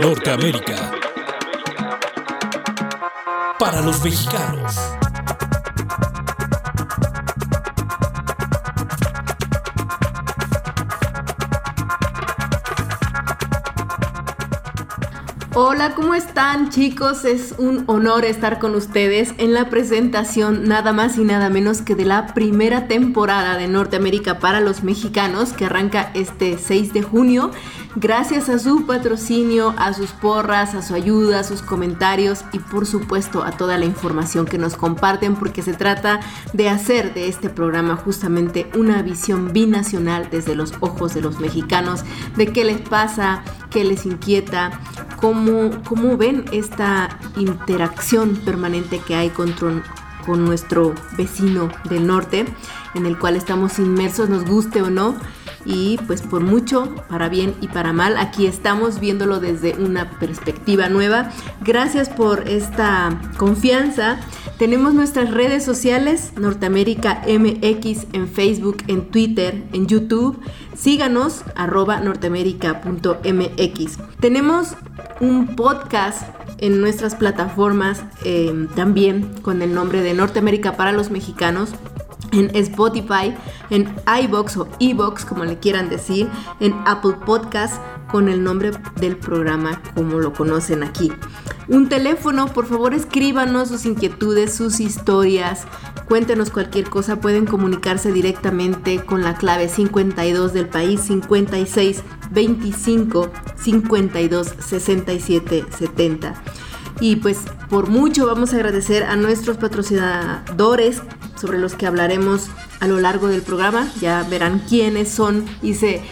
Norteamérica. Para los mexicanos. Hola, ¿cómo están chicos? Es un honor estar con ustedes en la presentación nada más y nada menos que de la primera temporada de Norteamérica para los mexicanos que arranca este 6 de junio gracias a su patrocinio, a sus porras, a su ayuda, a sus comentarios y por supuesto a toda la información que nos comparten porque se trata de hacer de este programa justamente una visión binacional desde los ojos de los mexicanos, de qué les pasa, qué les inquieta, cómo, cómo ven esta interacción permanente que hay con, con nuestro vecino del norte, en el cual estamos inmersos, nos guste o no y pues por mucho, para bien y para mal, aquí estamos viéndolo desde una perspectiva nueva. Gracias por esta confianza. Tenemos nuestras redes sociales, Norteamérica MX en Facebook, en Twitter, en YouTube. Síganos, arroba norteamérica.mx. Tenemos un podcast en nuestras plataformas eh, también con el nombre de Norteamérica para los mexicanos en Spotify, en iBox o eBox, como le quieran decir, en Apple Podcast con el nombre del programa como lo conocen aquí. Un teléfono, por favor escríbanos sus inquietudes, sus historias, cuéntenos cualquier cosa, pueden comunicarse directamente con la clave 52 del país 56 25 52 67 70. Y pues por mucho vamos a agradecer a nuestros patrocinadores sobre los que hablaremos a lo largo del programa. Ya verán quiénes son y se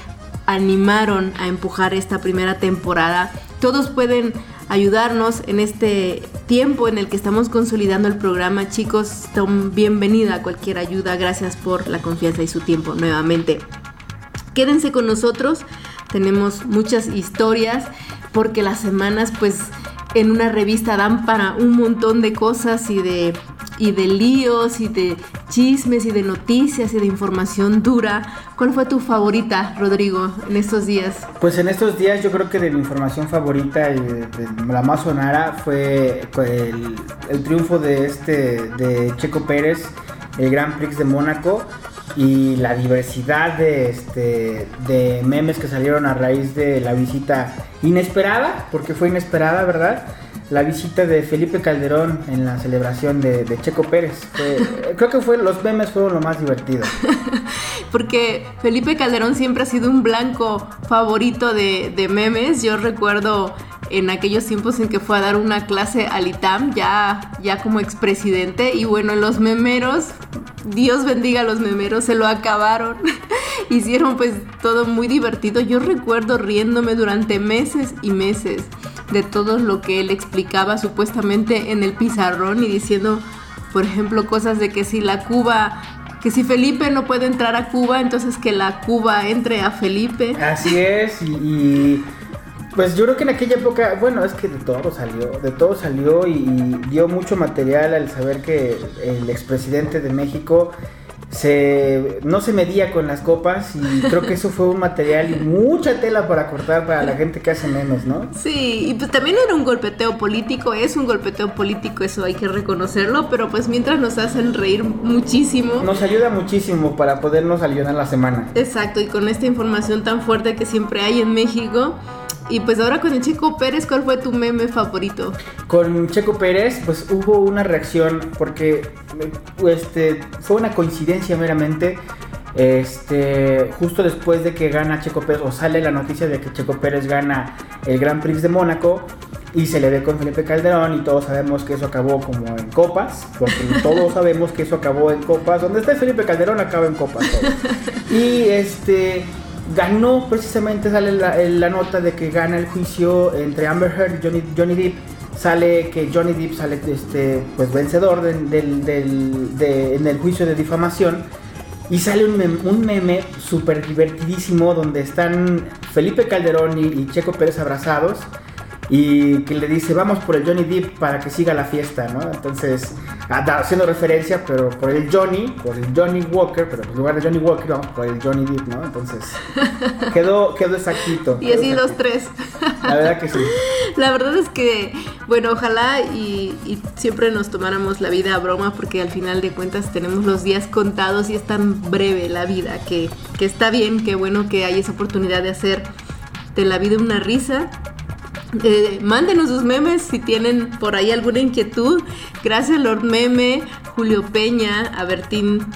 animaron a empujar esta primera temporada. Todos pueden ayudarnos en este tiempo en el que estamos consolidando el programa. Chicos, bienvenida cualquier ayuda. Gracias por la confianza y su tiempo nuevamente. Quédense con nosotros. Tenemos muchas historias porque las semanas pues en una revista dan para un montón de cosas y de y de líos y de chismes y de noticias y de información dura. ¿Cuál fue tu favorita, Rodrigo, en estos días? Pues en estos días yo creo que de mi información favorita y de, la más sonara fue el, el, triunfo de este de Checo Pérez, el Grand Prix de Mónaco y la diversidad de, este, de memes que salieron a raíz de la visita inesperada, porque fue inesperada, ¿verdad? la visita de Felipe Calderón en la celebración de, Checo Pérez. creo que fue los memes fueron lo más divertido. Porque Felipe Calderón siempre ha sido un blanco favorito de, de memes. Yo recuerdo en aquellos tiempos en que fue a dar una clase al ITAM, ya, ya como expresidente. Y bueno, los memeros, Dios bendiga a los memeros, se lo acabaron. Hicieron pues todo muy divertido. Yo recuerdo riéndome durante meses y meses de todo lo que él explicaba supuestamente en el pizarrón y diciendo, por ejemplo, cosas de que si la Cuba que si Felipe no puede entrar a Cuba, entonces que la Cuba entre a Felipe. Así es, y, pues yo creo que en aquella época, bueno, es que de todo salió, de todo salió y dio mucho material al saber que el expresidente de México se, no se medía con las copas y creo que eso fue un material y mucha tela para cortar para la gente que hace menos, ¿no? Sí, y pues también era un golpeteo político, es un golpeteo político, eso hay que reconocerlo, pero pues mientras nos hacen reír muchísimo. Nos ayuda muchísimo para podernos aliviar la semana. Exacto, y con esta información tan fuerte que siempre hay en México, y pues ahora con el Checo Pérez, ¿cuál fue tu meme favorito? Con Checo Pérez, pues hubo una reacción porque este, fue una coincidencia meramente. Este, justo después de que gana Checo Pérez, o sale la noticia de que Checo Pérez gana el Grand Prix de Mónaco, y se le ve con Felipe Calderón y todos sabemos que eso acabó como en copas, porque todos sabemos que eso acabó en copas, donde está Felipe Calderón acaba en copas. Y este ganó precisamente, sale la, nota de que gana el juicio entre Amber Heard y Johnny, Johnny Depp. Sale que Johnny Depp sale este, pues vencedor del, en el juicio de difamación. Y sale un meme, un meme súper divertidísimo donde están Felipe Calderón y Checo Pérez abrazados y que le dice vamos por el Johnny Depp para que siga la fiesta, ¿no? Entonces, haciendo referencia, pero por el Johnny, por el Johnny Walker, pero en lugar de Johnny Walker vamos por el Johnny Depp, ¿no? Entonces, quedó, quedó exactito. Y así los tres. La verdad que sí. La verdad es que, bueno, ojalá y, siempre nos tomáramos la vida a broma porque al final de cuentas tenemos los días contados y es tan breve la vida que, que está bien, que bueno que hay esa oportunidad de hacer de la vida una risa eh, mándenos sus memes si tienen por ahí alguna inquietud. Gracias Lord Meme, Julio Peña, a Bertín,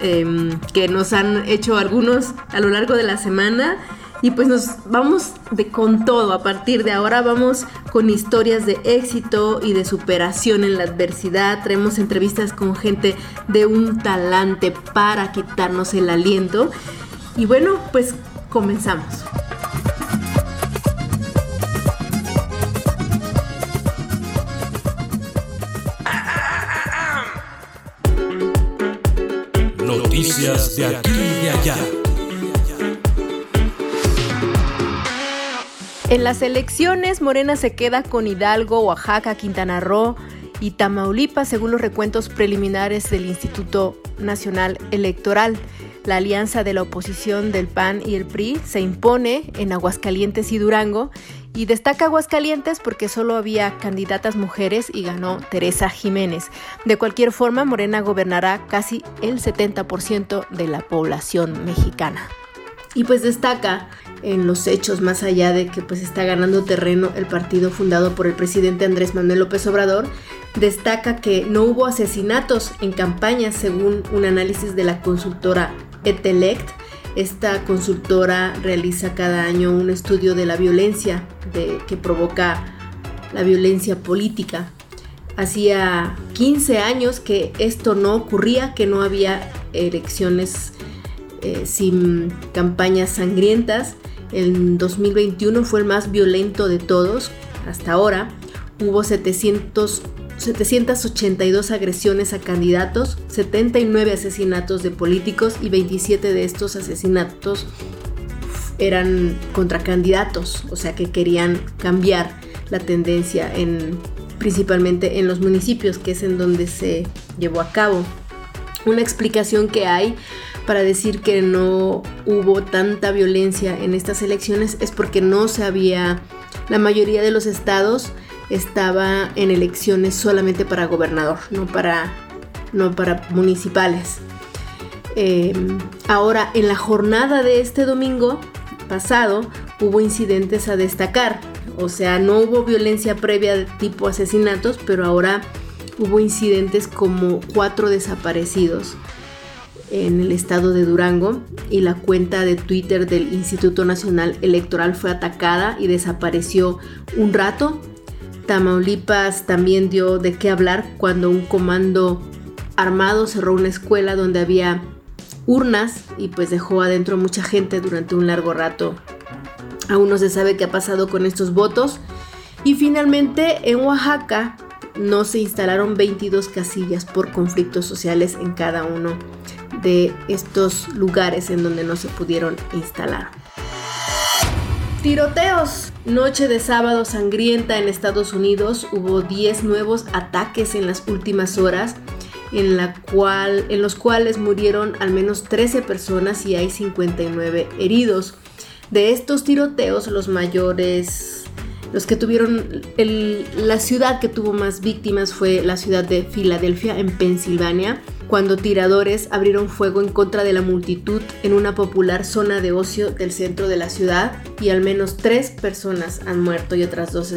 em, que nos han hecho algunos a lo largo de la semana. Y pues nos vamos de con todo. A partir de ahora vamos con historias de éxito y de superación en la adversidad. Traemos entrevistas con gente de un talante para quitarnos el aliento. Y bueno, pues comenzamos. En las elecciones, Morena se queda con Hidalgo, Oaxaca, Quintana Roo y Tamaulipas, según los recuentos preliminares del Instituto Nacional Electoral. La alianza de la oposición del PAN y el PRI se impone en Aguascalientes y Durango y destaca Aguascalientes porque solo había candidatas mujeres y ganó Teresa Jiménez. De cualquier forma, Morena gobernará casi el 70% de la población mexicana. Y pues destaca en los hechos, más allá de que pues está ganando terreno el partido fundado por el presidente Andrés Manuel López Obrador, destaca que no hubo asesinatos en campaña según un análisis de la consultora Etelect esta consultora realiza cada año un estudio de la violencia que provoca la violencia política. Hacía 15 años que esto no ocurría, que no había elecciones eh, sin campañas sangrientas. El 2021 fue el más violento de todos hasta ahora. Hubo 700 782 agresiones a candidatos, 79 asesinatos de políticos y 27 de estos asesinatos eran contra candidatos, o sea que querían cambiar la tendencia en principalmente en los municipios, que es en donde se llevó a cabo. Una explicación que hay para decir que no hubo tanta violencia en estas elecciones es porque no se había la mayoría de los estados estaba en elecciones solamente para gobernador, no para, no para municipales. Em, ahora, en la jornada de este domingo pasado hubo incidentes a destacar. O sea, no hubo violencia previa de tipo asesinatos, pero ahora hubo incidentes como cuatro desaparecidos en el estado de Durango y la cuenta de Twitter del Instituto Nacional Electoral fue atacada y desapareció un rato Tamaulipas también dio de qué hablar cuando un comando armado cerró una escuela donde había urnas y pues dejó adentro mucha gente durante un largo rato. Aún no se sabe qué ha pasado con estos votos. Y finalmente en Oaxaca no se instalaron 22 casillas por conflictos sociales en cada uno de estos lugares en donde no se pudieron instalar. Tiroteos. Noche de sábado sangrienta en Estados Unidos. Hubo 10 nuevos ataques en las últimas horas, en, la cual, en los cuales murieron al menos 13 personas y hay 59 heridos. De estos tiroteos, los mayores, los que tuvieron, la ciudad que tuvo más víctimas fue la ciudad de Filadelfia, en Pensilvania cuando tiradores abrieron fuego en contra de la multitud en una popular zona de ocio del centro de la ciudad y al menos tres personas han muerto y otras dos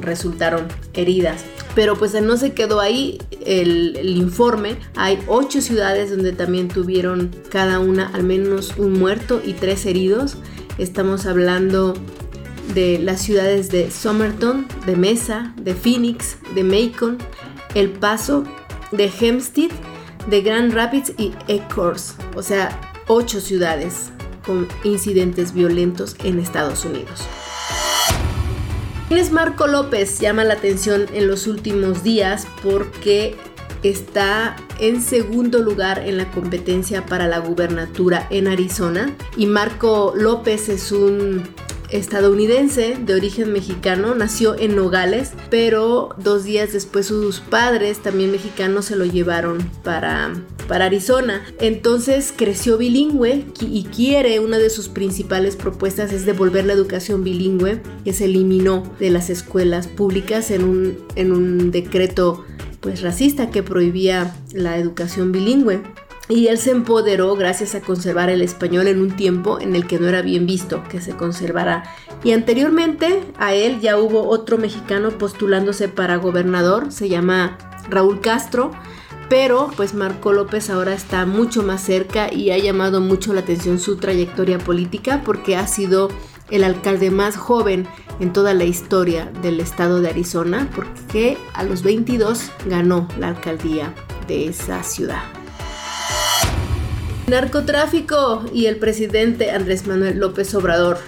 resultaron heridas. Pero pues no se quedó ahí el, el informe. Hay ocho ciudades donde también tuvieron cada una al menos un muerto y tres heridos. Estamos hablando de las ciudades de Somerton, de Mesa, de Phoenix, de Macon, El Paso, de Hempstead de Grand Rapids y Ecorse, o sea, ocho ciudades con incidentes violentos en Estados Unidos. ¿Quién es Marco López? Llama la atención en los últimos días porque está en segundo lugar en la competencia para la gubernatura en Arizona y Marco López es un estadounidense de origen mexicano, nació en Nogales, pero dos días después sus padres, también mexicanos, se lo llevaron para, para Arizona. Entonces creció bilingüe y quiere, una de sus principales propuestas es devolver la educación bilingüe que se eliminó de las escuelas públicas en un, en un decreto pues racista que prohibía la educación bilingüe. Y él se empoderó gracias a conservar el español en un tiempo en el que no era bien visto que se conservara. Y anteriormente a él ya hubo otro mexicano postulándose para gobernador, se llama Raúl Castro, pero pues Marco López ahora está mucho más cerca y ha llamado mucho la atención su trayectoria política porque ha sido el alcalde más joven en toda la historia del estado de Arizona porque a los 22 ganó la alcaldía de esa ciudad. Narcotráfico y el presidente Andrés Manuel López Obrador.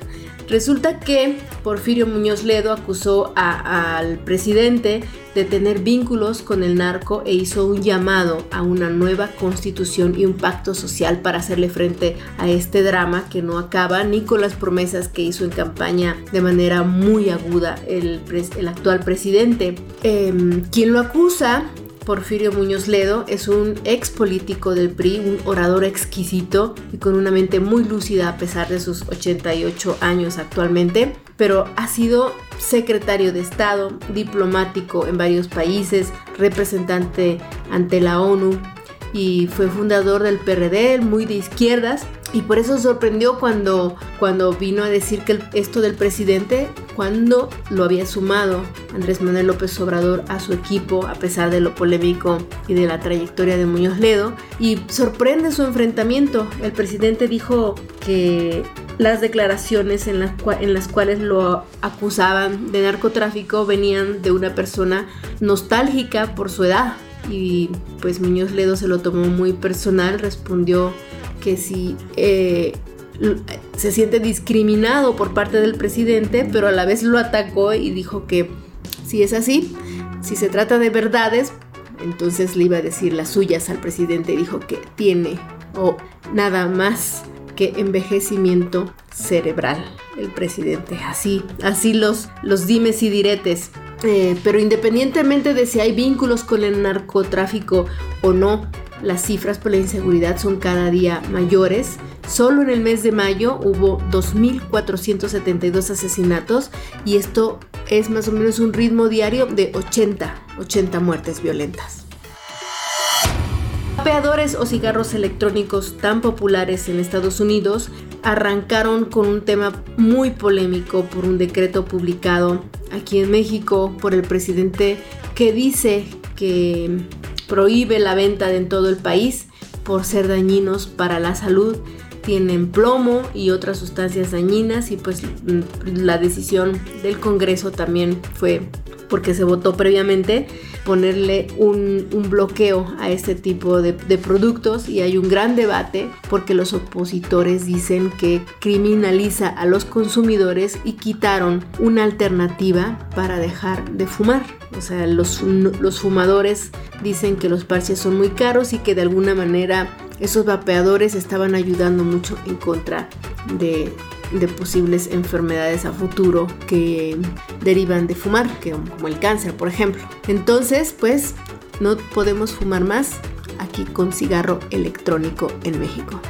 Resulta que Porfirio Muñoz Ledo acusó al presidente de tener vínculos con el narco e hizo un llamado a una nueva constitución y un pacto social para hacerle frente a este drama que no acaba ni con las promesas que hizo en campaña de manera muy aguda el, actual presidente. Em, quien lo acusa Porfirio Muñoz Ledo es un ex político del PRI, un orador exquisito y con una mente muy lúcida a pesar de sus 88 años actualmente, pero ha sido secretario de Estado, diplomático en varios países, representante ante la ONU y fue fundador del PRD, muy de izquierdas, y por eso sorprendió cuando, cuando vino a decir que esto del presidente, cuando lo había sumado Andrés Manuel López Obrador a su equipo, a pesar de lo polémico y de la trayectoria de Muñoz Ledo. Y sorprende su enfrentamiento. El presidente dijo que las declaraciones en las cuales lo acusaban de narcotráfico venían de una persona nostálgica por su edad. Y pues Muñoz Ledo se lo tomó muy personal, respondió que si eh, se siente discriminado por parte del presidente, pero a la vez lo atacó y dijo que si es así, si se trata de verdades, entonces le iba a decir las suyas al presidente. Dijo que tiene o nada más que envejecimiento cerebral el presidente. Así, así los, los dimes y diretes. Eh, pero independientemente de si hay vínculos con el narcotráfico o no, las cifras por la inseguridad son cada día mayores. Solo en el mes de mayo hubo 2.472 asesinatos y esto es más o menos un ritmo diario de 80, 80 muertes violentas. Vapeadores o cigarros electrónicos tan populares en Estados Unidos arrancaron con un tema muy polémico por un decreto publicado aquí en México por el presidente que dice que prohíbe la venta en todo el país por ser dañinos para la salud. Tienen plomo y otras sustancias dañinas y pues mm, la decisión del Congreso también fue porque se votó previamente ponerle un, bloqueo a este tipo de, productos y hay un gran debate porque los opositores dicen que criminaliza a los consumidores y quitaron una alternativa para dejar de fumar. O sea, los, los fumadores dicen que los parches son muy caros y que de alguna manera esos vapeadores estaban ayudando mucho en contra de de posibles enfermedades a futuro que derivan de fumar, que, como el cáncer, por ejemplo. Entonces, pues, no podemos fumar más aquí con cigarro electrónico en México.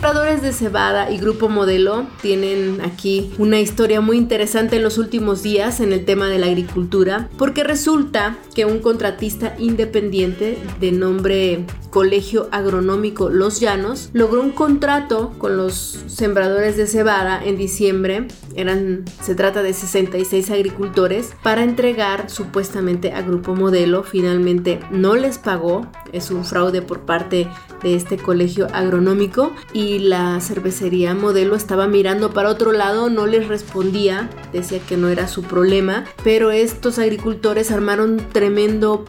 Compradores de cebada y Grupo Modelo tienen aquí una historia muy interesante en los últimos días en el tema de la agricultura, porque resulta que un contratista independiente de nombre Colegio Agronómico Los Llanos logró un contrato con los sembradores de cebada en diciembre. Eran, se trata de 66 agricultores para entregar supuestamente a Grupo Modelo. Finalmente no les pagó. Es un fraude por parte de este colegio agronómico y la cervecería Modelo estaba mirando para otro lado, no les respondía, decía que no era su problema, pero estos agricultores armaron tremendo,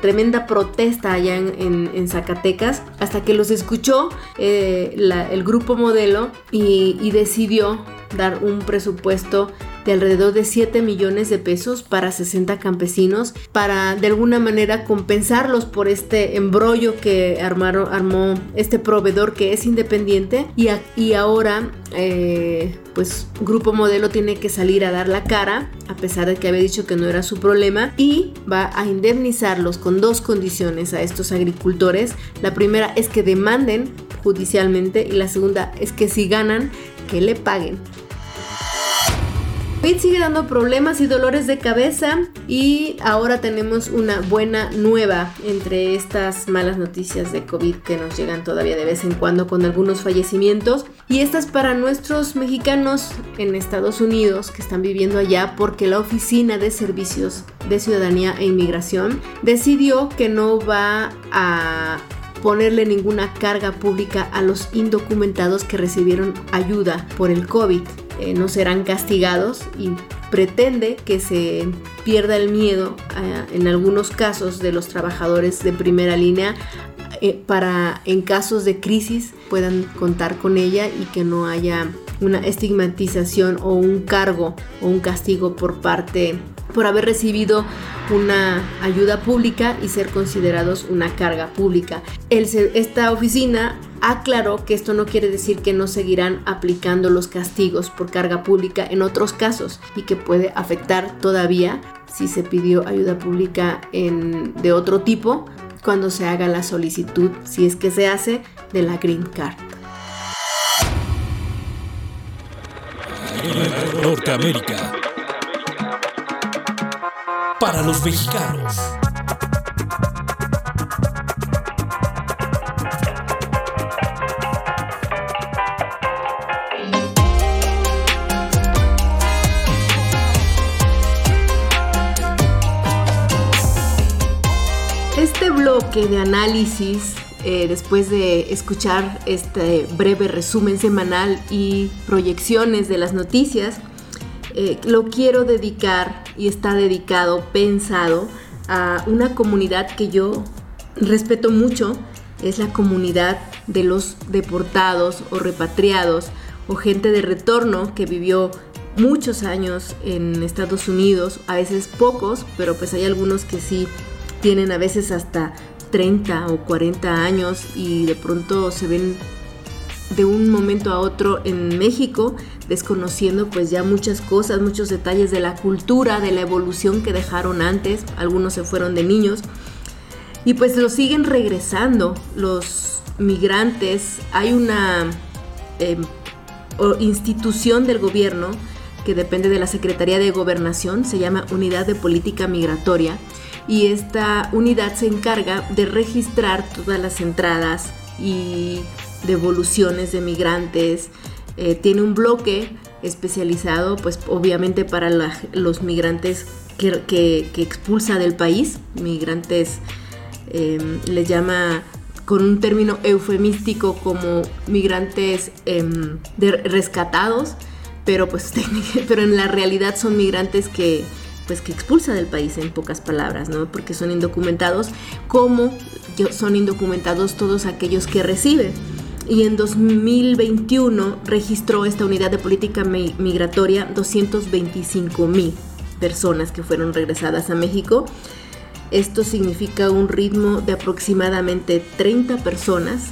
tremenda protesta allá en, Zacatecas, hasta que los escuchó eh, el grupo modelo y, decidió dar un presupuesto de alrededor de 7 millones de pesos para 60 campesinos para de alguna manera compensarlos por este embrollo que armaron, armó este proveedor que es independiente y, y ahora eh, pues Grupo Modelo tiene que salir a dar la cara a pesar de que había dicho que no era su problema y va a indemnizarlos con dos condiciones a estos agricultores. La primera es que demanden judicialmente y la segunda es que si ganan que le paguen. COVID sigue dando problemas y dolores de cabeza y ahora tenemos una buena nueva entre estas malas noticias de COVID que nos llegan todavía de vez en cuando con algunos fallecimientos y estas para nuestros mexicanos en Estados Unidos que están viviendo allá porque la Oficina de Servicios de Ciudadanía e Inmigración decidió que no va a ponerle ninguna carga pública a los indocumentados que recibieron ayuda por el COVID. Eh, no serán castigados y pretende que se pierda el miedo eh, en algunos casos de los trabajadores de primera línea eh, para en casos de crisis puedan contar con ella y que no haya una estigmatización o un cargo o un castigo por parte por haber recibido una ayuda pública y ser considerados una carga pública. esta oficina aclaró que esto no quiere decir que no seguirán aplicando los castigos por carga pública en otros casos y que puede afectar todavía si se pidió ayuda pública de otro tipo cuando se haga la solicitud, si es que se hace, de la Green Card. Norteamérica para los mexicanos. Este bloque de análisis eh, después de escuchar este breve resumen semanal y proyecciones de las noticias, eh, lo quiero dedicar y está dedicado, pensado a una comunidad que yo respeto mucho, es la comunidad de los deportados o repatriados o gente de retorno que vivió muchos años en Estados Unidos, a veces pocos, pero pues hay algunos que sí tienen a veces hasta 30 o 40 años y de pronto se ven de un momento a otro en México, desconociendo pues ya muchas cosas, muchos detalles de la cultura, de la evolución que dejaron antes, algunos se fueron de niños, y pues lo siguen regresando los migrantes. Hay una em, institución del gobierno que depende de la Secretaría de Gobernación, se llama Unidad de Política Migratoria, y esta unidad se encarga de registrar todas las entradas y devoluciones de migrantes. Eh, tiene un bloque especializado, pues obviamente para los migrantes que, expulsa del país, migrantes em, le llama con un término eufemístico como migrantes em, rescatados, pero pues pero en la realidad son migrantes que pues que expulsa del país en pocas palabras, ¿no? Porque son indocumentados, como son indocumentados todos aquellos que reciben y en 2021 registró esta unidad de política migratoria 225 mil personas que fueron regresadas a México. Esto significa un ritmo de aproximadamente 30 personas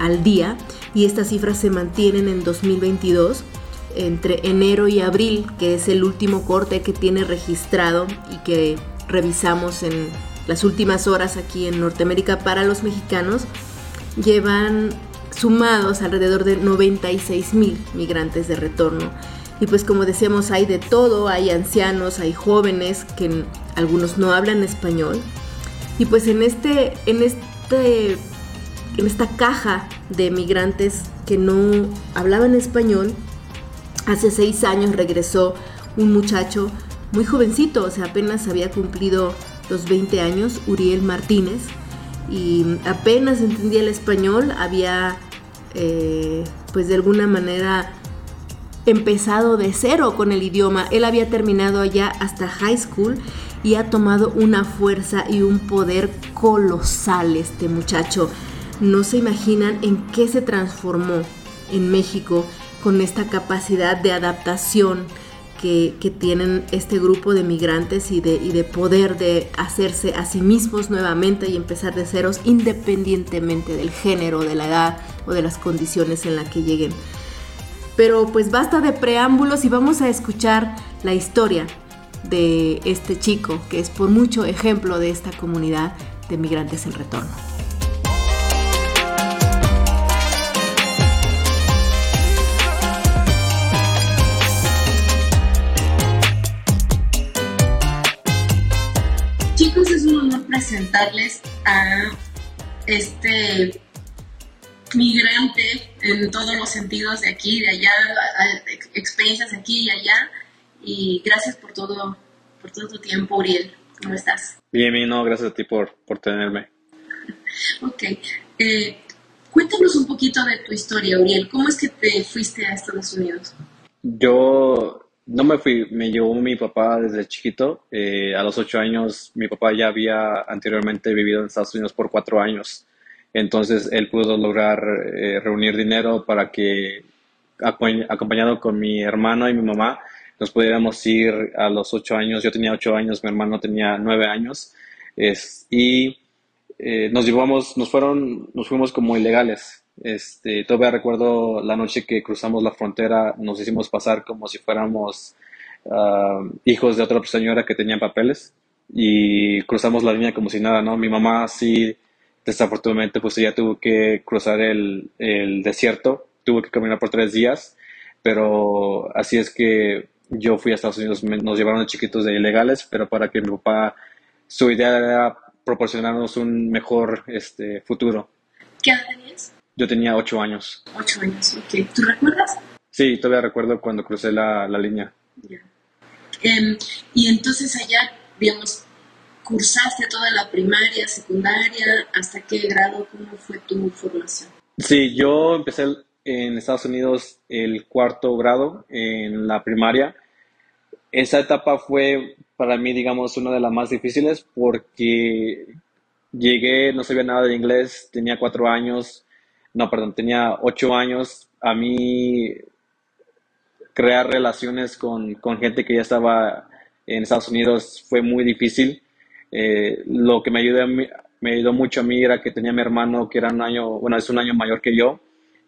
al día y estas cifras se mantienen en 2022 entre enero y abril, que es el último corte que tiene registrado y que revisamos en las últimas horas aquí en Norteamérica para los mexicanos, llevan sumados alrededor de 96 mil migrantes de retorno. Y pues como decíamos, hay de todo, hay ancianos, hay jóvenes que algunos no hablan español. Y pues en este, en este, en esta caja de migrantes que no hablaban español, hace seis años regresó un muchacho muy jovencito, o sea, apenas había cumplido los 20 años, Uriel Martínez, y apenas entendía el español, había eh, pues de alguna manera empezado de cero con el idioma. Él había terminado allá hasta high school y ha tomado una fuerza y un poder colosal este muchacho. No se imaginan en qué se transformó en México con esta capacidad de adaptación que, tienen este grupo de migrantes y de, poder de hacerse a sí mismos nuevamente y empezar de ceros independientemente del género, de la edad o de las condiciones en las que lleguen. Pero pues basta de preámbulos y vamos a escuchar la historia de este chico que es por mucho ejemplo de esta comunidad de migrantes en retorno. Presentarles a este migrante en todos los sentidos de aquí, de allá, experiencias aquí y allá. Y gracias por todo, por todo tu tiempo, Uriel. ¿Cómo estás? Bien, bien, no, gracias a ti por, por tenerme. ok. Eh, cuéntanos un poquito de tu historia, Uriel. ¿Cómo es que te fuiste a Estados Unidos? Yo no me fui, me llevó mi papá desde chiquito. Eh, a los ocho años, mi papá ya había anteriormente vivido en Estados Unidos por cuatro años. Entonces él pudo lograr eh, reunir dinero para que, acompañado con mi hermano y mi mamá, nos pudiéramos ir a los ocho años. Yo tenía ocho años, mi hermano tenía nueve años. y eh, nos llevamos, nos fueron, nos fuimos como ilegales. Este, todavía recuerdo la noche que cruzamos la frontera, nos hicimos pasar como si fuéramos ah, hijos de otra señora que tenían papeles y cruzamos la línea como si nada, ¿no? Mi mamá sí Desafortunadamente, pues ella tuvo que cruzar el, desierto, tuvo que caminar por tres días, pero así es que yo fui a Estados Unidos, nos llevaron a chiquitos de ilegales, pero para que mi papá, su idea era proporcionarnos un mejor este, futuro. ¿Qué edad tenías? Yo tenía ocho años. Ocho años, ok. ¿Tú recuerdas? Sí, todavía recuerdo cuando crucé la, línea. Em, y entonces allá, digamos, cursaste toda la primaria, secundaria, ¿hasta qué grado? ¿Cómo fue tu formación? Sí, yo empecé en Estados Unidos el cuarto grado en la primaria. Esa etapa fue para mí, digamos, una de las más difíciles porque llegué, no sabía nada de inglés, tenía cuatro años, no, perdón, tenía ocho años. A mí crear relaciones con, con gente que ya estaba en Estados Unidos fue muy difícil. Eh, lo que me ayudó, me ayudó mucho a mí era que tenía mi hermano que era un año, bueno, es un año mayor que yo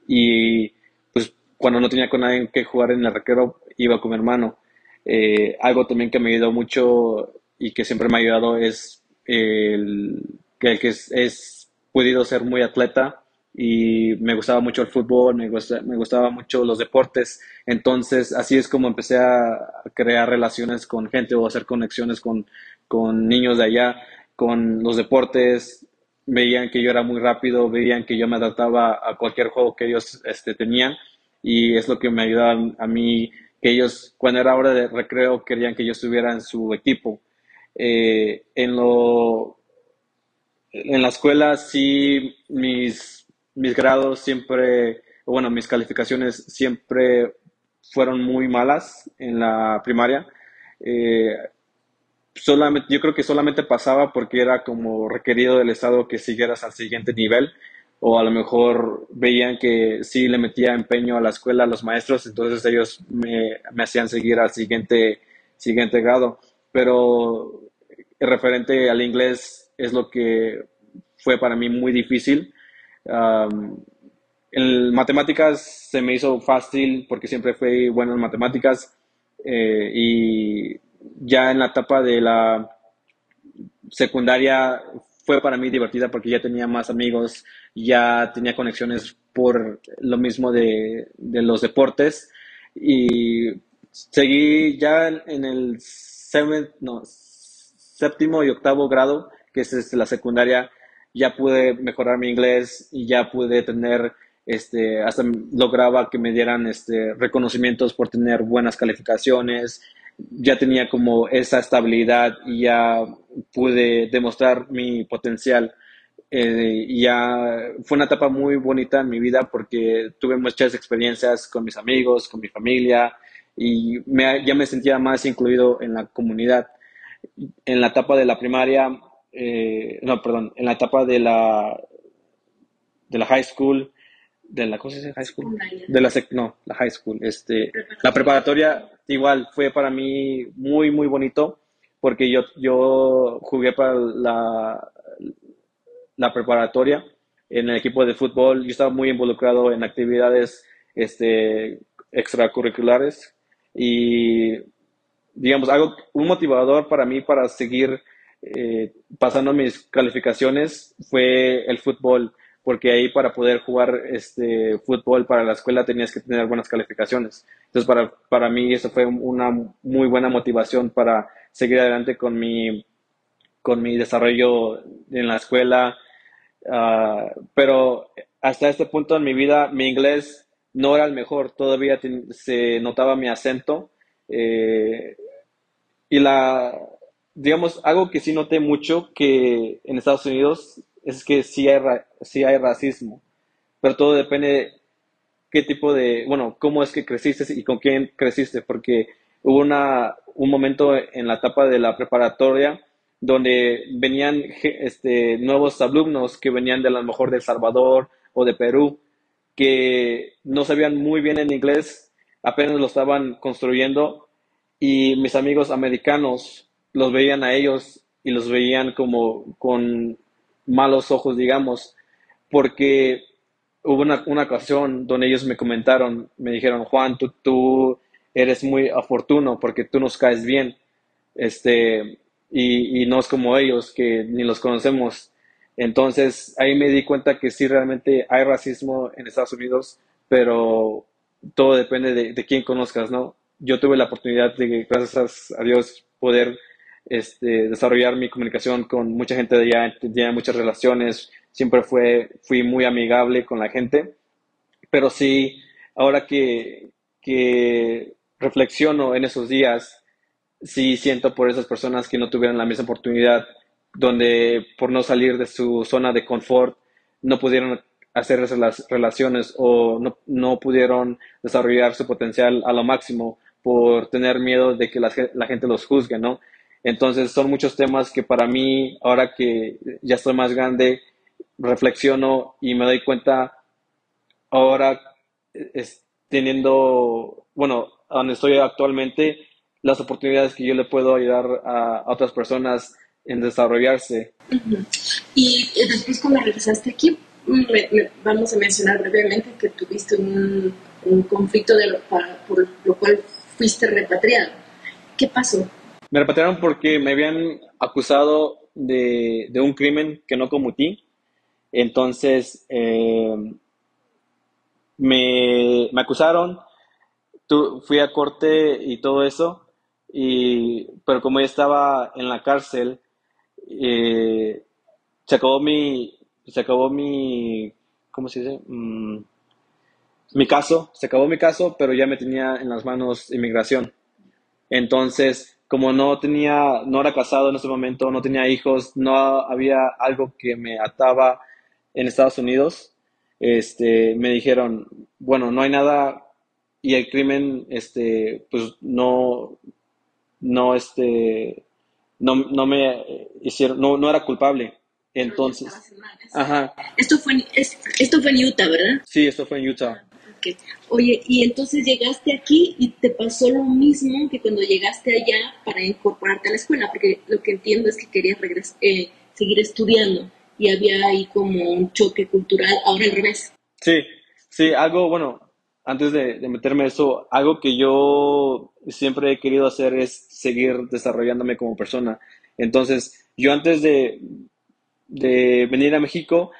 y pues cuando no tenía con nadie que jugar en el recreo iba con mi hermano. Eh, algo también que me ayudó mucho y que siempre me ha ayudado es el que, que es, es podido ser muy atleta y me gustaba mucho el fútbol, me, gusta, me gustaba mucho los deportes. Entonces, así es como empecé a crear relaciones con gente o hacer conexiones con, con niños de allá, con los deportes. Veían que yo era muy rápido, veían que yo me adaptaba a cualquier juego que ellos este, tenían y es lo que me ayudaba a mí, que ellos, cuando era hora de recreo, querían que yo estuviera en su equipo. Eh, en lo en la escuela sí mis mis grados siempre, bueno, mis calificaciones siempre fueron muy malas en la primaria. Eh, solamente, yo creo que solamente pasaba porque era como requerido del Estado que siguieras al siguiente nivel o a lo mejor veían que sí le metía empeño a la escuela, a los maestros, entonces ellos me, me hacían seguir al siguiente, siguiente grado. Pero referente al inglés es lo que fue para mí muy difícil en matemáticas se me hizo fácil porque siempre fui bueno en matemáticas eh, y ya en la etapa de la secundaria fue para mí divertida porque ya tenía más amigos, ya tenía conexiones por lo mismo de, los deportes y seguí ya en el séptimo y octavo grado, que es la secundaria, ya pude mejorar mi inglés y ya pude tener, este, hasta lograba que me dieran este, reconocimientos por tener buenas calificaciones, ya tenía como esa estabilidad y ya pude demostrar mi potencial. Eh, ya fue una etapa muy bonita en mi vida porque tuve muchas experiencias con mis amigos, con mi familia y ya me sentía más incluido en la comunidad. En la etapa de la primaria eh, no, perdón, en la etapa de la, de la high school, de la, ¿cómo se dice high school? De la, no, la high school, este, la preparatoria, igual fue para mí muy, muy bonito porque yo, yo jugué para la, la preparatoria en el equipo de fútbol. Yo estaba muy involucrado en actividades este, extracurriculares y, digamos, algo, un motivador para mí para seguir eh, pasando mis calificaciones fue el fútbol, porque ahí para poder jugar este fútbol para la escuela tenías que tener buenas calificaciones. Entonces, para, para mí eso fue una muy buena motivación para seguir adelante con mi, con mi desarrollo en la escuela. Ah, pero hasta este punto en mi vida, mi inglés no era el mejor, todavía se notaba mi acento. Eh, y la, digamos, algo que sí noté mucho que en Estados Unidos es que sí hay, sí hay racismo, pero todo depende qué tipo de, bueno, cómo es que creciste y con quién creciste, porque hubo una, un momento en la etapa de la preparatoria donde venían este, nuevos alumnos que venían de lo mejor de El Salvador o de Perú, que no sabían muy bien en inglés, apenas lo estaban construyendo, y mis amigos americanos los veían a ellos y los veían como con malos ojos, digamos, porque hubo una, una ocasión donde ellos me comentaron, me dijeron, Juan, tú, tú eres muy afortuno porque tú nos caes bien, este, y, y no es como ellos que ni los conocemos. Entonces ahí me di cuenta que sí realmente hay racismo en Estados Unidos, pero todo depende de, de quién conozcas, ¿no? Yo tuve la oportunidad de, gracias a Dios, poder este, desarrollar mi comunicación con mucha gente de allá, tenía muchas relaciones, siempre fue, fui muy amigable con la gente, pero sí, ahora que, que reflexiono en esos días, sí siento por esas personas que no tuvieron la misma oportunidad, donde por no salir de su zona de confort, no pudieron hacer esas relaciones o no, no pudieron desarrollar su potencial a lo máximo por tener miedo de que la, la gente los juzgue, ¿no? Entonces son muchos temas que para mí, ahora que ya estoy más grande, reflexiono y me doy cuenta ahora teniendo, bueno, donde estoy actualmente, las oportunidades que yo le puedo ayudar a, otras personas en desarrollarse. Y después cuando regresaste aquí, vamos a mencionar brevemente que tuviste un, conflicto de por lo cual fuiste repatriado. ¿Qué pasó? Me repatriaron porque me habían acusado de, un crimen que no cometí. Entonces, eh, me, acusaron, fui a corte y todo eso, y, pero como ya estaba en la cárcel, eh, se acabó mi, se acabó mi, ¿cómo se dice? Mm, mi caso, se acabó mi caso, pero ya me tenía en las manos inmigración. Entonces, como no tenía, no era casado en ese momento, no tenía hijos, no había algo que me ataba en Estados Unidos, este, me dijeron, bueno, no hay nada y el crimen, este, pues no, no, este, no, no me hicieron, no, no era culpable. Entonces, ajá. Esto fue, esto fue en Utah, ¿verdad? Sí, esto fue en Utah. Oye, y entonces llegaste aquí y te pasó lo mismo que cuando llegaste allá para incorporarte a la escuela, porque lo que entiendo es que querías eh, seguir estudiando y había ahí como un choque cultural, ahora al revés. Sí, sí, algo, bueno, antes de, meterme eso, algo que yo siempre he querido hacer es seguir desarrollándome como persona. Entonces, yo antes de, de venir a México,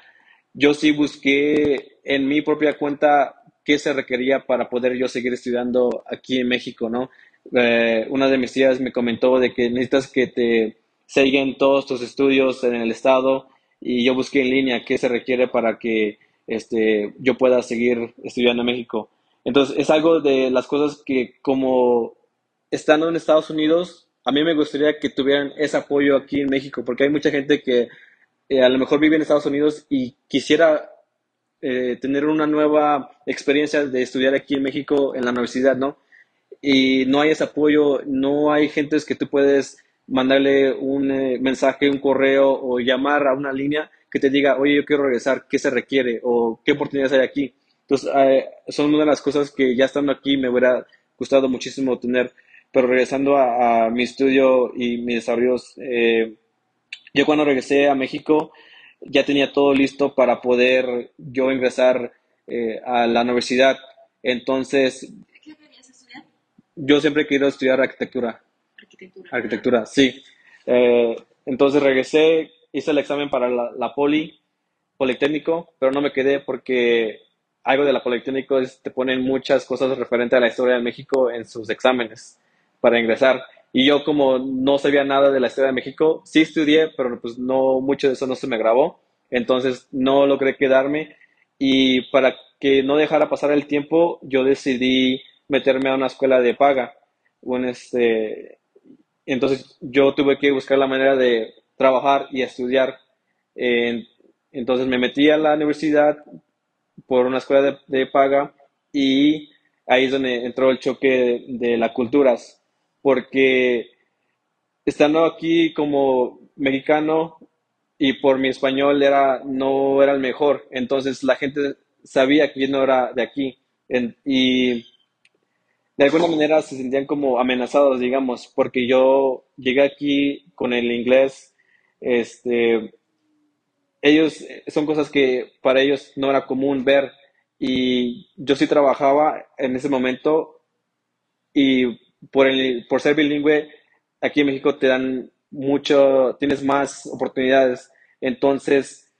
yo sí busqué en mi propia cuenta qué se requería para poder yo seguir estudiando aquí en México, ¿no? Eh, una de mis tías me comentó de que necesitas que te siguen todos tus estudios en el estado y yo busqué en línea qué se requiere para que este, yo pueda seguir estudiando en México. Entonces, es algo de las cosas que como estando en Estados Unidos, a mí me gustaría que tuvieran ese apoyo aquí en México, porque hay mucha gente que eh, a lo mejor vive en Estados Unidos y quisiera eh, tener una nueva experiencia de estudiar aquí en México en la universidad, ¿no? Y no hay ese apoyo, no hay gentes que tú puedes mandarle un eh, mensaje, un correo o llamar a una línea que te diga, oye, yo quiero regresar, ¿qué se requiere? o qué oportunidades hay aquí. Entonces, eh, son una de las cosas que ya estando aquí me hubiera gustado muchísimo tener. Pero regresando a, mi estudio y mis desarrollos, eh, yo cuando regresé a México ya tenía todo listo para poder yo ingresar eh, a la universidad. Entonces, ¿qué querías estudiar? Yo siempre he querido estudiar arquitectura. Arquitectura. Arquitectura, sí. Eh, entonces regresé, hice el examen para la, poli, Politécnico, pero no me quedé porque algo de la Politécnico es te ponen muchas cosas referentes a la historia de México en sus exámenes para ingresar. Y yo como no sabía nada de la historia de México, sí estudié, pero pues no, mucho de eso no se me grabó. Entonces no logré quedarme. Y para que no dejara pasar el tiempo, yo decidí meterme a una escuela de paga. este, entonces yo tuve que buscar la manera de trabajar y estudiar. entonces me metí a la universidad por una escuela de, paga y ahí es donde entró el choque de las culturas porque estando aquí como mexicano y por mi español era, no era el mejor, entonces la gente sabía que yo no era de aquí y de alguna manera se sentían como amenazados, digamos, porque yo llegué aquí con el inglés, este, ellos son cosas que para ellos no era común ver y yo sí trabajaba en ese momento y por, el, por ser bilingüe, aquí en México te dan mucho, tienes más oportunidades. Entonces,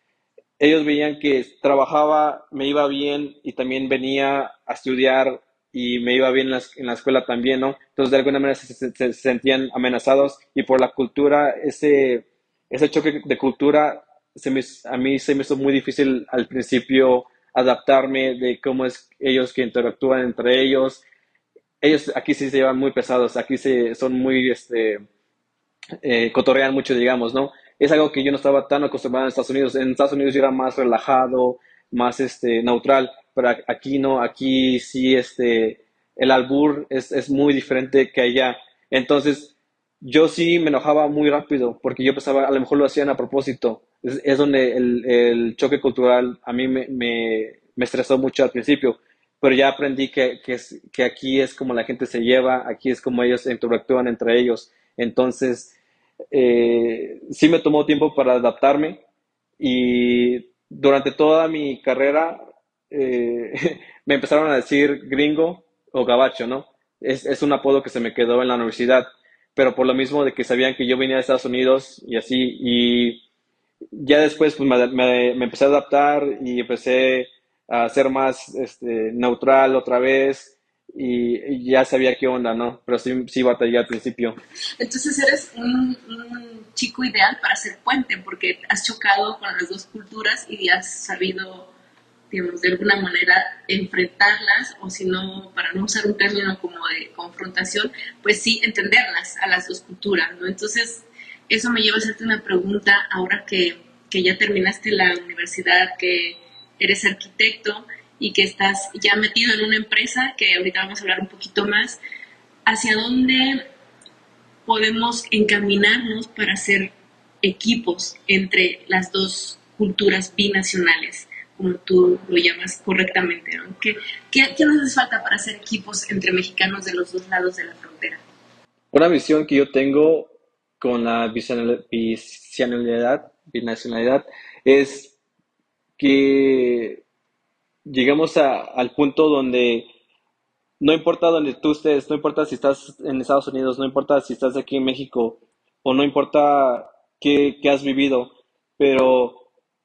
ellos veían que trabajaba, me iba bien y también venía a estudiar y me iba bien en la, escuela también, ¿no? Entonces, de alguna manera se, sentían amenazados y por la cultura, ese, ese choque de cultura, se me, a mí se me hizo muy difícil al principio adaptarme de cómo es ellos que interactúan entre ellos, ellos aquí sí se llevan muy pesados, aquí se, son muy, este, eh, cotorrean mucho, digamos, ¿no? Es algo que yo no estaba tan acostumbrado en Estados Unidos. En Estados Unidos yo era más relajado, más, este, neutral, pero aquí no, aquí sí, este, el albur es, es muy diferente que allá. Entonces, yo sí me enojaba muy rápido, porque yo pensaba, a lo mejor lo hacían a propósito. Es, donde el, el, choque cultural a mí me, me, me estresó mucho al principio pero ya aprendí que, que, aquí es como la gente se lleva, aquí es como ellos interactúan entre ellos. Entonces, eh, sí me tomó tiempo para adaptarme y durante toda mi carrera eh, me empezaron a decir gringo o gabacho, ¿no? Es, es, un apodo que se me quedó en la universidad, pero por lo mismo de que sabían que yo venía de Estados Unidos y así, y ya después pues me, me, me empecé a adaptar y empecé a ser más este, neutral otra vez y, ya sabía qué onda, ¿no? Pero sí, sí batallé al principio. Entonces eres un, chico ideal para ser puente porque has chocado con las dos culturas y has sabido, digamos, de alguna manera enfrentarlas o si no, para no usar un término como de confrontación, pues sí entenderlas a las dos culturas, ¿no? Entonces eso me lleva a hacerte una pregunta ahora que, que ya terminaste la universidad, que eres arquitecto y que estás ya metido en una empresa, que ahorita vamos a hablar un poquito más, ¿hacia dónde podemos encaminarnos para hacer equipos entre las dos culturas binacionales, como tú lo llamas correctamente? ¿no? ¿Qué, qué, qué nos hace falta para hacer equipos entre mexicanos de los dos lados de la frontera? Una visión que yo tengo con la binacionalidad, binacionalidad es que lleguemos al punto donde no importa donde tú estés, no importa si estás en Estados Unidos, no importa si estás aquí en México, o no importa qué, has vivido, pero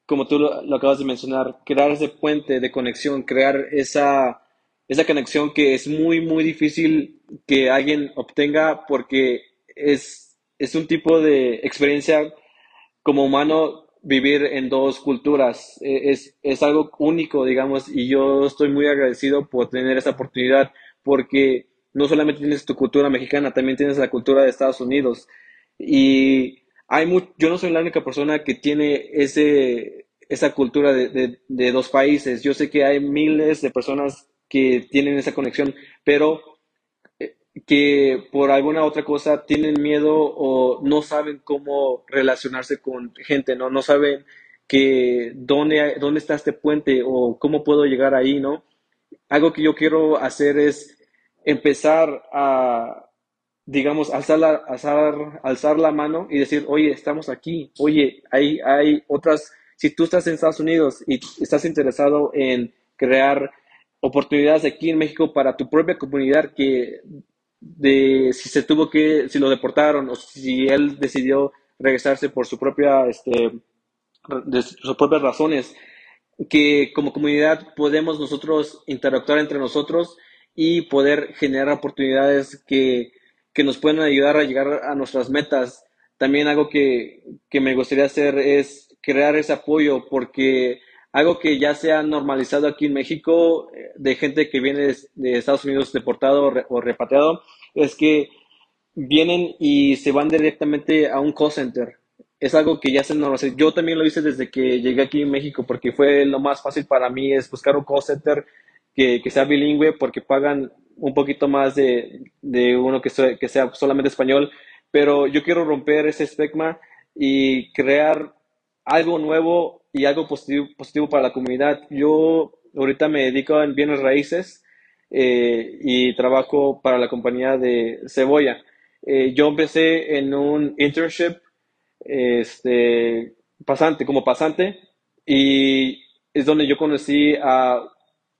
como tú lo, acabas de mencionar, crear ese puente de conexión, crear esa, esa conexión que es muy, muy difícil que alguien obtenga porque es, es un tipo de experiencia como humano vivir en dos culturas. E, es, es, algo único, digamos, y yo estoy muy agradecido por tener esa oportunidad, porque no solamente tienes tu cultura mexicana, también tienes la cultura de Estados Unidos. Y hay yo no soy la única persona que tiene ese, esa cultura de, de dos países. Yo sé que hay miles de personas que tienen esa conexión, pero que por alguna otra cosa tienen miedo o no saben cómo relacionarse con gente, ¿no? No saben que dónde, dónde está este puente o cómo puedo llegar ahí, ¿no? Algo que yo quiero hacer es empezar a, digamos, alzar la, alzar, alzar la mano y decir, oye, estamos aquí, oye, hay, hay otras, si tú estás en Estados Unidos y estás interesado en crear oportunidades aquí en México para tu propia comunidad que de si se tuvo que, si lo deportaron o si él decidió regresarse por su propia, este, de sus propias razones, que como comunidad podemos nosotros interactuar entre nosotros y poder generar oportunidades que, que nos puedan ayudar a llegar a nuestras metas. También algo que, que me gustaría hacer es crear ese apoyo porque algo que ya se ha normalizado aquí en México eh, de gente que viene de, Estados Unidos deportado o repatriado es que vienen y se van directamente a un call center. Es algo que ya se normalizó. Yo también lo hice desde que llegué aquí en México porque fue lo más fácil para mí es buscar un call center que, que sea bilingüe porque pagan un poquito más de, de uno que, que sea solamente español. Pero yo quiero romper ese estigma y crear algo nuevo y algo positivo, positivo para la comunidad. Yo ahorita me dedico en bienes raíces eh, y trabajo para la compañía de Cebolla. Eh, yo empecé en un internship este, pasante, como pasante, y es donde yo conocí a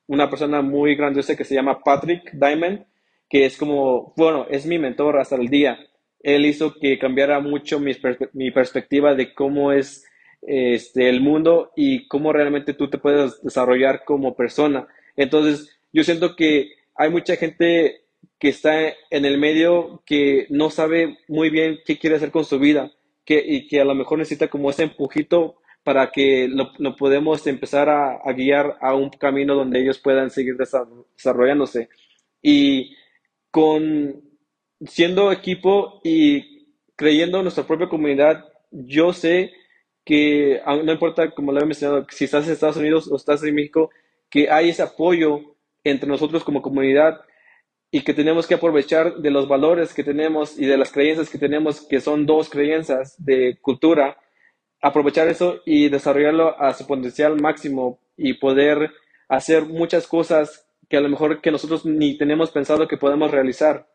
una persona muy grandiosa que se llama Patrick Diamond, que es como, bueno, es mi mentor hasta el día. Él hizo que cambiara mucho mi, mi perspectiva de cómo es este, el mundo y cómo realmente tú te puedes desarrollar como persona. Entonces, yo siento que hay mucha gente que está en el medio que no sabe muy bien qué quiere hacer con su vida que, y que a lo mejor necesita como ese empujito para que lo, podemos empezar a, guiar a un camino donde ellos puedan seguir desarrollándose. Y con siendo equipo y creyendo en nuestra propia comunidad, yo sé que no importa, como lo he mencionado, si estás en Estados Unidos o estás en México, que hay ese apoyo entre nosotros como comunidad y que tenemos que aprovechar de los valores que tenemos y de las creencias que tenemos, que son dos creencias de cultura, aprovechar eso y desarrollarlo a su potencial máximo y poder hacer muchas cosas que a lo mejor que nosotros ni tenemos pensado que podemos realizar.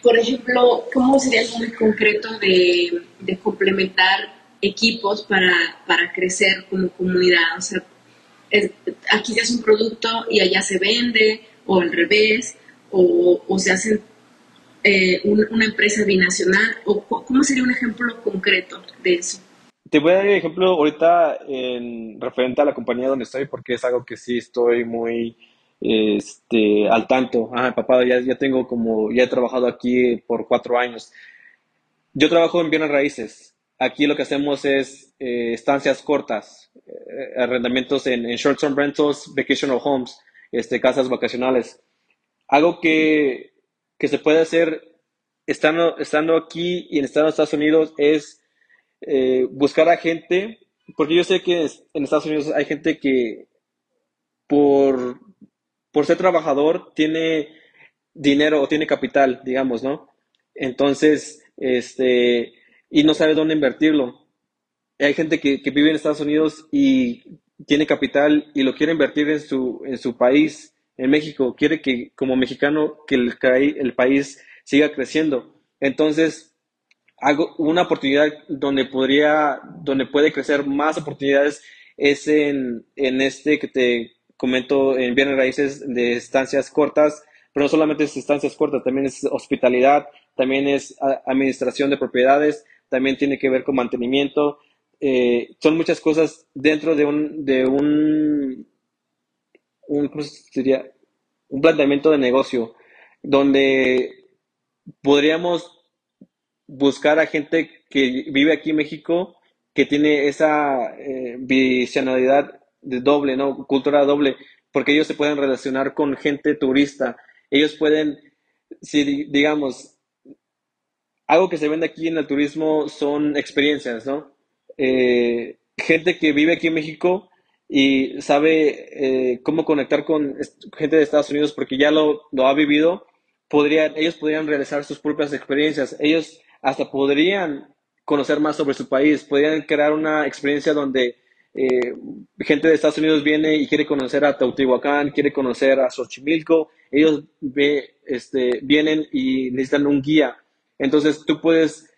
Por ejemplo, ¿cómo sería algo muy concreto de complementar equipos para, para crecer como comunidad. O sea, aquí se hace un producto y allá se vende, o al revés, o, se hace eh, una empresa binacional, o cómo sería un ejemplo concreto de eso. Te voy a dar un ejemplo ahorita en referente a la compañía donde estoy, porque es algo que sí estoy muy este, al tanto. Ah, papá, ya, ya tengo como, ya he trabajado aquí por cuatro años. Yo trabajo en bienes raíces Aquí lo que hacemos es eh, estancias cortas, eh, arrendamientos en, short-term rentals, vacational homes, este, casas vacacionales. Algo que, que se puede hacer estando, estando aquí y en Estados Unidos es eh, buscar a gente, porque yo sé que en Estados Unidos hay gente que por, por ser trabajador tiene dinero o tiene capital, digamos, ¿no? Entonces, este, y no sabe dónde invertirlo. Hay gente que, vive en Estados Unidos y tiene capital y lo quiere invertir en su, en su país, en México. Quiere que como mexicano que el, el país siga creciendo. Entonces, hago una oportunidad donde podría, donde puede crecer más oportunidades es en, en este que te comento en bienes raíces de estancias cortas, pero no solamente es estancias cortas, también es hospitalidad, también es administración de propiedades, también tiene que ver con mantenimiento. Eh, son muchas cosas dentro de un, de un, un, un planteamiento de negocio donde podríamos buscar a gente que vive aquí en México que tiene esa eh, visionalidad de doble, ¿no? Cultura doble, porque ellos se pueden relacionar con gente turista. Ellos pueden, si digamos, algo que se vende aquí en el turismo son experiencias, ¿no? Eh, gente que vive aquí en México y sabe eh, cómo conectar con gente de Estados Unidos porque ya lo, ha vivido, podrían, ellos podrían realizar sus propias experiencias. Ellos hasta podrían conocer más sobre su país, podrían crear una experiencia donde eh, gente de Estados Unidos viene y quiere conocer a Teotihuacán, quiere conocer a Xochimilco, ellos ve, este, vienen y necesitan un guía. Entonces tú puedes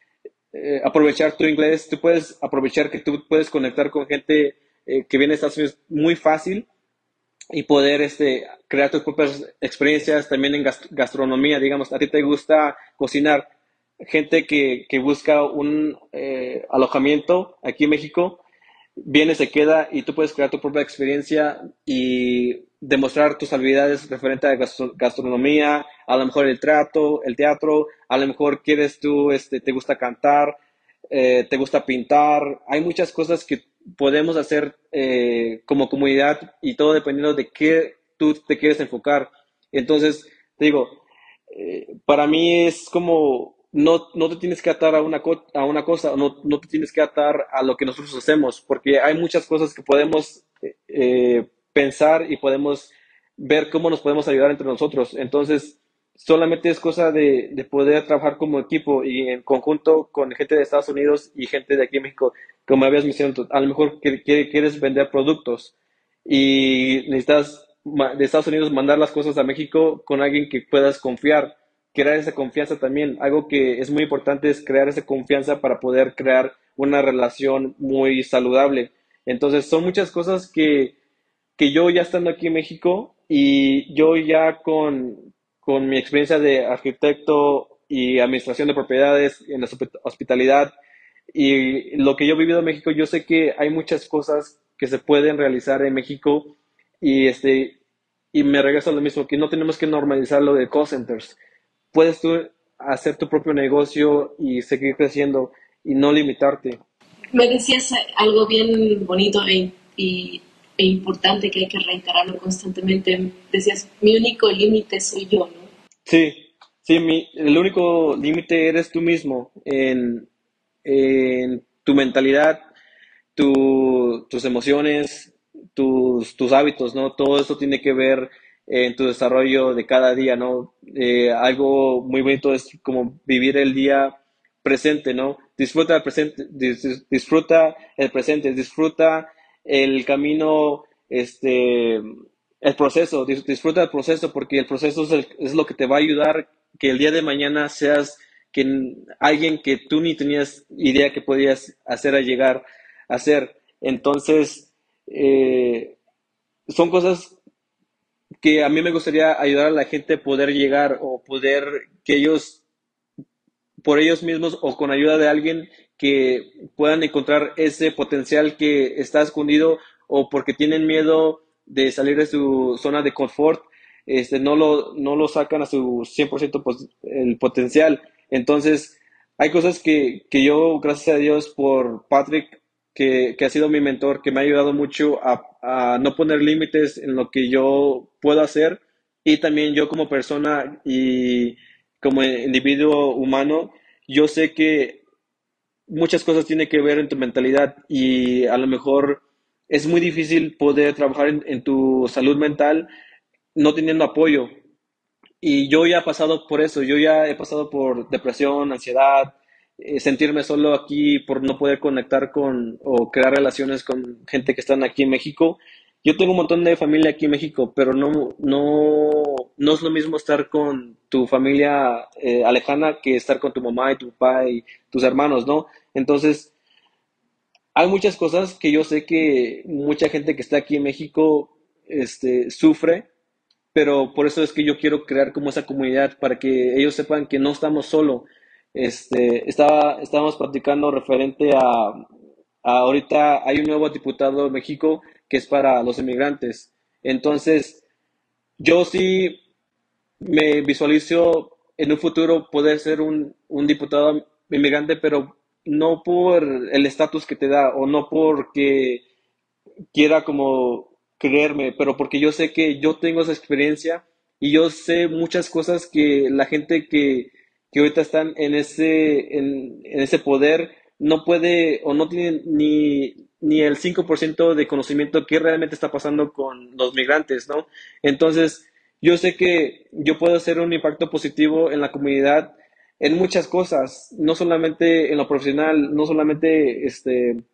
eh, aprovechar tu inglés, tú puedes aprovechar que tú puedes conectar con gente eh, que viene de Estados Unidos muy fácil y poder este, crear tus propias experiencias también en gastronomía, digamos, a ti te gusta cocinar, gente que, que busca un eh, alojamiento aquí en México, viene, se queda y tú puedes crear tu propia experiencia y demostrar tus habilidades referente a gastronomía, a lo mejor el trato, el teatro, a lo mejor quieres tú, este, te gusta cantar, eh, te gusta pintar, hay muchas cosas que podemos hacer eh, como comunidad y todo dependiendo de qué tú te quieres enfocar. Entonces, te digo, eh, para mí es como no, no te tienes que atar a una, a una cosa, no, no te tienes que atar a lo que nosotros hacemos, porque hay muchas cosas que podemos eh, pensar y podemos ver cómo nos podemos ayudar entre nosotros. Entonces, solamente es cosa de, de, poder trabajar como equipo y en conjunto con gente de Estados Unidos y gente de aquí en México, como habías mencionado, a lo mejor que, quieres vender productos y necesitas de Estados Unidos mandar las cosas a México con alguien que puedas confiar crear esa confianza también. Algo que es muy importante es crear esa confianza para poder crear una relación muy saludable. Entonces, son muchas cosas que, que yo ya estando aquí en México y yo ya con, con mi experiencia de arquitecto y administración de propiedades en la hospitalidad y lo que yo he vivido en México, yo sé que hay muchas cosas que se pueden realizar en México y este y me regreso a lo mismo, que no tenemos que normalizar lo de call centers puedes tú hacer tu propio negocio y seguir creciendo y no limitarte. Me decías algo bien bonito e, e importante que hay que reiterarlo constantemente. Decías, mi único límite soy yo, ¿no? Sí, sí, mi, el único límite eres tú mismo en, en tu mentalidad, tu, tus emociones, tus, tus hábitos, ¿no? Todo eso tiene que ver en tu desarrollo de cada día, ¿no? Eh, algo muy bonito es como vivir el día presente, ¿no? Disfruta el presente, disfruta el presente, disfruta el camino, este, el proceso, disfruta el proceso porque el proceso es, lo que te va a ayudar que el día de mañana seas que alguien que tú ni tenías idea que podías hacer a llegar a ser. Entonces, eh, son cosas que a mí me gustaría ayudar a la gente a poder llegar o poder que ellos, por ellos mismos o con ayuda de alguien, que puedan encontrar ese potencial que está escondido o porque tienen miedo de salir de su zona de confort, este, no, lo, no lo sacan a su 100% pues, el potencial. Entonces, hay cosas que, que yo, gracias a Dios por Patrick, que, ha sido mi mentor, que me ha ayudado mucho a, no poner límites en lo que yo puedo hacer y también yo como persona y como individuo humano, yo sé que muchas cosas tienen que ver en tu mentalidad y a lo mejor es muy difícil poder trabajar en, tu salud mental no teniendo apoyo. Y yo ya he pasado por eso, yo ya he pasado por depresión, ansiedad, sentirme solo aquí por no poder conectar con o crear relaciones con gente que están aquí en México. Yo tengo un montón de familia aquí en México, pero no, no, no es lo mismo estar con tu familia eh, alejana que estar con tu mamá y tu papá y tus hermanos, ¿no? Entonces, hay muchas cosas que yo sé que mucha gente que está aquí en México este, sufre, pero por eso es que yo quiero crear como esa comunidad para que ellos sepan que no estamos solos este, estaba, estábamos platicando referente a, ahorita hay un nuevo diputado en México que es para los inmigrantes. Entonces, yo sí me visualizo en un futuro poder ser un, un diputado inmigrante, pero no por el estatus que te da o no porque quiera como creerme, pero porque yo sé que yo tengo esa experiencia y yo sé muchas cosas que la gente que que ahorita están en ese, en, ese poder no puede o no tiene ni, ni el 5% de conocimiento que realmente está pasando con los migrantes, ¿no? Entonces, yo sé que yo puedo hacer un impacto positivo en la comunidad en muchas cosas, no solamente en lo profesional, no solamente este, en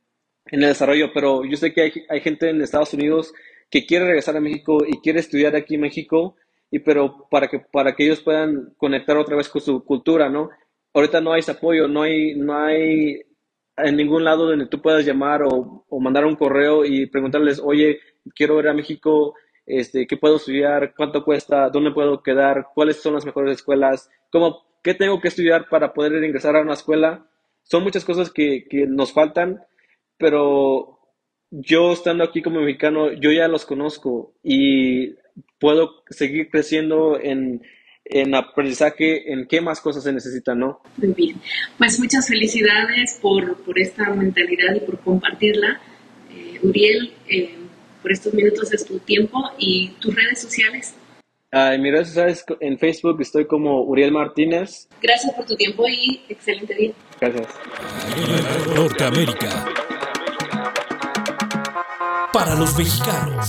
el desarrollo, pero yo sé que hay, hay, gente en Estados Unidos que quiere regresar a México y quiere estudiar aquí en México, y pero para que, para que ellos puedan conectar otra vez con su cultura, ¿no? Ahorita no hay apoyo, no hay, no hay en ningún lado donde tú puedas llamar o, o mandar un correo y preguntarles, oye, quiero ir a México, este, qué puedo estudiar, cuánto cuesta, dónde puedo quedar, cuáles son las mejores escuelas, cómo, qué tengo que estudiar para poder ingresar a una escuela. Son muchas cosas que, que nos faltan, pero yo estando aquí como mexicano, yo ya los conozco y puedo seguir creciendo en, en aprendizaje, en qué más cosas se necesitan, ¿no? Muy bien. Pues muchas felicidades por, por esta mentalidad y por compartirla. Eh, Uriel, eh, por estos minutos de tu tiempo y tus redes sociales. Uh, en mis redes sociales, en Facebook estoy como Uriel Martínez. Gracias por tu tiempo y excelente día. Gracias. Norteamérica. Para los mexicanos.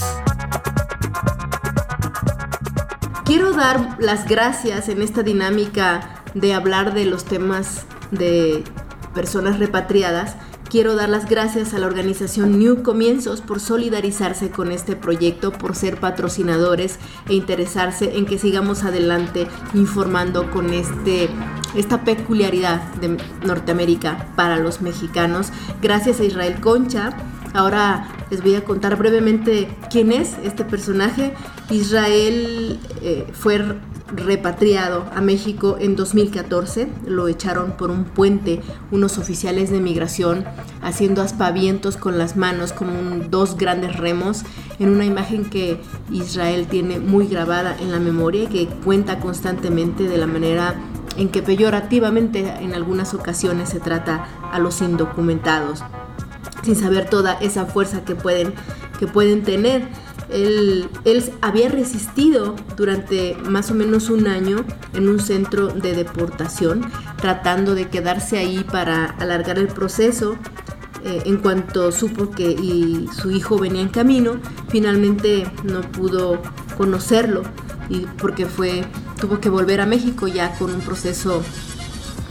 Quiero dar las gracias en esta dinámica de hablar de los temas de personas repatriadas. Quiero dar las gracias a la organización New Comienzos por solidarizarse con este proyecto, por ser patrocinadores e interesarse en que sigamos adelante informando con este, esta peculiaridad de Norteamérica para los mexicanos. Gracias a Israel Concha. Ahora les voy a contar brevemente quién es este personaje. Israel eh, fue repatriado a México en 2014. Lo echaron por un puente unos oficiales de migración haciendo aspavientos con las manos como dos grandes remos en una imagen que Israel tiene muy grabada en la memoria y que cuenta constantemente de la manera en que peyorativamente en algunas ocasiones se trata a los indocumentados sin saber toda esa fuerza que pueden, que pueden tener. Él, él, había resistido durante más o menos un año en un centro de deportación, tratando de quedarse ahí para alargar el proceso. Eh, en cuanto supo que y su hijo venía en camino, finalmente no pudo conocerlo y porque fue tuvo que volver a México ya con un proceso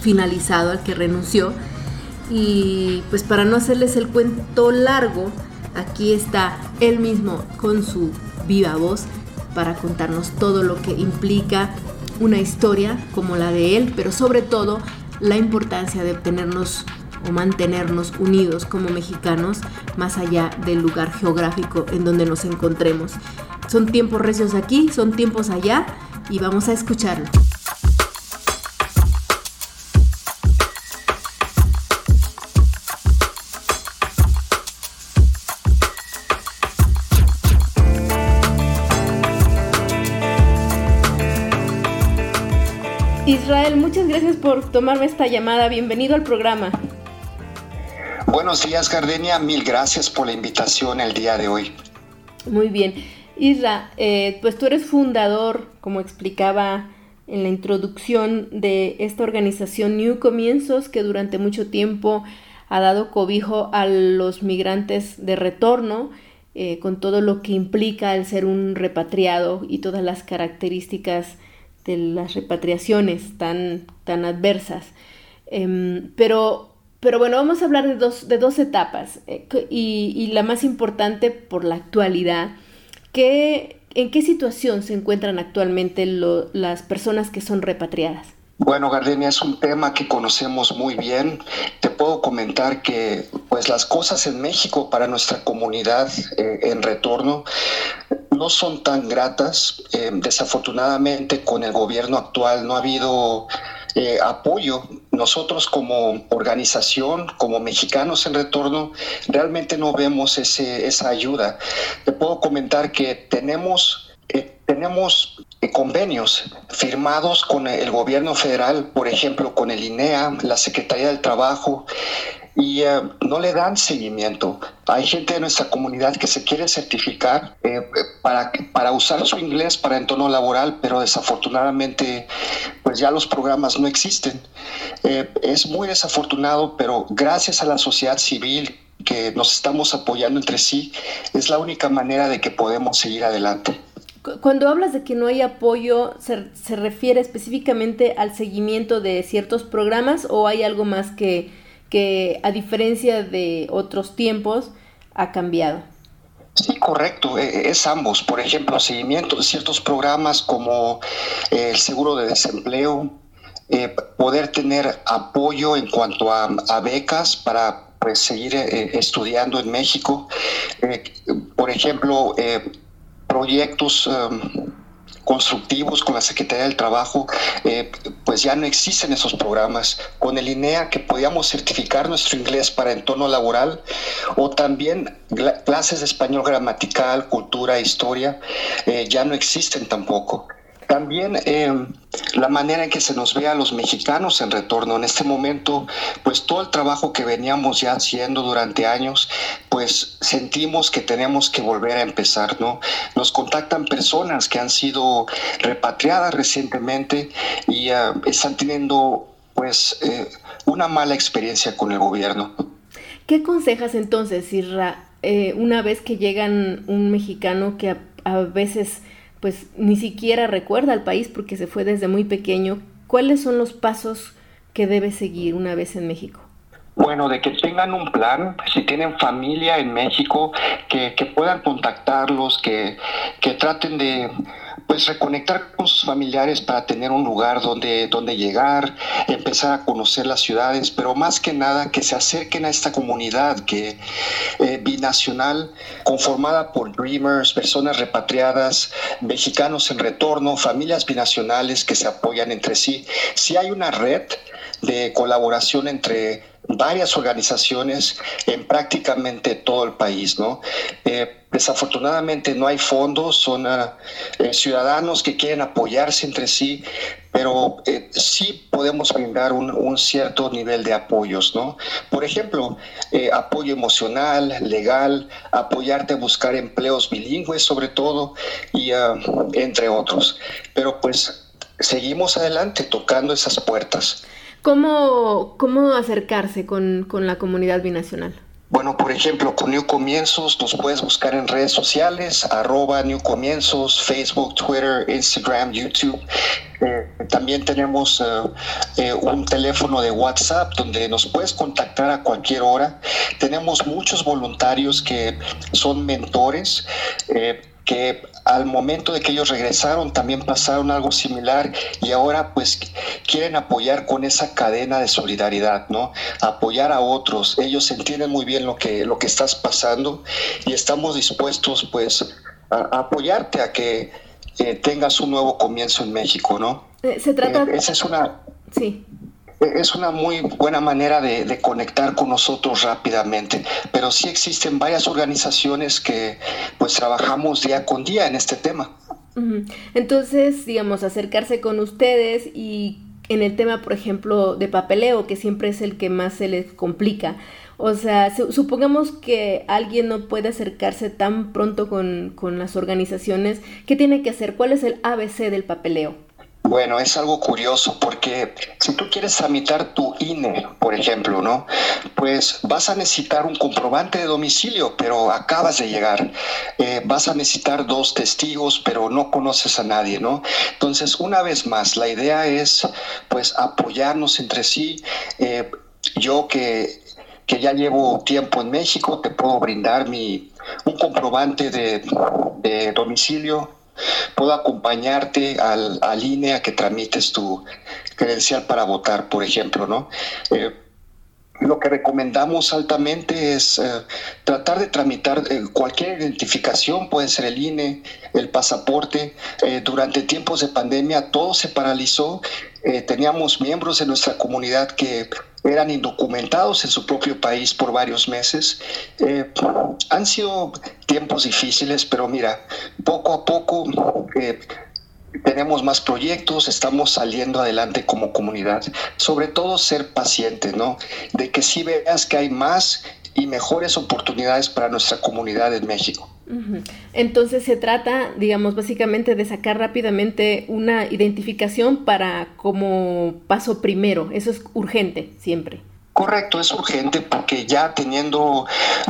finalizado al que renunció y pues para no hacerles el cuento largo, aquí está él mismo con su viva voz para contarnos todo lo que implica una historia como la de él, pero sobre todo la importancia de obtenernos o mantenernos unidos como mexicanos más allá del lugar geográfico en donde nos encontremos. Son tiempos recios aquí, son tiempos allá y vamos a escucharlo. Israel, muchas gracias por tomarme esta llamada. Bienvenido al programa. Buenos días, Gardenia. Mil gracias por la invitación el día de hoy. Muy bien. Isra, eh, pues tú eres fundador, como explicaba en la introducción, de esta organización New Comienzos, que durante mucho tiempo ha dado cobijo a los migrantes de retorno, eh, con todo lo que implica el ser un repatriado y todas las características de las repatriaciones tan, tan adversas. Em, pero, pero bueno, vamos a hablar de dos, de dos etapas eh, y, la más importante por la actualidad. ¿qué, ¿En qué situación se encuentran actualmente las personas que son repatriadas? Bueno, Gardenia, es un tema que conocemos muy bien. Te puedo comentar que pues las cosas en México para nuestra comunidad eh, en retorno no son tan gratas. Eh, desafortunadamente con el gobierno actual no ha habido eh, apoyo. Nosotros como organización, como mexicanos en retorno, realmente no vemos ese, esa ayuda. Te puedo comentar que tenemos tenemos convenios firmados con el gobierno federal, por ejemplo, con el INEA, la Secretaría del Trabajo, y eh, no le dan seguimiento. Hay gente de nuestra comunidad que se quiere certificar para, para usar su inglés para entorno laboral, pero desafortunadamente pues ya los programas no existen. es muy desafortunado, pero gracias a la sociedad civil que nos estamos apoyando entre sí, es la única manera de que podemos seguir adelante. Cuando hablas de que no hay apoyo, ¿se, ¿se, refiere específicamente al seguimiento de ciertos programas o hay algo más que, que a diferencia de otros tiempos ha cambiado. Sí, correcto, e, es ambos. Por ejemplo, seguimiento de ciertos programas como eh, el seguro de desempleo, eh, poder tener apoyo en cuanto a, becas para pues, seguir eh, estudiando en México. por ejemplo, proyectos em, constructivos con la Secretaría del Trabajo, eh, pues ya no existen esos programas. Con el INEA que podíamos certificar nuestro inglés para entorno laboral o también clases de español gramatical, cultura, historia, eh, ya no existen tampoco. También eh, la manera en que se nos ve a los mexicanos en retorno. En este momento, pues todo el trabajo que veníamos ya haciendo durante años, pues sentimos que tenemos que volver a empezar, ¿no? Nos contactan personas que han sido repatriadas recientemente y eh, están teniendo, pues, eh, una mala experiencia con el gobierno. ¿Qué aconsejas entonces, Irra, una vez que llegan un mexicano que a veces pues ni siquiera recuerda al país porque se fue desde muy pequeño. ¿Cuáles son los pasos que debe seguir una vez en México? Bueno, de que tengan un plan, si tienen familia en México, que, que puedan contactarlos, que, que traten de pues reconectar con sus familiares para tener un lugar donde, donde llegar, empezar a conocer las ciudades, pero más que nada que se acerquen a esta comunidad que eh, binacional conformada por dreamers, personas repatriadas, mexicanos en retorno, familias binacionales que se apoyan entre sí. Si hay una red de colaboración entre varias organizaciones en prácticamente todo el país, ¿no? Eh, desafortunadamente no hay fondos, son ah, eh, ciudadanos que quieren apoyarse entre sí, pero eh, sí podemos brindar un, cierto nivel de apoyos, ¿no? Por ejemplo, apoyo emocional, legal, apoyarte a buscar empleos bilingües sobre todo, y ah, entre otros. Pero pues seguimos adelante tocando esas puertas. ¿Cómo, cómo acercarse con, con la comunidad binacional? Bueno, por ejemplo, con New Comienzos nos puedes buscar en redes sociales, arroba New Comienzos, Facebook, Twitter, Instagram, YouTube. Eh, también tenemos eh, eh, un teléfono de WhatsApp donde nos puedes contactar a cualquier hora. Tenemos muchos voluntarios que son mentores que al momento de que ellos regresaron también pasaron algo similar y ahora pues quieren apoyar con esa cadena de solidaridad, ¿no? Apoyar a otros. Ellos entienden muy bien lo que, lo que estás pasando y estamos dispuestos pues a, apoyarte a que eh, tengas un nuevo comienzo en México, ¿no? Eh, se trata... Eh, esa es una... Sí es una muy buena manera de, conectar con nosotros rápidamente, pero sí existen varias organizaciones que pues trabajamos día con día en este tema. Entonces, digamos, acercarse con ustedes y en el tema, por ejemplo, de papeleo, que siempre es el que más se les complica. O sea, supongamos que alguien no puede acercarse tan pronto con, con las organizaciones, ¿qué tiene que hacer? ¿Cuál es el ABC del papeleo? Bueno, es algo curioso porque si tú quieres tramitar tu INE, por ejemplo, ¿no? Pues vas a necesitar un comprobante de domicilio, pero acabas de llegar. Eh, vas a necesitar dos testigos, pero no conoces a nadie, ¿no? Entonces, una vez más, la idea es, pues, apoyarnos entre sí. Eh, yo que, que ya llevo tiempo en México, te puedo brindar mi, un comprobante de, de domicilio Puedo acompañarte al, al INE a que tramites tu credencial para votar, por ejemplo, ¿no? Eh, lo que recomendamos altamente es eh, tratar de tramitar eh, cualquier identificación, puede ser el INE, el pasaporte. durante tiempos de pandemia todo se paralizó. teníamos miembros de nuestra comunidad que eran indocumentados en su propio país por varios meses. Eh, han sido tiempos difíciles, pero mira, poco a poco eh, tenemos más proyectos, estamos saliendo adelante como comunidad. Sobre todo ser paciente, ¿no? De que si veas que hay más y mejores oportunidades para nuestra comunidad en México. Entonces se trata, digamos, básicamente de sacar rápidamente una identificación para como paso primero. Eso es urgente siempre. Correcto, es urgente porque ya teniendo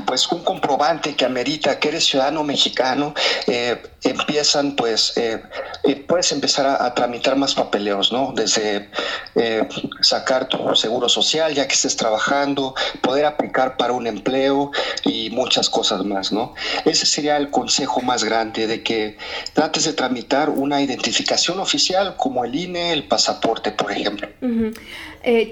pues un comprobante que amerita que eres ciudadano mexicano, eh, empiezan pues, eh, eh, puedes empezar a, tramitar más papeleos, ¿no? Desde sacar tu seguro social ya que estés trabajando, poder aplicar para un empleo y muchas cosas más, ¿no? Ese sería el consejo más grande de que trates de tramitar una identificación oficial como el INE, el pasaporte, por ejemplo.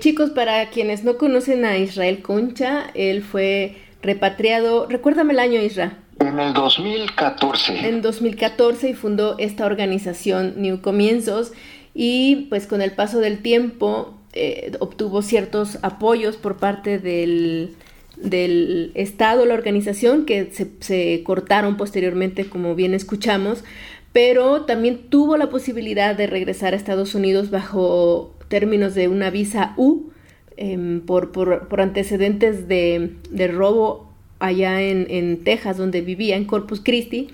Chicos, para quienes no conocen a Israel Concha, él fue repatriado, recuérdame el año, Israel. En el 2014. En 2014 y fundó esta organización New Comienzos y pues con el paso del tiempo eh, obtuvo ciertos apoyos por parte del, del Estado, la organización, que se, se cortaron posteriormente, como bien escuchamos, pero también tuvo la posibilidad de regresar a Estados Unidos bajo términos de una visa U Em, por, por, antecedentes de, robo allá en, Texas, donde vivía, en Corpus Christi.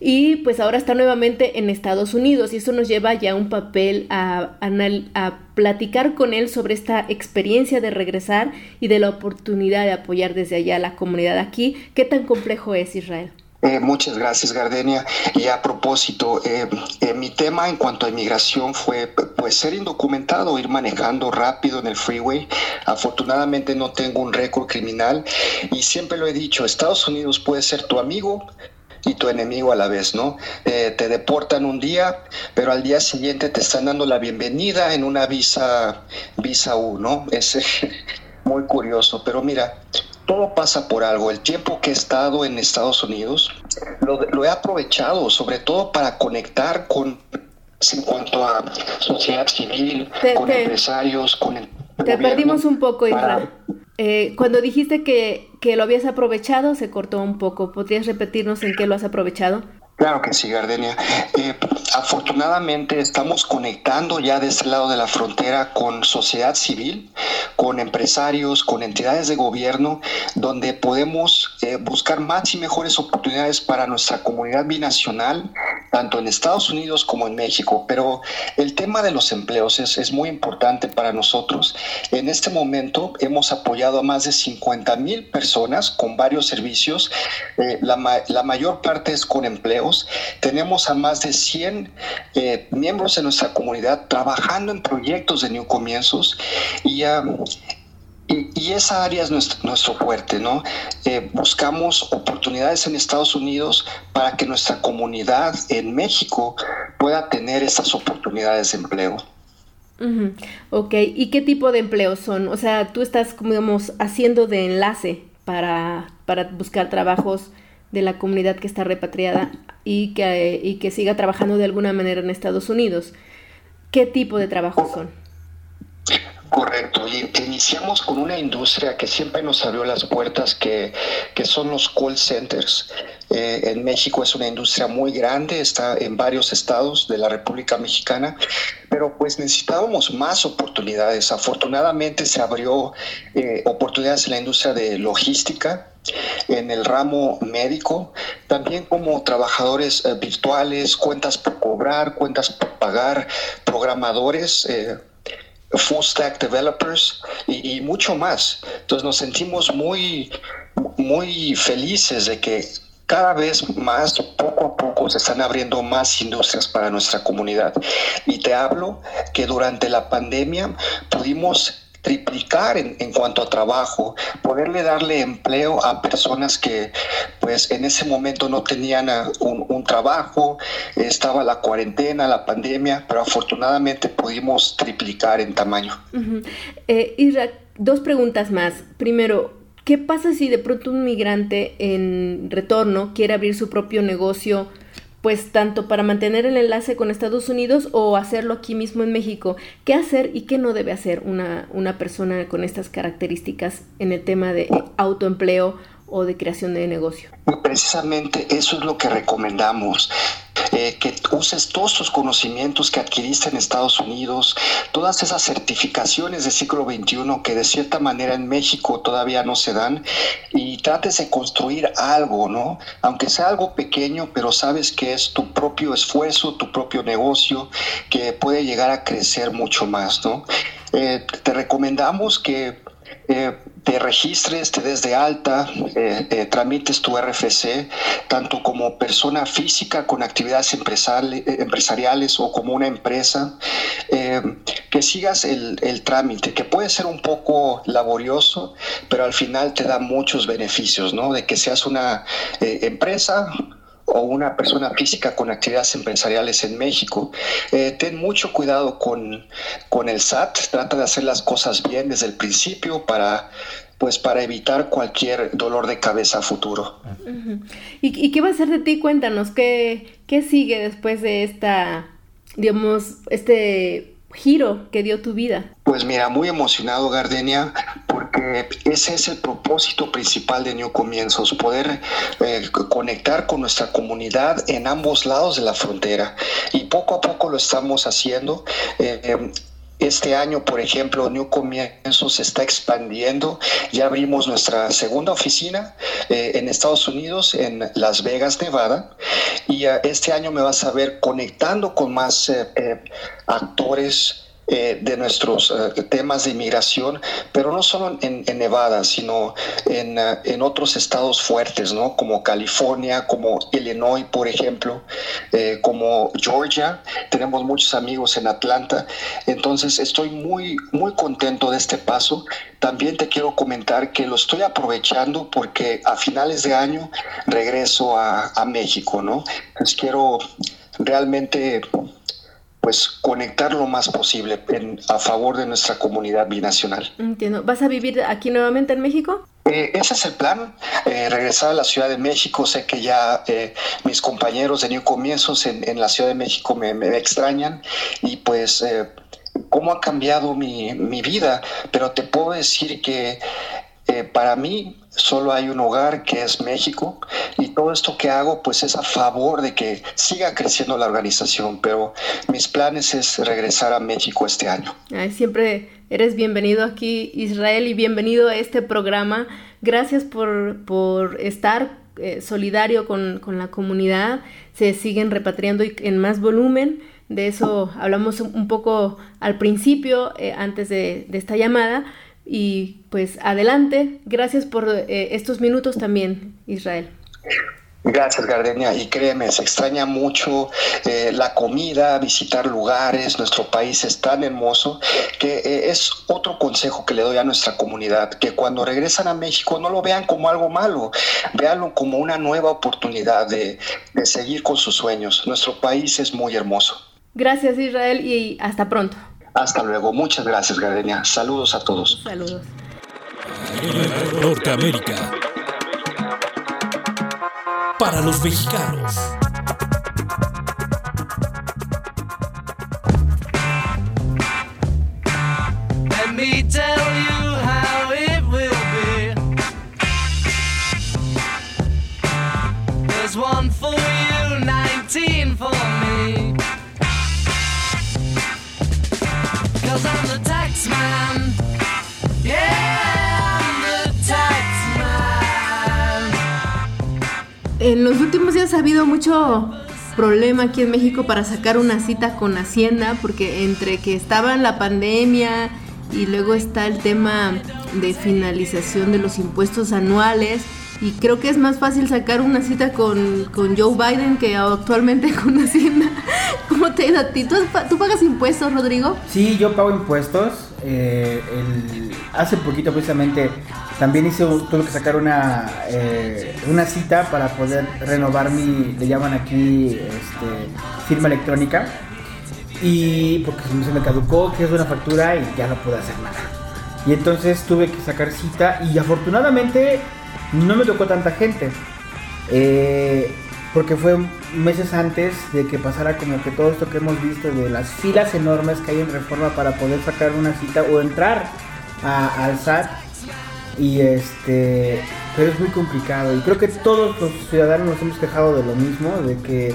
Y pues ahora está nuevamente en Estados Unidos y eso nos lleva ya un papel a, a, platicar con él sobre esta experiencia de regresar y de la oportunidad de apoyar desde allá a la comunidad aquí. ¿Qué tan complejo es Israel? Eh, muchas gracias, Gardenia. Y a propósito, eh, eh, mi tema en cuanto a inmigración fue pues ser indocumentado, ir manejando rápido en el freeway. Afortunadamente no tengo un récord criminal y siempre lo he dicho, Estados Unidos puede ser tu amigo, y tu enemigo a la vez, ¿no? te deportan un día, pero al día siguiente te están dando la bienvenida en una visa, visa U, ¿no? Es muy curioso, pero mira, todo pasa por algo. El tiempo que he estado en Estados Unidos lo, he aprovechado, sobre todo para conectar con, en cuanto a sociedad civil, con empresarios, con el Te perdimos un poco, Isra. Eh, cuando dijiste que, que lo habías aprovechado, se cortó un poco. ¿Podrías repetirnos en qué lo has aprovechado? Claro que sí, Gardenia. Eh, afortunadamente estamos conectando ya de este lado de la frontera con sociedad civil, con empresarios, con entidades de gobierno, donde podemos eh, buscar más y mejores oportunidades para nuestra comunidad binacional, tanto en Estados Unidos como en México. Pero el tema de los empleos es, es muy importante para nosotros. En este momento hemos apoyado a más de 50 mil personas con varios servicios. Eh, la, la mayor parte es con empleo tenemos a más de 100 eh, miembros de nuestra comunidad trabajando en proyectos de New Comienzos y, y, esa área es nuestro, fuerte, ¿no? Eh, buscamos oportunidades en Estados Unidos para que nuestra comunidad en México pueda tener esas oportunidades de empleo. Ok, ¿y qué tipo de empleos son? O sea, tú estás, digamos, haciendo de enlace para, para buscar trabajos de la comunidad que está repatriada y que, y que siga trabajando de alguna manera en Estados Unidos. ¿Qué tipo de trabajos son? Correcto, y iniciamos con una industria que siempre nos abrió las puertas, que, que son los call centers. Eh, en México es una industria muy grande, está en varios estados de la República Mexicana, pero pues necesitábamos más oportunidades. Afortunadamente se abrió eh, oportunidades en la industria de logística, en el ramo médico, también como trabajadores eh, virtuales, cuentas por cobrar, cuentas por pagar, programadores. Full stack developers y, mucho más. Entonces nos sentimos muy, muy felices de que cada vez más, poco a poco, se están abriendo más industrias para nuestra comunidad. Y te hablo que durante la pandemia pudimos triplicar en, en, cuanto a trabajo, poderle darle empleo a personas que pues en ese momento no tenían un, un trabajo, estaba la cuarentena, la pandemia, pero afortunadamente pudimos triplicar en tamaño. Eh, Isra, dos preguntas más. Primero, ¿qué pasa si de pronto un migrante en retorno quiere abrir su propio negocio? Pues tanto para mantener el enlace con Estados Unidos o hacerlo aquí mismo en México. ¿Qué hacer y qué no debe hacer una, una persona con estas características en el tema de autoempleo o de creación de negocio? Precisamente eso es lo que recomendamos. Eh, que uses todos tus conocimientos que adquiriste en Estados Unidos, todas esas certificaciones del siglo XXI que de cierta manera en México todavía no se dan y trates de construir algo, ¿no? Aunque sea algo pequeño, pero sabes que es tu propio esfuerzo, tu propio negocio, que puede llegar a crecer mucho más, ¿no? Eh, te recomendamos que eh, te registres, te des de alta, eh, eh, tramites tu RFC, tanto como persona física con actividades empresariales o como una empresa, que sigas el, el, trámite, que puede ser un poco laborioso, pero al final te da muchos beneficios, ¿no? De que seas una empresa o una persona física con actividades empresariales en México. Eh, ten mucho cuidado con, con el SAT, trata de hacer las cosas bien desde el principio para pues para evitar cualquier dolor de cabeza futuro. ¿Y, ¿Y, qué va a hacer de ti? Cuéntanos, ¿qué, ¿qué sigue después de esta, digamos, este giro que dio tu vida? Pues mira, muy emocionado Gardenia, porque ese es el propósito principal de New Comienzos, poder eh, conectar con nuestra comunidad en ambos lados de la frontera. Y poco a poco lo estamos haciendo. Eh, este año, por ejemplo, New Comienzos se está expandiendo. Ya abrimos nuestra segunda oficina eh, en Estados Unidos, en Las Vegas, Nevada. Y este año me vas a ver conectando con más actores eh, de nuestros eh, temas de inmigración, pero no solo en, Nevada, sino en, eh, en, otros estados fuertes, ¿no? Como California, como Illinois, por ejemplo, como Georgia. Tenemos muchos amigos en Atlanta. Entonces, estoy muy, muy contento de este paso. También te quiero comentar que lo estoy aprovechando porque a finales de año regreso a, a México, ¿no? Entonces, quiero realmente pues conectar lo más posible a favor de nuestra comunidad binacional. Entiendo. ¿Vas a vivir aquí nuevamente en México? Eh, ese es el plan, eh, regresar a la Ciudad de México. Sé que ya eh, mis compañeros de New Comienzos en, la Ciudad de México me, me extrañan y pues cómo ha cambiado mi, mi, vida, pero te puedo decir que para mí solo hay un hogar que es México y todo esto que hago pues es a favor de que siga creciendo la organización, pero mis planes es regresar a México este año. siempre eres bienvenido aquí Israel y bienvenido a este programa. Gracias por, por estar eh, solidario con, con, la comunidad. Se siguen repatriando en más volumen. De eso hablamos un poco al principio, eh, antes de, de esta llamada. Y pues adelante, gracias por eh, estos minutos también, Israel. Gracias, Gardenia. Y créeme, se extraña mucho eh, la comida, visitar lugares. Nuestro país es tan hermoso que eh, es otro consejo que le doy a nuestra comunidad, que cuando regresan a México no lo vean como algo malo, véanlo como una nueva oportunidad de, de seguir con sus sueños. Nuestro país es muy hermoso. Gracias, Israel, y hasta pronto. Hasta luego. Muchas gracias, Gardenia. Saludos a todos. Saludos. Norteamérica. Para los mexicanos. Let me tell you how it will be. There's one for you, En los últimos días ha habido mucho problema aquí en México para sacar una cita con Hacienda, porque entre que estaba la pandemia y luego está el tema de finalización de los impuestos anuales, y creo que es más fácil sacar una cita con, con Joe Biden que actualmente con Hacienda. ¿Cómo te ha a ti? ¿Tú, pagas impuestos, Rodrigo? Sí, yo pago impuestos. Eh, hace poquito precisamente también hice, tuve que sacar una, eh, una cita para poder renovar mi, le llaman aquí, este, firma electrónica. Y porque se me caducó, que es una factura y ya no pude hacer nada. Y entonces tuve que sacar cita y afortunadamente no me tocó tanta gente. Eh, porque fue meses antes de que pasara como que todo esto que hemos visto de las filas enormes que hay en reforma para poder sacar una cita o entrar al SAT. Y este, pero es muy complicado. Y creo que todos los ciudadanos nos hemos quejado de lo mismo, de que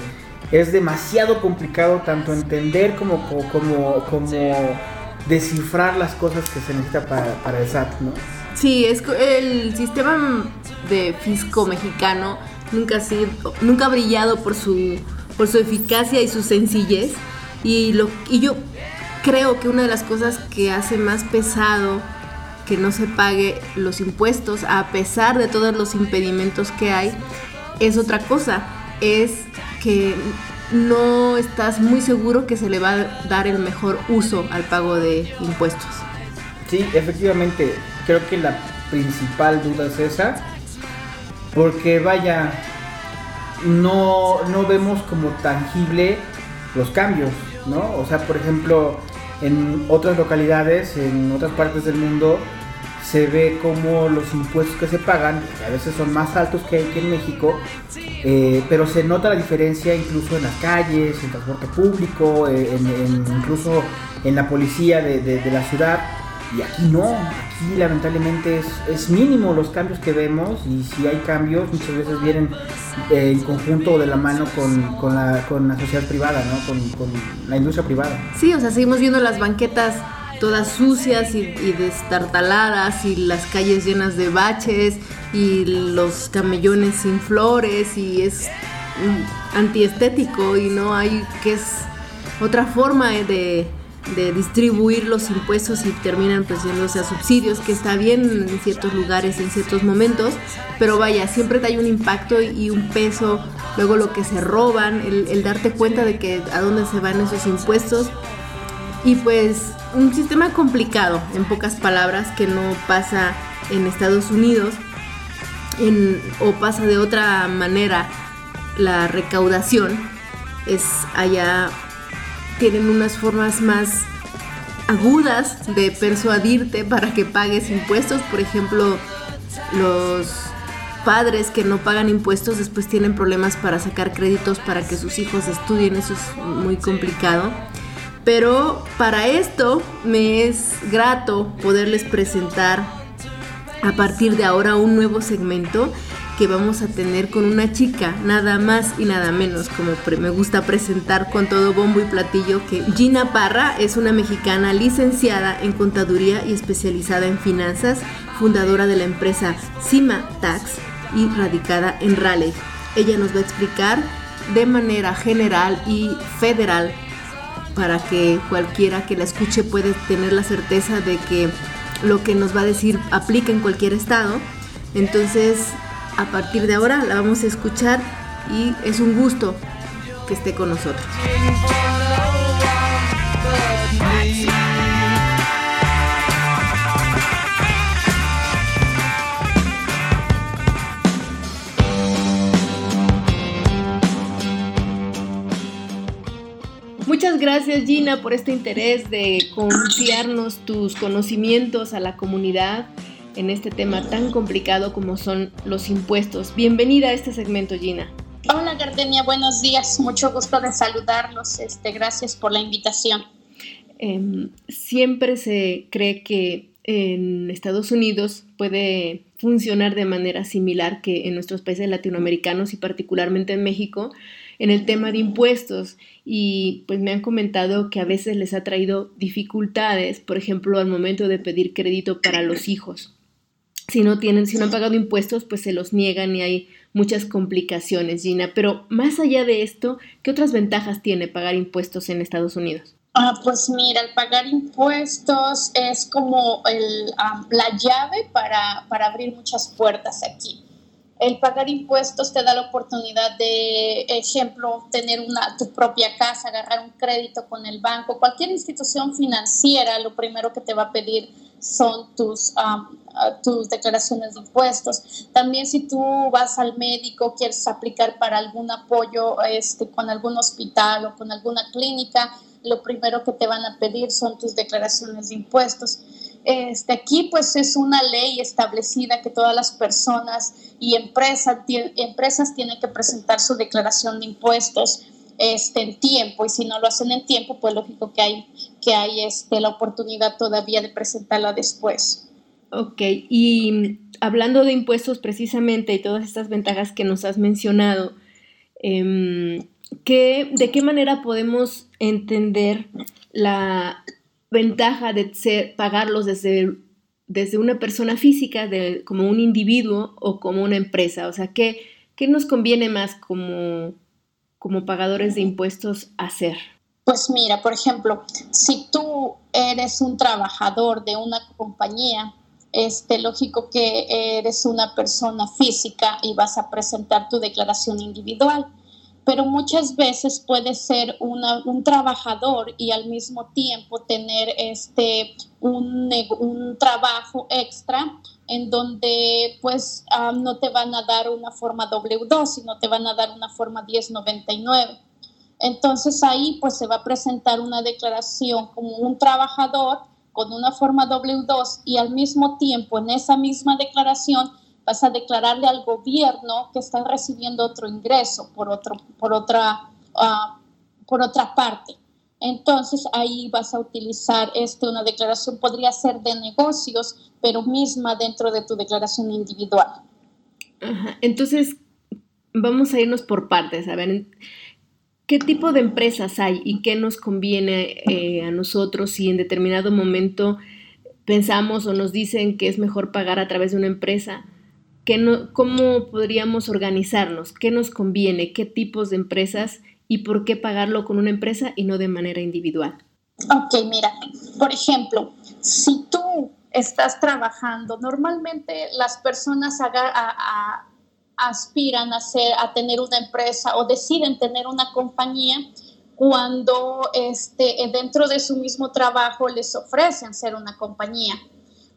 es demasiado complicado tanto entender como, como, como descifrar las cosas que se necesita para, para el SAT, ¿no? Sí, es el sistema de fisco mexicano nunca ha sido, nunca ha brillado por su por su eficacia y su sencillez y lo y yo creo que una de las cosas que hace más pesado que no se pague los impuestos a pesar de todos los impedimentos que hay es otra cosa, es que no estás muy seguro que se le va a dar el mejor uso al pago de impuestos. Sí, efectivamente, creo que la principal duda es esa, porque vaya, no, no vemos como tangible los cambios, ¿no? O sea, por ejemplo, en otras localidades, en otras partes del mundo, se ve como los impuestos que se pagan, que a veces son más altos que aquí en México, eh, pero se nota la diferencia incluso en las calles, en transporte público, eh, incluso en la policía de la ciudad. Y aquí no, aquí lamentablemente es, es, mínimo los cambios que vemos y si hay cambios muchas veces vienen eh, en conjunto o de la mano con, con, la, con la sociedad privada, ¿no? Con, con, la industria privada. Sí, o sea, seguimos viendo las banquetas todas sucias y, y, destartaladas y las calles llenas de baches y los camellones sin flores y es antiestético y no hay que es otra forma de de distribuir los impuestos y terminan presidiéndose a subsidios, que está bien en ciertos lugares, en ciertos momentos, pero vaya, siempre hay un impacto y un peso, luego lo que se roban, el, darte cuenta de que a dónde se van esos impuestos. Y pues un sistema complicado, en pocas palabras, que no pasa en Estados Unidos o pasa de otra manera la recaudación, es allá tienen unas formas más agudas de persuadirte para que pagues impuestos. Por ejemplo, los padres que no pagan impuestos después tienen problemas para sacar créditos para que sus hijos estudien. Eso es muy complicado. Pero para esto me es grato poderles presentar a partir de ahora un nuevo segmento que vamos a tener con una chica, nada más y nada menos, como me gusta presentar con todo bombo y platillo, que Gina Parra es una mexicana licenciada en contaduría y especializada en finanzas, fundadora de la empresa Cima Tax y radicada en Raleigh. Ella nos va a explicar de manera general y federal para que cualquiera que la escuche puede tener la certeza de que lo que nos va a decir aplica en cualquier estado. Entonces, a partir de ahora la vamos a escuchar y es un gusto que esté con nosotros. Muchas gracias Gina por este interés de confiarnos tus conocimientos a la comunidad en este tema tan complicado como son los impuestos. Bienvenida a este segmento, Gina. Hola, Gardenia, buenos días. Mucho gusto de saludarlos. Este, gracias por la invitación. Em, siempre se cree que en Estados Unidos puede funcionar de manera similar que en nuestros países latinoamericanos y particularmente en México en el tema de impuestos y pues me han comentado que a veces les ha traído dificultades, por ejemplo, al momento de pedir crédito para los hijos si no tienen, si no han pagado impuestos, pues se los niegan y hay muchas complicaciones, Gina. Pero más allá de esto, ¿qué otras ventajas tiene pagar impuestos en Estados Unidos? Ah, pues mira, el pagar impuestos es como el, la llave para, para abrir muchas puertas aquí el pagar impuestos te da la oportunidad de, ejemplo, tener una, tu propia casa, agarrar un crédito con el banco. Cualquier institución financiera, lo primero que te va a pedir son tus, tus declaraciones de impuestos. También si tú vas al médico, quieres aplicar para algún apoyo este, con algún hospital o con alguna clínica, lo primero que te van a pedir son tus declaraciones de impuestos. Este, aquí pues es una ley establecida que todas las personas y empresas, empresas tienen que presentar su declaración de impuestos este, en tiempo y si no lo hacen en tiempo pues lógico que hay, que hay este, la oportunidad todavía de presentarla después. Ok, y hablando de impuestos precisamente y todas estas ventajas que nos has mencionado, em, ¿de qué manera podemos entender la, ventaja de pagarlos desde, desde una persona física, de, como un individuo o como una empresa? O sea, ¿qué, qué nos conviene más como, como pagadores de impuestos hacer? Pues mira, por ejemplo, si tú eres un trabajador de una compañía, este, lógico que eres una persona física y vas a presentar tu declaración individual pero muchas veces puede ser un trabajador y al mismo tiempo tener este, un, trabajo extra en donde pues no te van a dar una forma W2, sino te van a dar una forma 1099. Entonces ahí pues se va a presentar una declaración como un trabajador con una forma W2 y al mismo tiempo en esa misma declaración vas a declararle al gobierno que están recibiendo otro ingreso por, otro, por, otra, ah, por otra parte. Entonces ahí vas a utilizar este, una declaración, podría ser de negocios, pero misma dentro de tu declaración individual. Entonces, vamos a irnos por partes, a ver, ¿qué tipo de empresas hay y qué nos conviene eh, a nosotros si en determinado momento pensamos o nos dicen que es mejor pagar a través de una empresa? no, ¿Cómo podríamos organizarnos? ¿Qué nos conviene? ¿Qué tipos de empresas? ¿Y por qué pagarlo con una empresa y no de manera individual? Ok, mira, por ejemplo, si tú estás trabajando, normalmente las personas aspiran a, ser, a tener una empresa o deciden tener una compañía cuando este, dentro de su mismo trabajo les ofrecen ser una compañía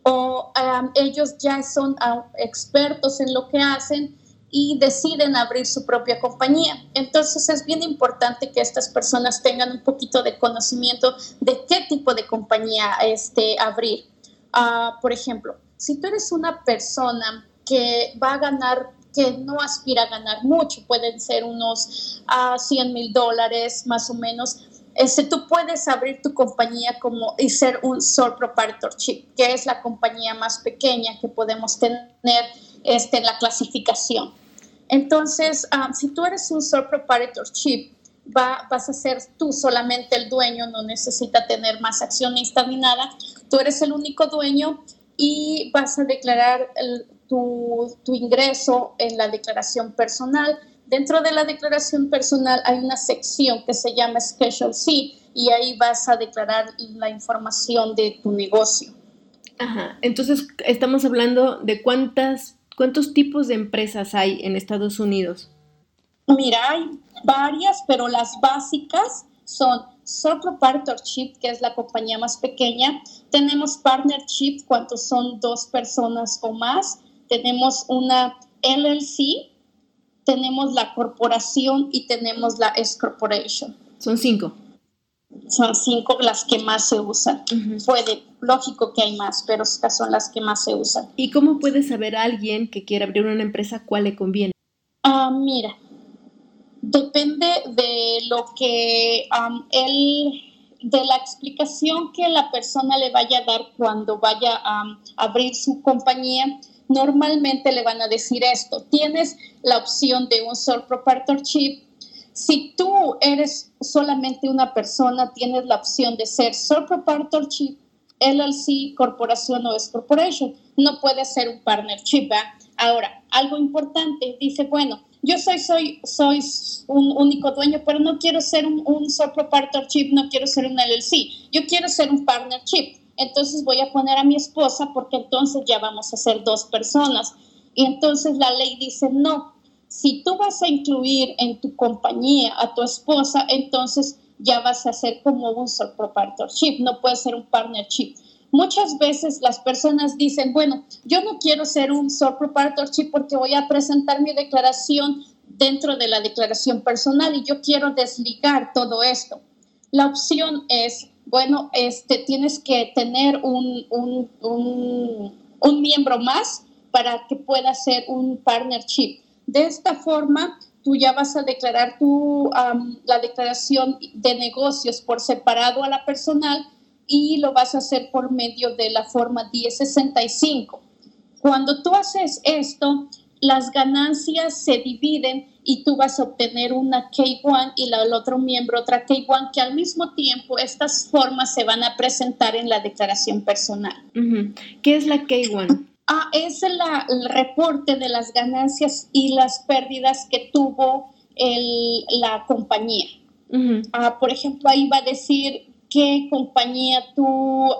o ellos ya son ah, expertos en lo que hacen y deciden abrir su propia compañía. Entonces es bien importante que estas personas tengan un poquito de conocimiento de qué tipo de compañía este, abrir. Ah, por ejemplo, si tú eres una persona que va a ganar que no aspira a ganar mucho, pueden ser unos 100 ah, mil dólares más o menos, este, tú puedes abrir tu compañía como y ser un sole proprietorship, que es la compañía más pequeña que podemos tener este, en la clasificación. Entonces, ah, si tú eres un sole proprietorship, va, vas a ser tú solamente el dueño, no necesita tener más accionistas ni nada. Tú eres el único dueño y vas a declarar tu, tu ingreso en la declaración personal Dentro de la declaración personal hay una sección que se llama Schedule C y ahí vas a declarar la información de tu negocio. Ajá, entonces estamos hablando de cuántas, cuántos tipos de empresas hay en Estados Unidos. Mira, hay varias, pero las básicas son sole proprietorship, que es la compañía más pequeña. Tenemos partnership, cuando son dos personas o más. Tenemos una LLC, tenemos la corporación y tenemos la S corporation. Son cinco. Son cinco las que más se usan. Puede, lógico que hay más, pero estas son las que más se usan. ¿Y cómo puede saber alguien que quiere abrir una empresa cuál le conviene? Ah, mira, depende de lo que él, de la explicación que la persona le vaya a dar cuando vaya a abrir su compañía normalmente le van a decir esto, tienes la opción de un sole proprietorship. Si tú eres solamente una persona, tienes la opción de ser sole proprietorship, LLC, corporación o S corporation. No puede ser un partnership. Ahora, algo importante, dice, bueno, yo soy, soy, soy un único dueño, pero no quiero ser un, un sole proprietorship, no quiero ser un LLC, yo quiero ser un partnership entonces voy a poner a mi esposa porque entonces ya vamos a ser dos personas. Y entonces la ley dice, no, si tú vas a incluir en tu compañía a tu esposa, entonces ya vas a ser como un sole no puede ser un partnership. Muchas veces las personas dicen, bueno, yo no quiero ser un sole porque voy a presentar mi declaración dentro de la declaración personal y yo quiero desligar todo esto. La opción es bueno, este, tienes que tener un, un, miembro más para que pueda ser un partnership. De esta forma, tú ya vas a declarar tu, la declaración de negocios por separado a la personal y lo vas a hacer por medio de la forma 1065. Cuando tú haces esto, las ganancias se dividen y tú vas a obtener una K1 y la, el otro miembro otra K1 que al mismo tiempo estas formas se van a presentar en la declaración personal. ¿Qué es la K1? Ah, es la, el reporte de las ganancias y las pérdidas que tuvo el, la compañía. ah, por ejemplo, ahí va a decir qué compañía tú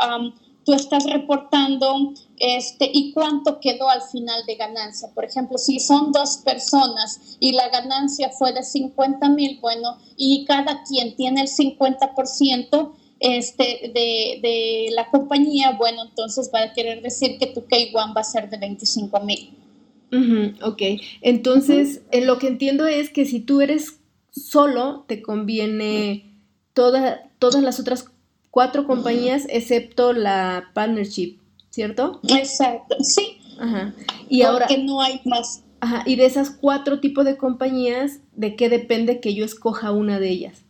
tú estás reportando este, y cuánto quedó al final de ganancia. Por ejemplo, si son dos personas y la ganancia fue de 50 mil, bueno, y cada quien tiene el 50% este, de, de, la compañía, bueno, entonces va a querer decir que tu K1 va a ser de 25 mil. ok, entonces lo que entiendo es que si tú eres solo, te conviene toda, todas las otras cuatro compañías excepto la partnership, ¿cierto? Exacto, sí. Ajá. Y ahora que no hay más. Ajá, y de esas cuatro tipos de compañías, ¿de qué depende que yo escoja una de ellas?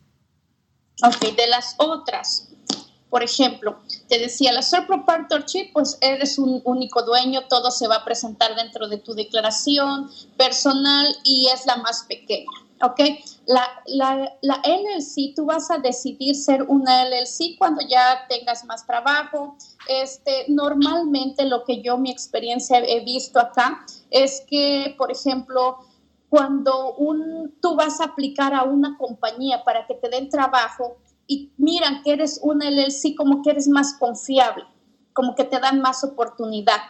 Ok, de las otras. Por ejemplo, te decía, la sole proprietorship, pues eres un único dueño, todo se va a presentar dentro de tu declaración personal y es la más pequeña. ¿Ok? La, la, LLC, tú vas a decidir ser una LLC cuando ya tengas más trabajo. Este, normalmente lo que yo, mi experiencia he visto acá es que, por ejemplo, cuando un, tú vas a aplicar a una compañía para que te den trabajo y miran que eres una LLC como que eres más confiable, como que te dan más oportunidad.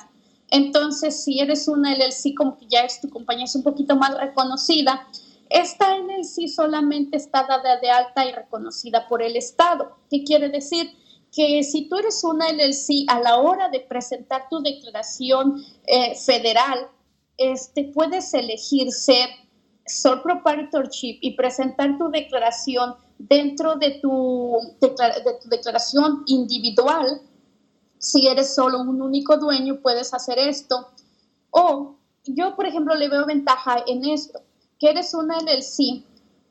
Entonces, si eres una LLC como que ya es tu compañía es un poquito más reconocida, esta LLC solamente está dada de alta y reconocida por el Estado. ¿Qué quiere decir? Que si tú eres una LLC a la hora de presentar tu declaración eh, federal, este, puedes elegir ser sole proprietorship y presentar tu declaración dentro de tu, de tu declaración individual. Si eres solo un único dueño, puedes hacer esto. O yo, por ejemplo, le veo ventaja en esto que eres una LLC,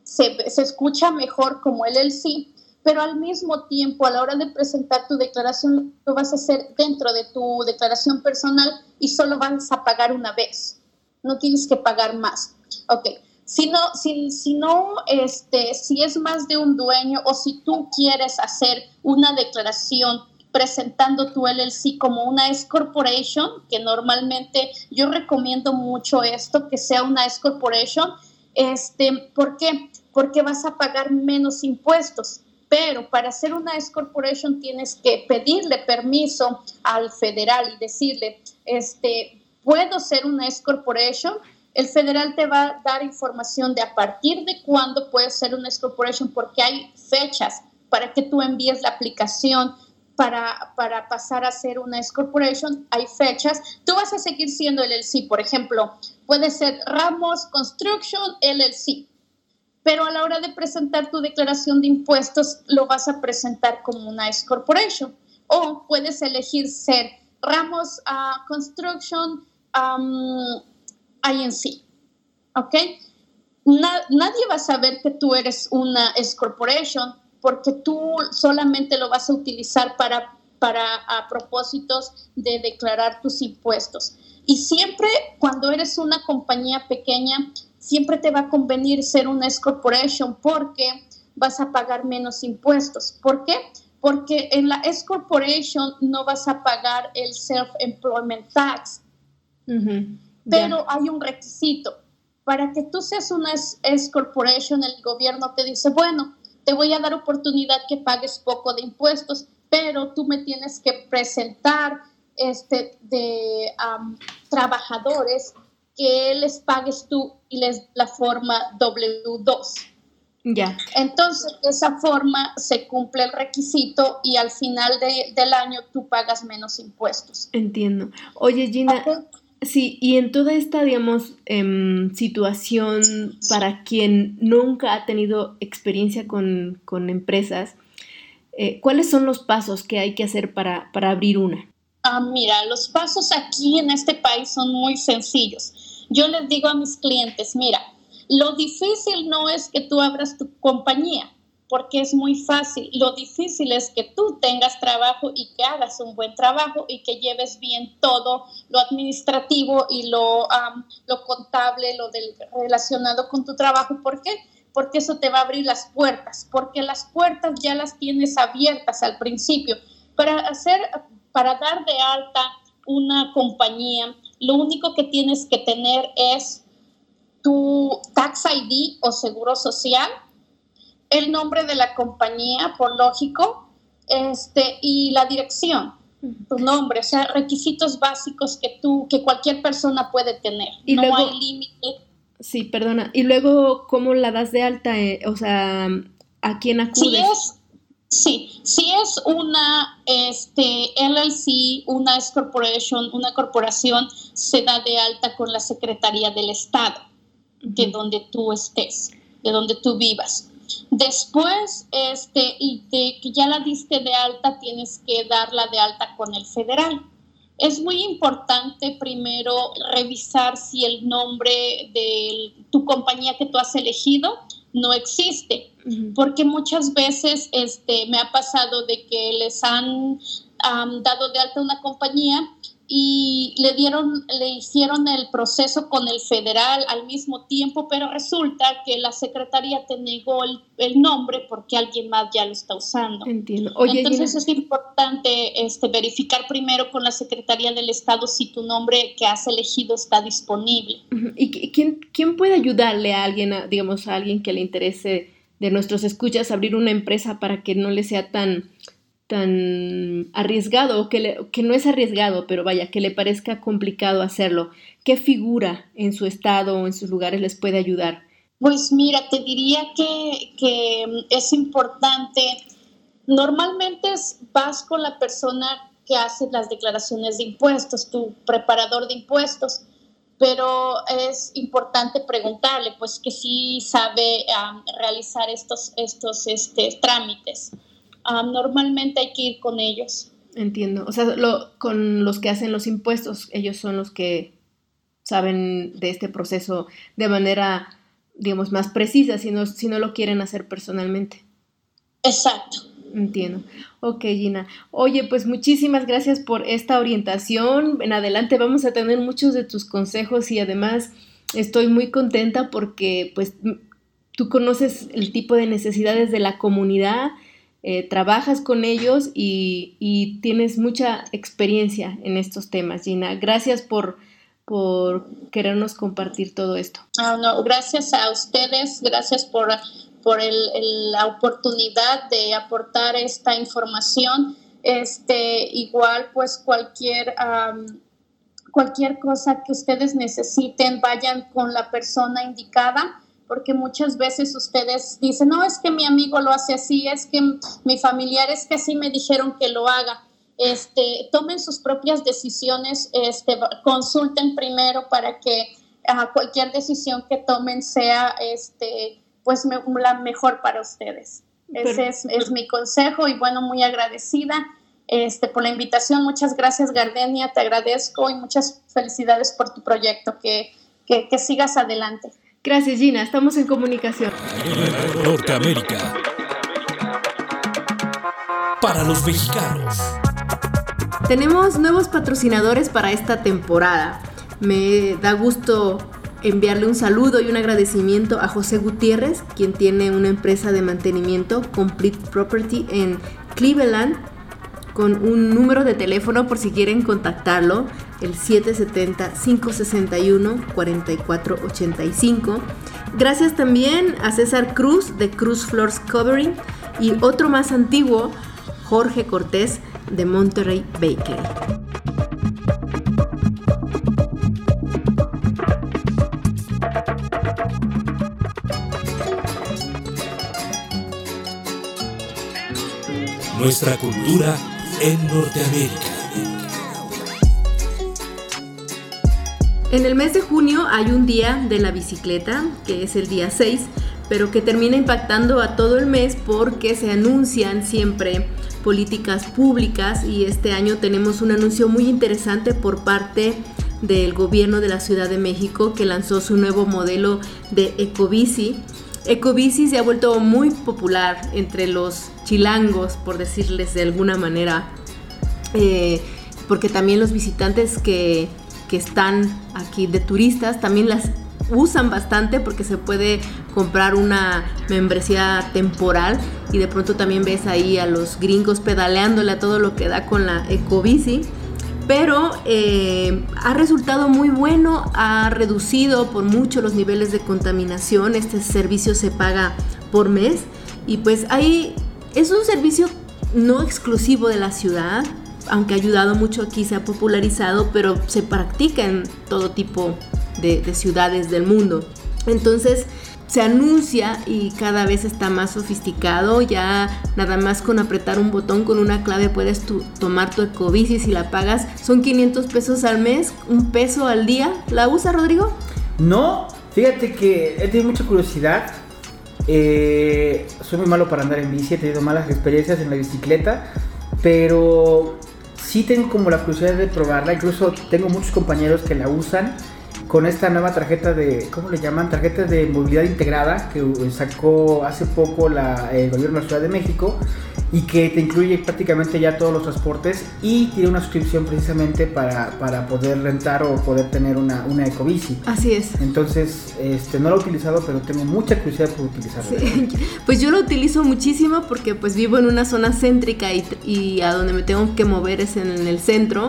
se, se escucha mejor como LLC, pero al mismo tiempo a la hora de presentar tu declaración lo vas a hacer dentro de tu declaración personal y solo vas a pagar una vez. No tienes que pagar más. Ok. Si no, si, si no, este, si es más de un dueño o si tú quieres hacer una declaración presentando tu LLC como una S corporation, que normalmente yo recomiendo mucho esto, que sea una S corporation. Este, ¿Por qué? Porque vas a pagar menos impuestos. Pero para hacer una S corporation tienes que pedirle permiso al federal y decirle, este, puedo ser una S corporation. El federal te va a dar información de a partir de cuándo puedes ser una S corporation porque hay fechas para que tú envíes la aplicación para, para pasar a ser una S corporation, hay fechas. Tú vas a seguir siendo LLC, por ejemplo, puede ser Ramos Construction LLC, pero a la hora de presentar tu declaración de impuestos lo vas a presentar como una S corporation. O puedes elegir ser Ramos uh, Construction INC. ¿Ok? nadie va a saber que tú eres una S corporation porque tú solamente lo vas a utilizar para, para a propósitos de declarar tus impuestos. Y siempre cuando eres una compañía pequeña, siempre te va a convenir ser una S corporation porque vas a pagar menos impuestos. ¿Por qué? Porque en la S corporation no vas a pagar el self-employment tax. Pero hay un requisito. Para que tú seas una S corporation, el gobierno te dice, bueno, te voy a dar oportunidad que pagues poco de impuestos, pero tú me tienes que presentar este, de trabajadores que les pagues tú y les la forma W2. Ya. Entonces, de esa forma se cumple el requisito y al final del año tú pagas menos impuestos. Entiendo. Oye, Gina, Sí, y en toda esta, digamos, em, situación para quien nunca ha tenido experiencia con, empresas, eh, ¿cuáles son los pasos que hay que hacer para, para abrir una? Ah, mira, los pasos aquí en este país son muy sencillos. Yo les digo a mis clientes, mira, lo difícil no es que tú abras tu compañía, porque es muy fácil. Lo difícil es que tú tengas trabajo y que hagas un buen trabajo y que lleves bien todo lo administrativo y lo, lo contable, lo del, relacionado con tu trabajo. ¿Por qué? Porque eso te va a abrir las puertas, porque las puertas ya las tienes abiertas al principio. Para hacer, para dar de alta una compañía, lo único que tienes que tener es tu tax ID o seguro social el nombre de la compañía, por lógico, este, y la dirección. tu nombre, o sea, requisitos básicos que tú, que cualquier persona puede tener. Y no hay límite. Sí, perdona. Y luego, ¿cómo la das de alta? Eh, o sea, ¿a quién acudes? Sí, si es una este, LLC, una S corporation, una corporación, se da de alta con la Secretaría del Estado, de donde tú estés, de donde tú vivas. Después, este, y de que ya la diste de alta, tienes que darla de alta con el federal. Es muy importante primero revisar si el nombre de tu compañía que tú has elegido no existe, porque muchas veces este, me ha pasado de que les han dado de alta una compañía y le dieron, le hicieron el proceso con el federal al mismo tiempo, pero resulta que la secretaría te negó el, nombre porque alguien más ya lo está usando. Entiendo. Entonces es importante este, verificar primero con la Secretaría del Estado si tu nombre que has elegido está disponible. ¿Y quién, quién puede ayudarle a alguien, digamos, a alguien que le interese de nuestros escuchas abrir una empresa para que no le sea tan tan arriesgado, que, que no es arriesgado, pero vaya, que le parezca complicado hacerlo, ¿qué figura en su estado o en sus lugares les puede ayudar? Pues mira, te diría que, que es importante, normalmente vas con la persona que hace las declaraciones de impuestos, tu preparador de impuestos, pero es importante preguntarle, pues que sí sabe realizar estos, estos este, trámites normalmente hay que ir con ellos. Entiendo. O sea, lo, con los que hacen los impuestos, ellos son los que saben de este proceso de manera, digamos, más precisa, si no, si no lo quieren hacer personalmente. Exacto. Entiendo. Ok, Gina. Oye, pues muchísimas gracias por esta orientación. En adelante vamos a tener muchos de tus consejos y además estoy muy contenta porque pues tú conoces el tipo de necesidades de la comunidad eh, trabajas con ellos y, tienes mucha experiencia en estos temas, Gina. Gracias por, querernos compartir todo esto. Ah, no, gracias a ustedes, gracias por, por la oportunidad de aportar esta información. Este, igual, pues cualquier, cualquier cosa que ustedes necesiten, vayan con la persona indicada porque muchas veces ustedes dicen, no, es que mi amigo lo hace así, es que mi familiar es que así me dijeron que lo haga. Este, tomen sus propias decisiones, este, consulten primero para que cualquier decisión que tomen sea este, pues la mejor para ustedes. Ese es, mi consejo y bueno, muy agradecida este, por la invitación. Muchas gracias Gardenia, te agradezco y muchas felicidades por tu proyecto, que, que sigas adelante. Gracias Gina, estamos en comunicación. Norteamérica. Para los mexicanos. Tenemos nuevos patrocinadores para esta temporada. Me da gusto enviarle un saludo y un agradecimiento a José Gutiérrez, quien tiene una empresa de mantenimiento Complete Property en Cleveland, con un número de teléfono por si quieren contactarlo, el 770-561-4485. Gracias también a César Cruz de Cruz Floors Covering y otro más antiguo, Jorge Cortés de Monterrey Bakery. Nuestra cultura en Norteamérica. En el mes de junio hay un día de la bicicleta, que es el día 6, pero que termina impactando a todo el mes porque se anuncian siempre políticas públicas y este año tenemos un anuncio muy interesante por parte del gobierno de la Ciudad de México que lanzó su nuevo modelo de Ecobici. Ecobici se ha vuelto muy popular entre los chilangos, por decirles de alguna manera, eh, porque también los visitantes que, que están aquí de turistas también las usan bastante porque se puede comprar una membresía temporal y de pronto también ves ahí a los gringos pedaleándole a todo lo que da con la ecobici. Pero eh, ha resultado muy bueno, ha reducido por mucho los niveles de contaminación. Este servicio se paga por mes y pues ahí es un servicio no exclusivo de la ciudad, aunque ha ayudado mucho aquí, se ha popularizado, pero se practica en todo tipo de, de ciudades del mundo. Entonces, se anuncia y cada vez está más sofisticado. Ya nada más con apretar un botón con una clave puedes tu- tomar tu ecobici si la pagas. Son 500 pesos al mes, un peso al día. ¿La usa Rodrigo? No, fíjate que he tenido mucha curiosidad. Eh, soy muy malo para andar en bici, he tenido malas experiencias en la bicicleta, pero sí tengo como la curiosidad de probarla. Incluso tengo muchos compañeros que la usan con esta nueva tarjeta de, ¿cómo le llaman? Tarjeta de movilidad integrada que sacó hace poco la- el gobierno de la Ciudad de México y que te incluye prácticamente ya todos los transportes y tiene una suscripción precisamente para, para poder rentar o poder tener una, una ecobici. Así es. Entonces, este, no lo he utilizado, pero tengo mucha curiosidad por utilizarlo. Sí, Pues yo lo utilizo muchísimo porque pues vivo en una zona céntrica y, y a donde me tengo que mover es en el centro.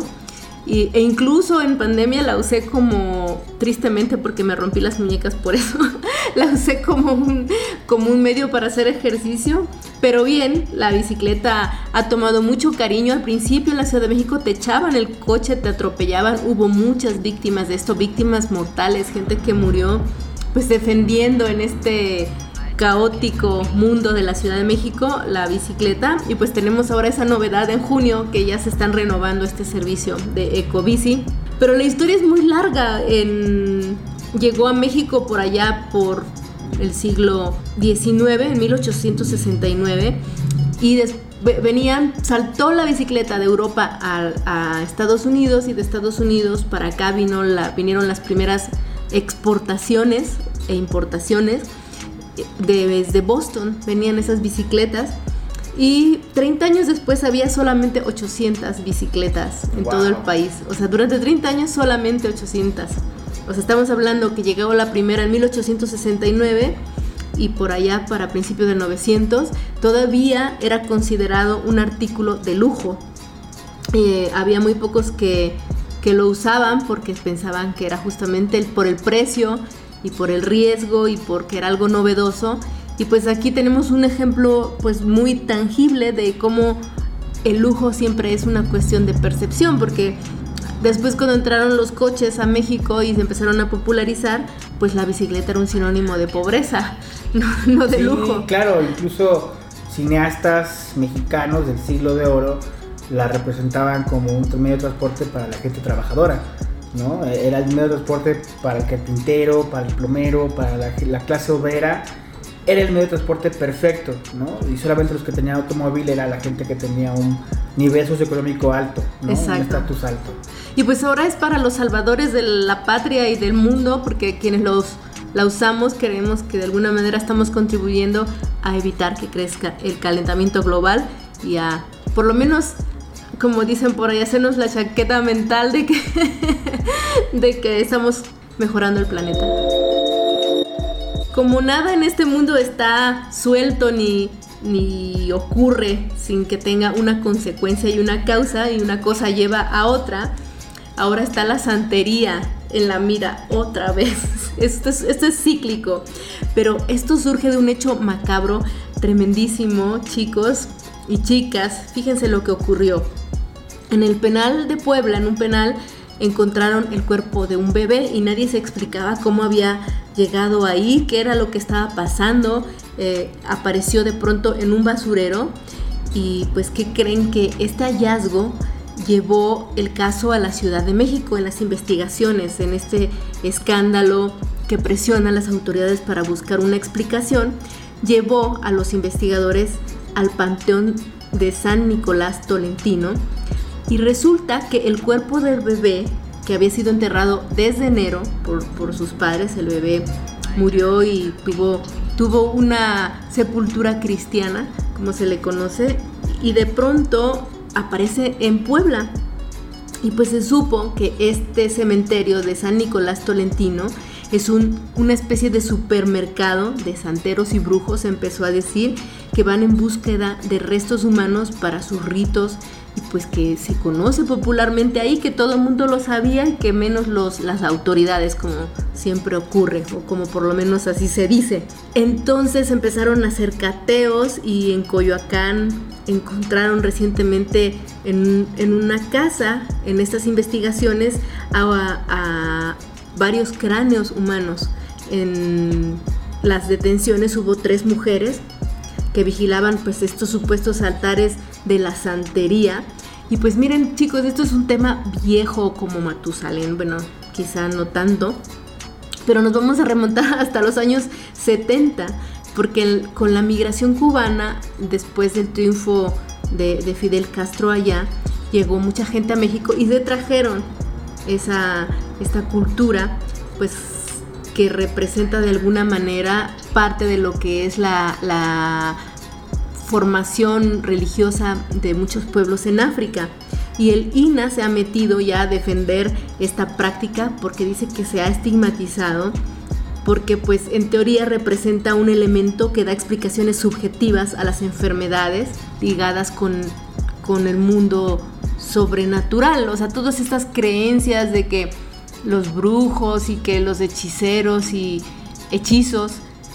Y- e incluso en pandemia la usé como, tristemente porque me rompí las muñecas por eso, la usé como un, como un medio para hacer ejercicio. Pero bien, la bicicleta ha tomado mucho cariño. Al principio en la Ciudad de México te echaban el coche, te atropellaban. Hubo muchas víctimas de esto, víctimas mortales, gente que murió pues defendiendo en este caótico mundo de la Ciudad de México la bicicleta. Y pues tenemos ahora esa novedad en junio que ya se están renovando este servicio de Ecobici. Pero la historia es muy larga. En... llegó a México por allá por el siglo XIX en 1869 y des- ve- venían saltó la bicicleta de Europa a, a Estados Unidos y de Estados Unidos para acá vino la, vinieron las primeras exportaciones e importaciones de- desde Boston venían esas bicicletas y 30 años después había solamente 800 bicicletas en Wow. todo el país. O sea, durante 30 años solamente 800. O sea, estamos hablando que llegó la primera en 1869 y por allá para principios de 900 todavía era considerado un artículo de lujo. Eh, había muy pocos que, que lo usaban porque pensaban que era justamente el- por el precio y por el riesgo y porque era algo novedoso. Y pues aquí tenemos un ejemplo pues muy tangible de cómo el lujo siempre es una cuestión de percepción, porque después cuando entraron los coches a México y se empezaron a popularizar, pues la bicicleta era un sinónimo de pobreza, no, no de Sí, lujo. claro, incluso cineastas mexicanos del siglo de oro la representaban como un medio de transporte para la gente trabajadora, ¿no? Era el medio de transporte para el carpintero, para el plomero, para la, la clase obrera. Era el medio de transporte perfecto, ¿no? Y solamente los que tenían automóvil era la gente que tenía un nivel socioeconómico alto, ¿no? Un estatus alto. Y pues ahora es para los salvadores de la patria y del mundo, porque quienes los la usamos queremos que de alguna manera estamos contribuyendo a evitar que crezca el calentamiento global y a por lo menos como dicen por ahí hacernos la chaqueta mental de que de que estamos mejorando el planeta. Como nada en este mundo está suelto ni, ni ocurre sin que tenga una consecuencia y una causa y una cosa lleva a otra, ahora está la santería en la mira otra vez. Esto es, esto es cíclico, pero esto surge de un hecho macabro tremendísimo, chicos y chicas. Fíjense lo que ocurrió. En el penal de Puebla, en un penal, encontraron el cuerpo de un bebé y nadie se explicaba cómo había llegado ahí, qué era lo que estaba pasando. Eh, apareció de pronto en un basurero y pues ¿qué creen que este hallazgo llevó el caso a la Ciudad de México en las investigaciones, en este escándalo que presiona a las autoridades para buscar una explicación, llevó a los investigadores al Panteón de San Nicolás Tolentino y resulta que el cuerpo del bebé, que había sido enterrado desde enero por, por sus padres, el bebé murió y tuvo, tuvo una sepultura cristiana, como se le conoce, y de pronto aparece en Puebla. Y pues se supo que este cementerio de San Nicolás Tolentino es un- una especie de supermercado de santeros y brujos, empezó a decir, que van en búsqueda de restos humanos para sus ritos pues que se conoce popularmente ahí, que todo el mundo lo sabía y que menos los, las autoridades, como siempre ocurre, o como por lo menos así se dice. Entonces empezaron a hacer cateos y en Coyoacán encontraron recientemente en, en una casa, en estas investigaciones, a, a varios cráneos humanos. En las detenciones hubo tres mujeres que vigilaban pues estos supuestos altares de la santería. Y pues miren chicos, esto es un tema viejo como Matusalén, bueno, quizá no tanto, pero nos vamos a remontar hasta los años 70, porque con la migración cubana, después del triunfo de, de Fidel Castro allá, llegó mucha gente a México y se trajeron esa, esta cultura, pues que representa de alguna manera parte de lo que es la, formación religiosa de muchos pueblos en África. Y el INA se ha metido ya a defender esta práctica porque dice que se ha estigmatizado porque pues en teoría representa un elemento que da explicaciones subjetivas a las enfermedades ligadas con, con el mundo sobrenatural. O sea, todas estas creencias de que los brujos y que los hechiceros y hechizos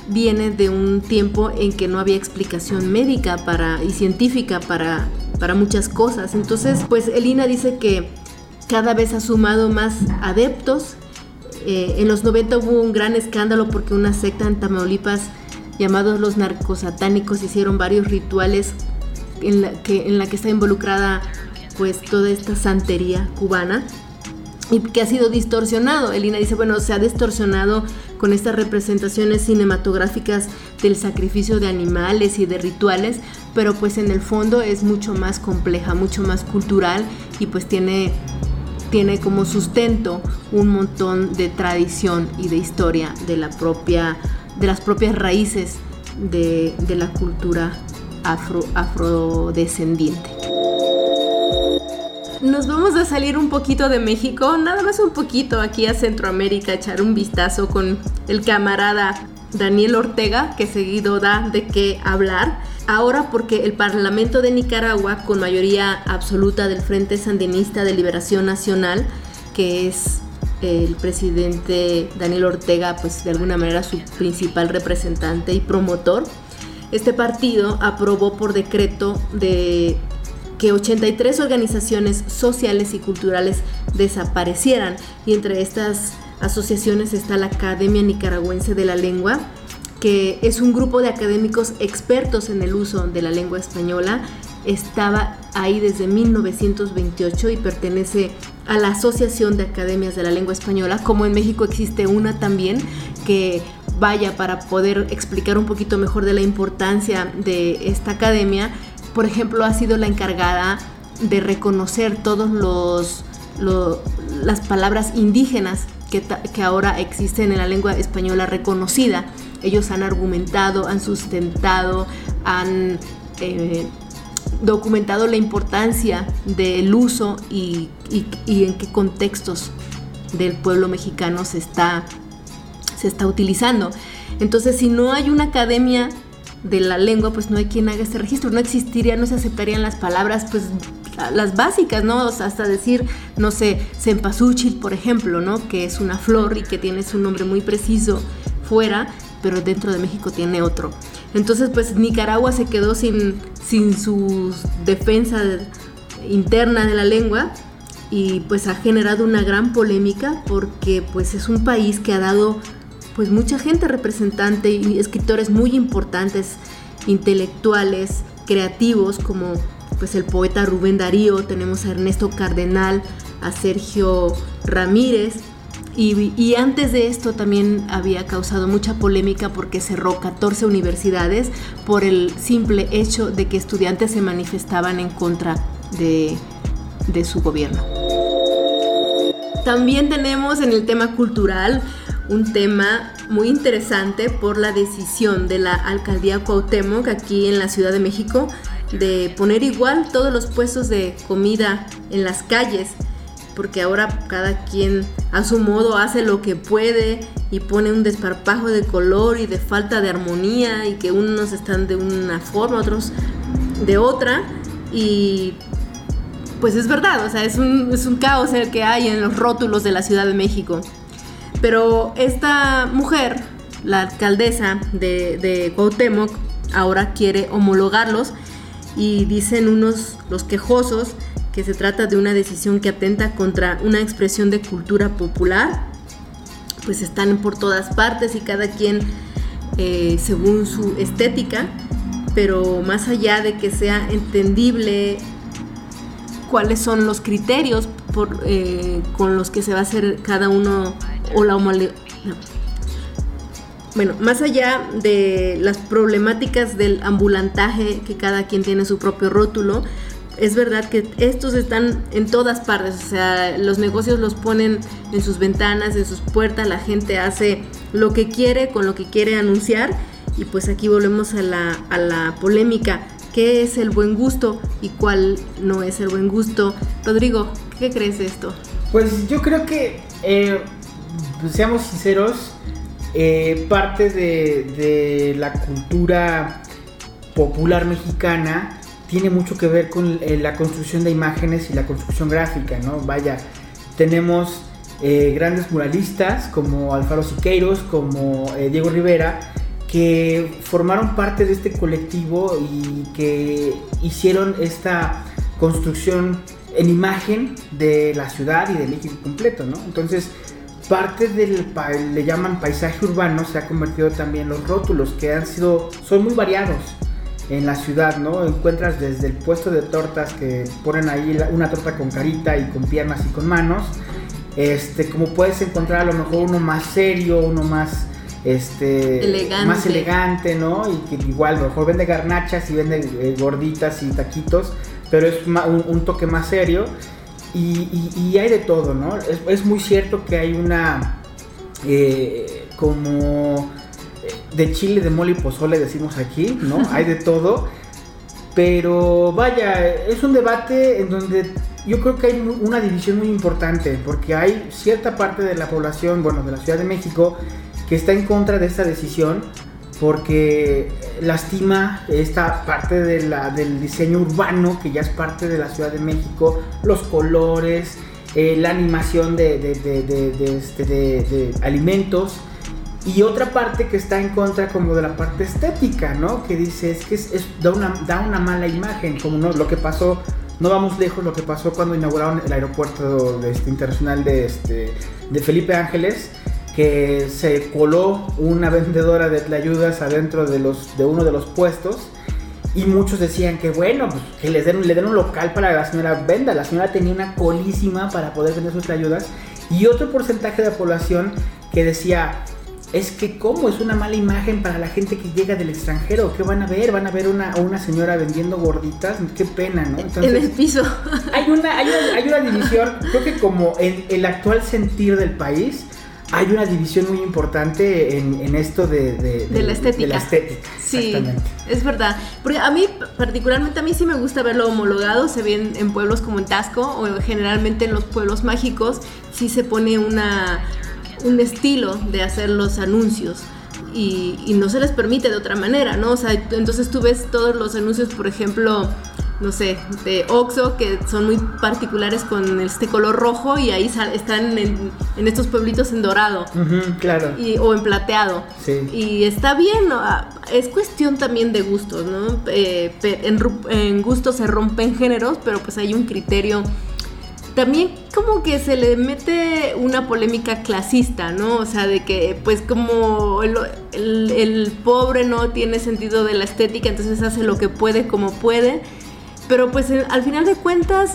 vienen de un tiempo en que no había explicación médica para, y científica para, para muchas cosas. Entonces, pues Elina dice que cada vez ha sumado más adeptos. Eh, en los 90 hubo un gran escándalo porque una secta en Tamaulipas llamados los narcosatánicos hicieron varios rituales en la que, en la que está involucrada pues toda esta santería cubana y que ha sido distorsionado. Elina dice, bueno, se ha distorsionado con estas representaciones cinematográficas del sacrificio de animales y de rituales, pero pues en el fondo es mucho más compleja, mucho más cultural y pues tiene, tiene como sustento un montón de tradición y de historia de, la propia, de las propias raíces de, de la cultura afro, afrodescendiente. Nos vamos a salir un poquito de México, nada más un poquito aquí a Centroamérica, echar un vistazo con el camarada Daniel Ortega, que seguido da de qué hablar. Ahora porque el Parlamento de Nicaragua, con mayoría absoluta del Frente Sandinista de Liberación Nacional, que es el presidente Daniel Ortega, pues de alguna manera su principal representante y promotor, este partido aprobó por decreto de que 83 organizaciones sociales y culturales desaparecieran y entre estas asociaciones está la Academia Nicaragüense de la Lengua, que es un grupo de académicos expertos en el uso de la lengua española. Estaba ahí desde 1928 y pertenece a la Asociación de Academias de la Lengua Española, como en México existe una también que vaya para poder explicar un poquito mejor de la importancia de esta academia por ejemplo, ha sido la encargada de reconocer todos los, lo, las palabras indígenas que, que, ahora existen en la lengua española reconocida. Ellos han argumentado, han sustentado, han eh, documentado la importancia del uso y, y, y, en qué contextos del pueblo mexicano se está, se está utilizando. Entonces, si no hay una academia de la lengua, pues no hay quien haga este registro, no existiría, no se aceptarían las palabras, pues las básicas, ¿no? O sea, hasta decir, no sé, cempasúchil, por ejemplo, ¿no? Que es una flor y que tiene su nombre muy preciso fuera, pero dentro de México tiene otro. Entonces, pues Nicaragua se quedó sin, sin su defensa interna de la lengua y pues ha generado una gran polémica porque pues es un país que ha dado pues mucha gente representante y escritores muy importantes, intelectuales, creativos, como pues el poeta Rubén Darío, tenemos a Ernesto Cardenal, a Sergio Ramírez, y, y, antes de esto también había causado mucha polémica porque cerró 14 universidades por el simple hecho de que estudiantes se manifestaban en contra de, de su gobierno. También tenemos en el tema cultural un tema muy interesante por la decisión de la alcaldía Cuauhtémoc aquí en la Ciudad de México de poner igual todos los puestos de comida en las calles porque ahora cada quien a su modo hace lo que puede y pone un desparpajo de color y de falta de armonía y que unos están de una forma, otros de otra y pues es verdad, o sea, es un, es un caos el que hay en los rótulos de la Ciudad de México. Pero esta mujer, la alcaldesa de, de ahora quiere homologarlos y dicen unos, los quejosos, que se trata de una decisión que atenta contra una expresión de cultura popular, pues están por todas partes y cada quien eh, según su estética, pero más allá de que sea entendible cuáles son los criterios eh, con los que se va a hacer cada uno o la no. Bueno, más allá de las problemáticas del ambulantaje, que cada quien tiene su propio rótulo, es verdad que estos están en todas partes, o sea, los negocios los ponen en sus ventanas, en sus puertas, la gente hace lo que quiere con lo que quiere anunciar y pues aquí volvemos a la, a la polémica, ¿qué es el buen gusto y cuál no es el buen gusto? Rodrigo, ¿qué crees de esto? Pues yo creo que, eh, pues, seamos sinceros, eh, parte de, la cultura popular mexicana tiene mucho que ver con eh, la construcción de imágenes y la construcción gráfica, ¿no? Vaya, tenemos grandes muralistas como Alfaro Siqueiros, como Diego Rivera, que formaron parte de este colectivo y que hicieron esta construcción en imagen de la ciudad y del México completo, ¿no? Entonces, parte del, le llaman paisaje urbano, se ha convertido también en los rótulos, que han sido, son muy variados en la ciudad, ¿no? Encuentras desde el puesto de tortas que ponen ahí una torta con carita y con piernas y con manos, este, como puedes encontrar a lo mejor uno más serio, uno más, este, Elegante. más elegante, ¿no? Y que igual, a lo mejor vende garnachas y vende eh, gorditas y taquitos, pero es un, un toque más serio. Y, y- y hay de todo, ¿no? Es, es muy cierto que hay una, eh, como eh, de chile, de mole y pozole decimos aquí, ¿no? hay de todo. Pero vaya, es un debate en donde yo creo que hay una división muy importante, porque hay cierta parte de la población, bueno, de la Ciudad de México, que está en contra de esta decisión, porque lastima esta parte de la- del diseño urbano, que ya es parte de la Ciudad de México, los colores, eh, la animación de, de- de- este, de alimentos. Y otra parte que está en contra como de la parte estética, ¿no? Que dice, es que es, es- da, una, da una mala imagen, como no, lo que pasó, no vamos lejos, lo que pasó cuando inauguraron el aeropuerto de este, internacional de, este, de Felipe Ángeles, que se coló una vendedora de tlayudas adentro de, los, de uno de los puestos y muchos decían que bueno, pues, que les den, le den un local para que la señora venda. La señora tenía una colísima para poder vender sus ayudas. Y otro porcentaje de la población que decía, es que cómo es una mala imagen para la gente que llega del extranjero. ¿Qué van a ver? Van a ver una, una señora vendiendo gorditas. Qué pena, ¿no? en el piso. hay una, hay una, hay una división, creo que como en el actual sentir del país, hay una división muy importante en, en esto de, de- De la estética. de la estética, Sí, es verdad. Porque a mí, particularmente a mí sí me gusta verlo homologado. Se ve en, en pueblos como en Tasco o generalmente en los pueblos mágicos. Sí se pone una, un estilo de hacer los anuncios. Y, y no se les permite de otra manera, ¿no? O sea, entonces tú ves todos los anuncios, por ejemplo, no sé, de Oxxo, que son muy particulares con este color rojo y ahí sal- están en, en estos pueblitos en dorado claro. y- o en plateado. Sí. Y está bien, ¿no? Ah, es cuestión también de gustos, ¿no? Eh, en, en gustos se rompen géneros, pero pues hay un criterio. También como que se le mete una polémica clasista, ¿no? O sea, de que pues como el, el- el pobre no tiene sentido de la estética, entonces hace lo que puede como puede. Pero pues al final de cuentas,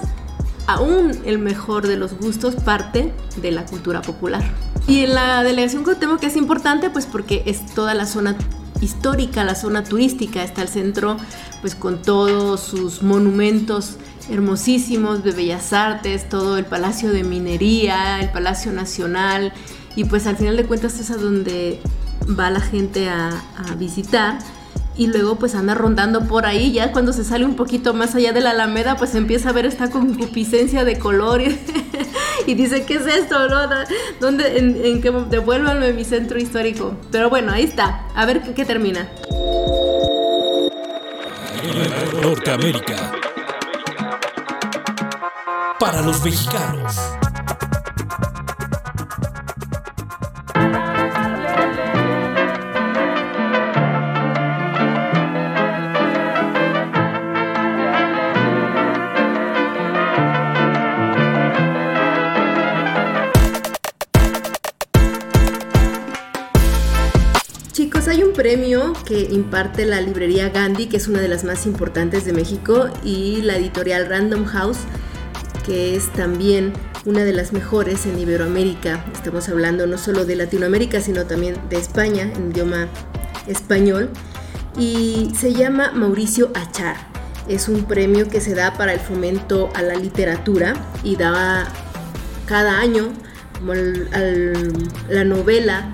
aún el mejor de los gustos parte de la cultura popular. Y en la delegación Cuauhtémoc que es importante pues porque es toda la zona histórica, la zona turística, está el centro pues con todos sus monumentos hermosísimos de bellas artes, todo el Palacio de Minería, el Palacio Nacional. Y pues al final de cuentas es a donde va la gente a visitar y luego pues anda rondando por ahí, ya cuando se sale un poquito más allá de la Alameda pues empieza a ver esta concupiscencia de colores y dice, ¿qué es esto? No? ¿Dónde, en, que devuélvanme mi centro histórico? Pero bueno, ahí está, a ver qué, qué termina. Norteamérica. Para los mexicanos. Pues hay un premio que imparte la librería Gandhi, que es una de las más importantes de México, y la editorial Random House, que es también una de las mejores en Iberoamérica. Estamos hablando no solo de Latinoamérica, sino también de España, en idioma español. Y se llama Mauricio Achar. Es un premio que se da para el fomento a la literatura y da cada año como la novela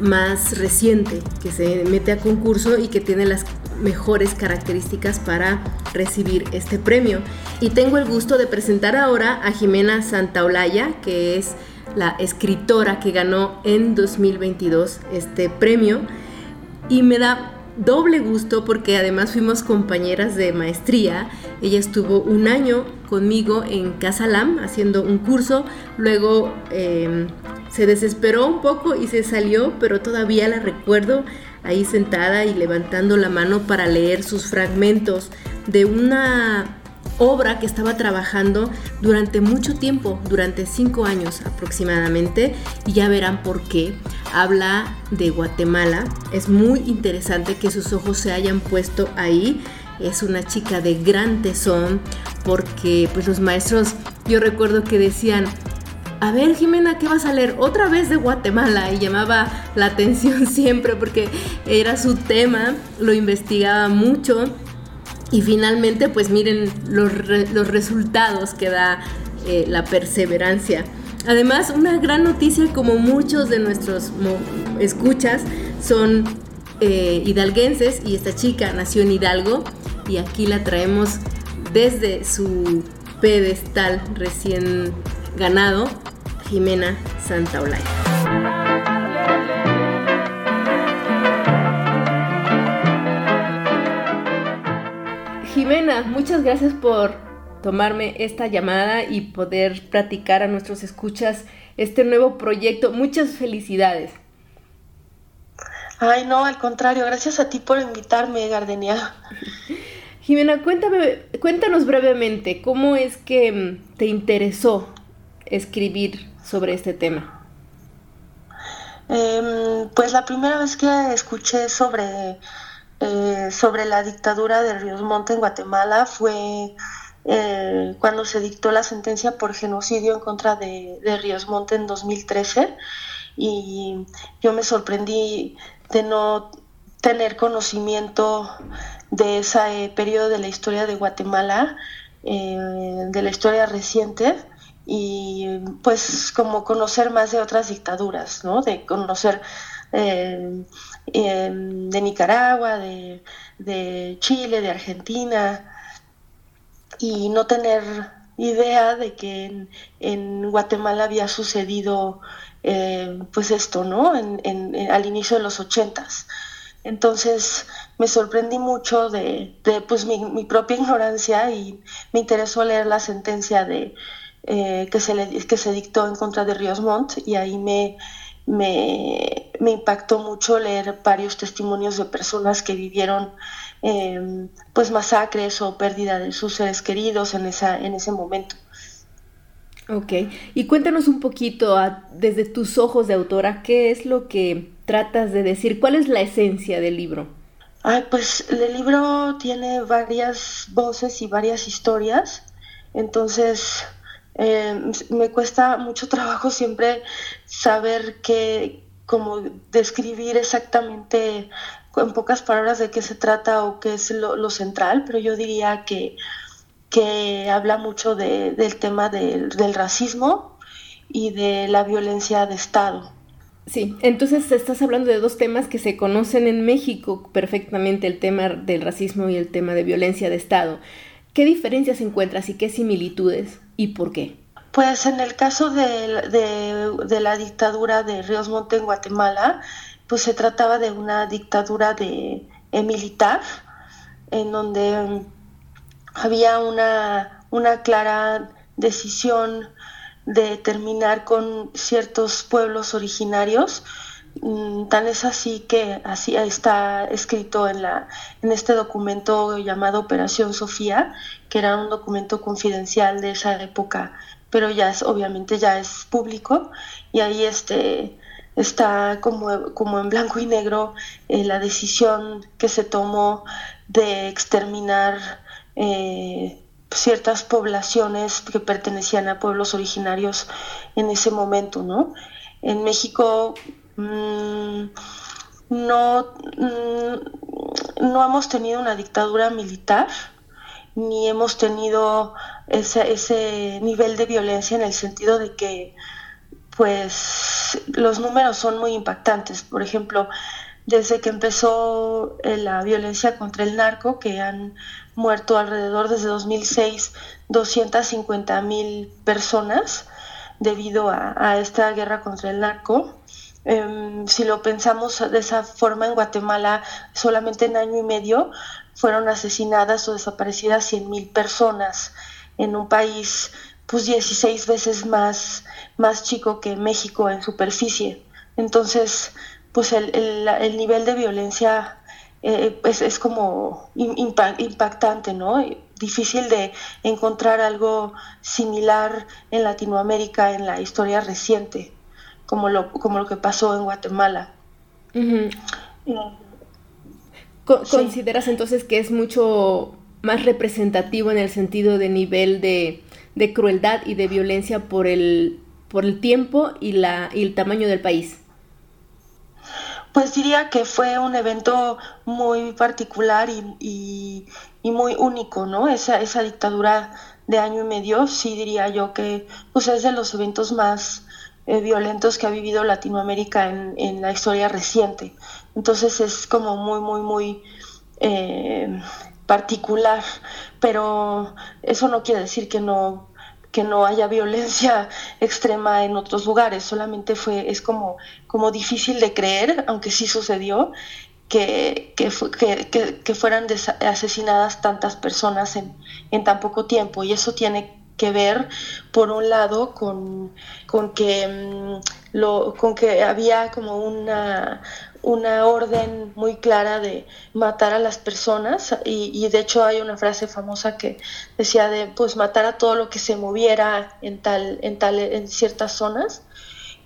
más reciente que se mete a concurso y que tiene las mejores características para recibir este premio. Y tengo el gusto de presentar ahora a Jimena Santaolalla, que es la escritora que ganó en 2022 este premio. Y me da doble gusto porque además fuimos compañeras de maestría. Ella estuvo un año conmigo en Casalam haciendo un curso, luego em, se desesperó un poco y se salió, pero todavía la recuerdo ahí sentada y levantando la mano para leer sus fragmentos de una obra que estaba trabajando durante mucho tiempo, durante cinco años aproximadamente, y ya verán por qué. Habla de Guatemala, es muy interesante que sus ojos se hayan puesto ahí. Es una chica de gran tesón porque pues los maestros, yo recuerdo que decían, a ver Jimena, ¿qué vas a leer? Otra vez de Guatemala y llamaba la atención siempre porque era su tema, lo investigaba mucho y finalmente pues miren los, los resultados que da eh, la perseverancia. Además, una gran noticia como muchos de nuestros escuchas son eh, hidalguenses y esta chica nació en Hidalgo y aquí la traemos desde su pedestal recién ganado Jimena Santaolalla. Jimena, muchas gracias por tomarme esta llamada y poder platicar a nuestros escuchas este nuevo proyecto. Muchas felicidades. Ay, no, al contrario, gracias a ti por invitarme, Gardenia. Jimena, cuéntame, cuéntanos brevemente cómo es que te interesó escribir sobre este tema? Em, pues la primera vez que escuché sobre, eh, sobre la dictadura de Ríos Monte en Guatemala fue eh, cuando se dictó la sentencia por genocidio en contra de, Ríos Monte en 2013 y yo me sorprendí de no tener conocimiento de ese periodo de la historia de Guatemala, eh, de la historia reciente y pues como conocer más de otras dictaduras, ¿no? De conocer eh, em, de Nicaragua, de, Chile, de Argentina y no tener idea de que en, Guatemala había sucedido eh, pues esto, ¿no? En, al inicio de los ochentas. Entonces me sorprendí mucho de, pues mi, mi propia ignorancia y me interesó leer la sentencia de eh, que, se le, que se dictó en contra de Ríos Montt y ahí me, me, impactó mucho leer varios testimonios de personas que vivieron em, pues masacres o pérdida de sus seres queridos en, esa, en ese momento. Ok, y cuéntanos un poquito desde tus ojos de autora, ¿qué es lo que tratas de decir? ¿Cuál es la esencia del libro? Ay, pues el libro tiene varias voces y varias historias, entonces eh, me cuesta mucho trabajo siempre saber qué, como describir exactamente en pocas palabras de qué se trata o qué es lo, central, pero yo diría que, que habla mucho del tema del, del racismo y de la violencia de Estado. Sí, entonces estás hablando de dos temas que se conocen en México perfectamente, el tema del racismo y el tema de violencia de Estado. ¿Qué diferencias encuentras y qué similitudes y por qué? Pues en el caso de, la dictadura de Ríos Monte en Guatemala, pues se trataba de una dictadura de, eh, militar, en donde había una, una clara decisión de terminar con ciertos pueblos originarios Mm, tan es así que así está escrito en, la, en este documento llamado Operación Sofía, que era un documento confidencial de esa época, pero ya es, obviamente ya es público, y ahí este, está como, como en blanco y negro eh, la decisión que se tomó de exterminar eh, ciertas poblaciones que pertenecían a pueblos originarios en ese momento, ¿no? En México mm, no, mm, no hemos tenido una dictadura militar, ni hemos tenido ese, ese nivel de violencia en el sentido de que pues los números son muy impactantes. Por ejemplo, desde que empezó eh, la violencia contra el narco, que han muerto alrededor desde 2006 250 mil personas debido a, esta guerra contra el narco. Em, si lo pensamos de esa forma, en Guatemala solamente en año y medio fueron asesinadas o desaparecidas 100 mil personas en un país pues 16 veces más, más chico que México en superficie. Entonces, pues el, el, nivel de violencia eh, es, como impactante, ¿no? Difícil de encontrar algo similar en Latinoamérica en la historia reciente, como lo, como lo que pasó en Guatemala. Eh, ¿Consideras entonces que es mucho más representativo en el sentido de nivel de de crueldad y de violencia por el, por el tiempo y, la, y el tamaño del país? Pues diría que fue un evento muy particular y, muy único, ¿no? Esa, esa dictadura de año y medio, sí diría yo que pues es de los eventos más eh, violentos que ha vivido Latinoamérica en, en, la historia reciente. Entonces es como muy, muy, muy eh, particular, pero eso no quiere decir que no que no haya violencia extrema en otros lugares, solamente fue, es como, como difícil de creer, aunque sí sucedió, que, que, que, que fueran asesinadas tantas personas en, en, tan poco tiempo. Y eso tiene que ver, por un lado, con, con que, mm, lo, con que había como una, una orden muy clara de matar a las personas y, de hecho hay una frase famosa que decía de pues matar a todo lo que se moviera en tal en tal en ciertas zonas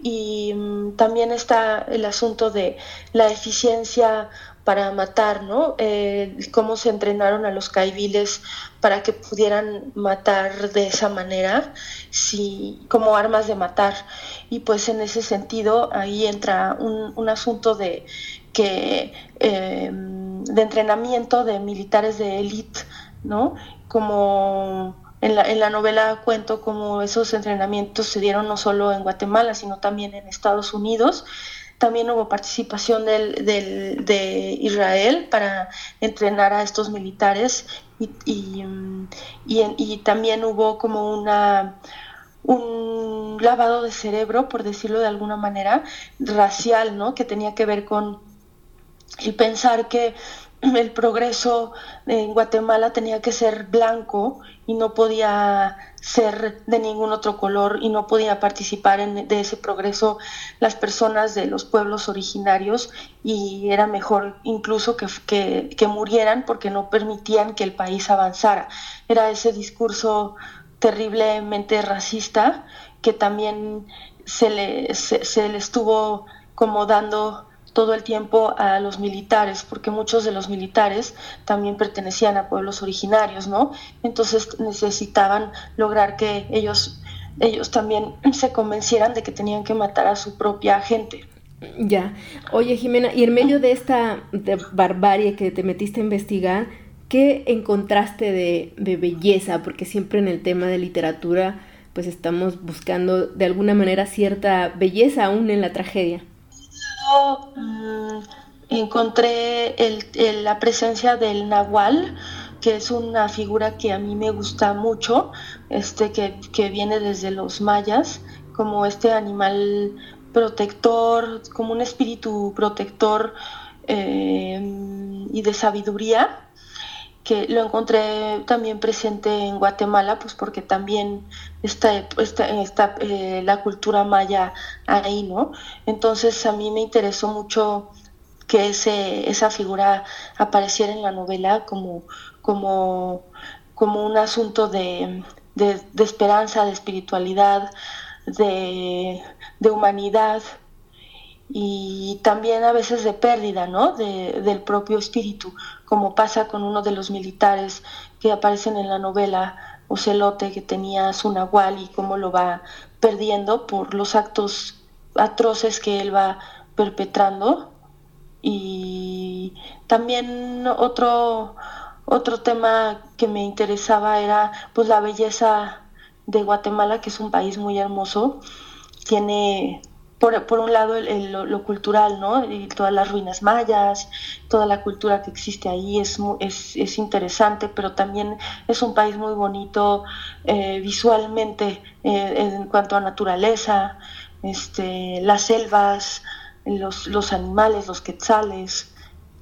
y mm, también está el asunto de la eficiencia para matar, ¿no? Eh, cómo se entrenaron a los caiviles para que pudieran matar de esa manera, como armas de matar. Y pues en ese sentido ahí entra un, un asunto de que em, de entrenamiento de militares de élite, ¿no? Como en la, en la, novela cuento cómo esos entrenamientos se dieron no solo en Guatemala, sino también en Estados Unidos también hubo participación del, del, de Israel para entrenar a estos militares y, y, y, también hubo como una un lavado de cerebro, por decirlo de alguna manera, racial, ¿no? Que tenía que ver con el pensar que el progreso en Guatemala tenía que ser blanco y no podía ser de ningún otro color y no podía participar en, de ese progreso las personas de los pueblos originarios y era mejor incluso que, que, murieran porque no permitían que el país avanzara. Era ese discurso terriblemente racista que también se le, se le estuvo como dando todo el tiempo a los militares, porque muchos de los militares también pertenecían a pueblos originarios, ¿no? Entonces necesitaban lograr que ellos, ellos también se convencieran de que tenían que matar a su propia gente. Ya. Oye, Jimena, y en medio de esta barbarie que te metiste a investigar, ¿qué encontraste de, de belleza? Porque siempre en el tema de literatura, pues estamos buscando de alguna manera cierta belleza aún en la tragedia. Mm, encontré la presencia del nahual, que es una figura que a mí me gusta mucho, este, que, viene desde los mayas, como este animal protector, como un espíritu protector eh, y de sabiduría que lo encontré también presente en Guatemala, pues porque también está, está, eh, la cultura maya ahí, ¿no? Entonces a mí me interesó mucho que ese, esa figura apareciera en la novela como, como, como un asunto de, de, esperanza, de espiritualidad, de, de humanidad y también a veces de pérdida, ¿no? del propio espíritu, como pasa con uno de los militares que aparecen en la novela Ocelote, que tenía su nahual y cómo lo va perdiendo por los actos atroces que él va perpetrando. Y también otro, otro tema que me interesaba era pues la belleza de Guatemala, que es un país muy hermoso. Tiene por, un lado lo, cultural, ¿no? Y todas las ruinas mayas, toda la cultura que existe ahí es, es, interesante, pero también es un país muy bonito eh, visualmente eh, en cuanto a naturaleza, este, las selvas, los, los animales, los quetzales.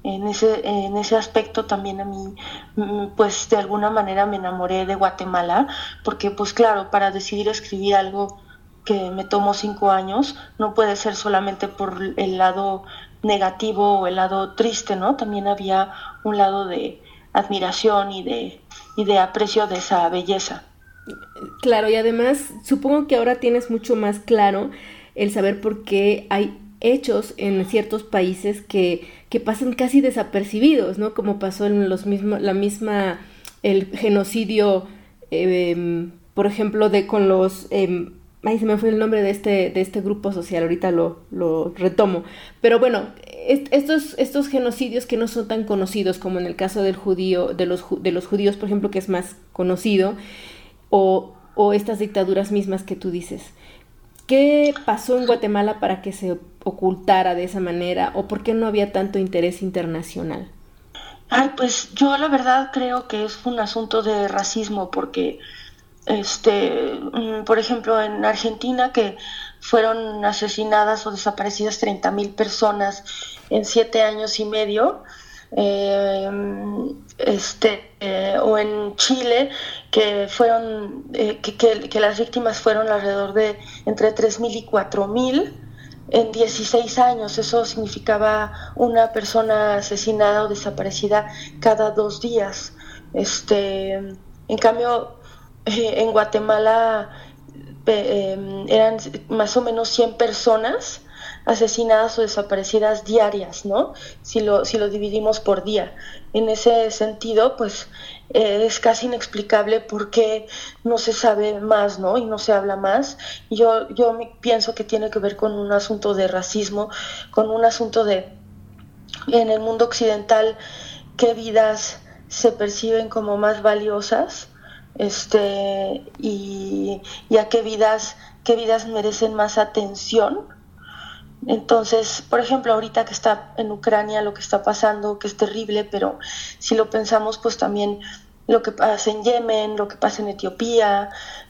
En ese, en ese aspecto también a mí, mm, pues de alguna manera me enamoré de Guatemala, porque pues claro, para decidir escribir algo que me tomó cinco años, no puede ser solamente por el lado negativo o el lado triste, ¿no? También había un lado de admiración y de, y de aprecio de esa belleza. Claro, y además supongo que ahora tienes mucho más claro el saber por qué hay hechos en ciertos países que, que pasan casi desapercibidos, ¿no? Como pasó en los mismos, la misma, el genocidio, em, por ejemplo, de con los em, Ay, se me fue el nombre de este, de este grupo social, ahorita lo, lo retomo. Pero bueno, estos, estos genocidios que no son tan conocidos como en el caso del judío, de los, de los judíos, por ejemplo, que es más conocido, o, o estas dictaduras mismas que tú dices. ¿Qué pasó en Guatemala para que se ocultara de esa manera? ¿O por qué no había tanto interés internacional? Ay, pues yo la verdad creo que es un asunto de racismo, porque este, mm, por ejemplo, en Argentina, que fueron asesinadas o desaparecidas 30.000 personas en siete años y medio, eh, este, eh, o en Chile, que fueron, eh, que, las víctimas fueron alrededor de entre 3.000 y 4.000 en 16 años. Eso significaba una persona asesinada o desaparecida cada dos días. Este, en cambio, eh, en Guatemala em, eran más o menos 100 personas asesinadas o desaparecidas diarias, ¿no? Si lo, si lo dividimos por día. En ese sentido, pues eh, es casi inexplicable por qué no se sabe más, ¿no? Y no se habla más. Yo, yo pienso que tiene que ver con un asunto de racismo, con un asunto de, en el mundo occidental, qué vidas se perciben como más valiosas este, y, a qué vidas, qué vidas merecen más atención. Entonces, por ejemplo, ahorita que está en Ucrania lo que está pasando, que es terrible, pero si lo pensamos, pues también lo que pasa en Yemen, lo que pasa en Etiopía,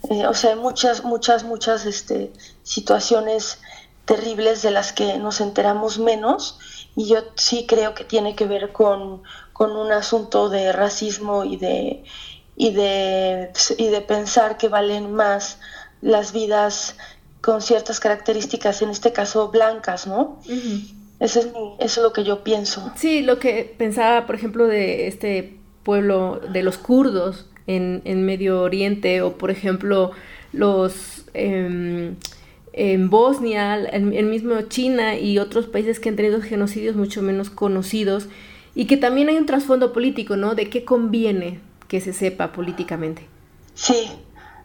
eh, o sea, muchas, muchas, muchas este, situaciones terribles de las que nos enteramos menos y yo sí creo que tiene que ver con, con un asunto de racismo y de, y de, y de pensar que valen más las vidas con ciertas características, en este caso blancas, ¿no? eso, es eso es lo que yo pienso. Sí, lo que pensaba, por ejemplo, de este pueblo de los kurdos en, en Medio Oriente, o por ejemplo, los... Em, en Bosnia, en, el mismo China y otros países que han tenido genocidios mucho menos conocidos y que también hay un trasfondo político, ¿no? De qué conviene que se sepa políticamente. Sí,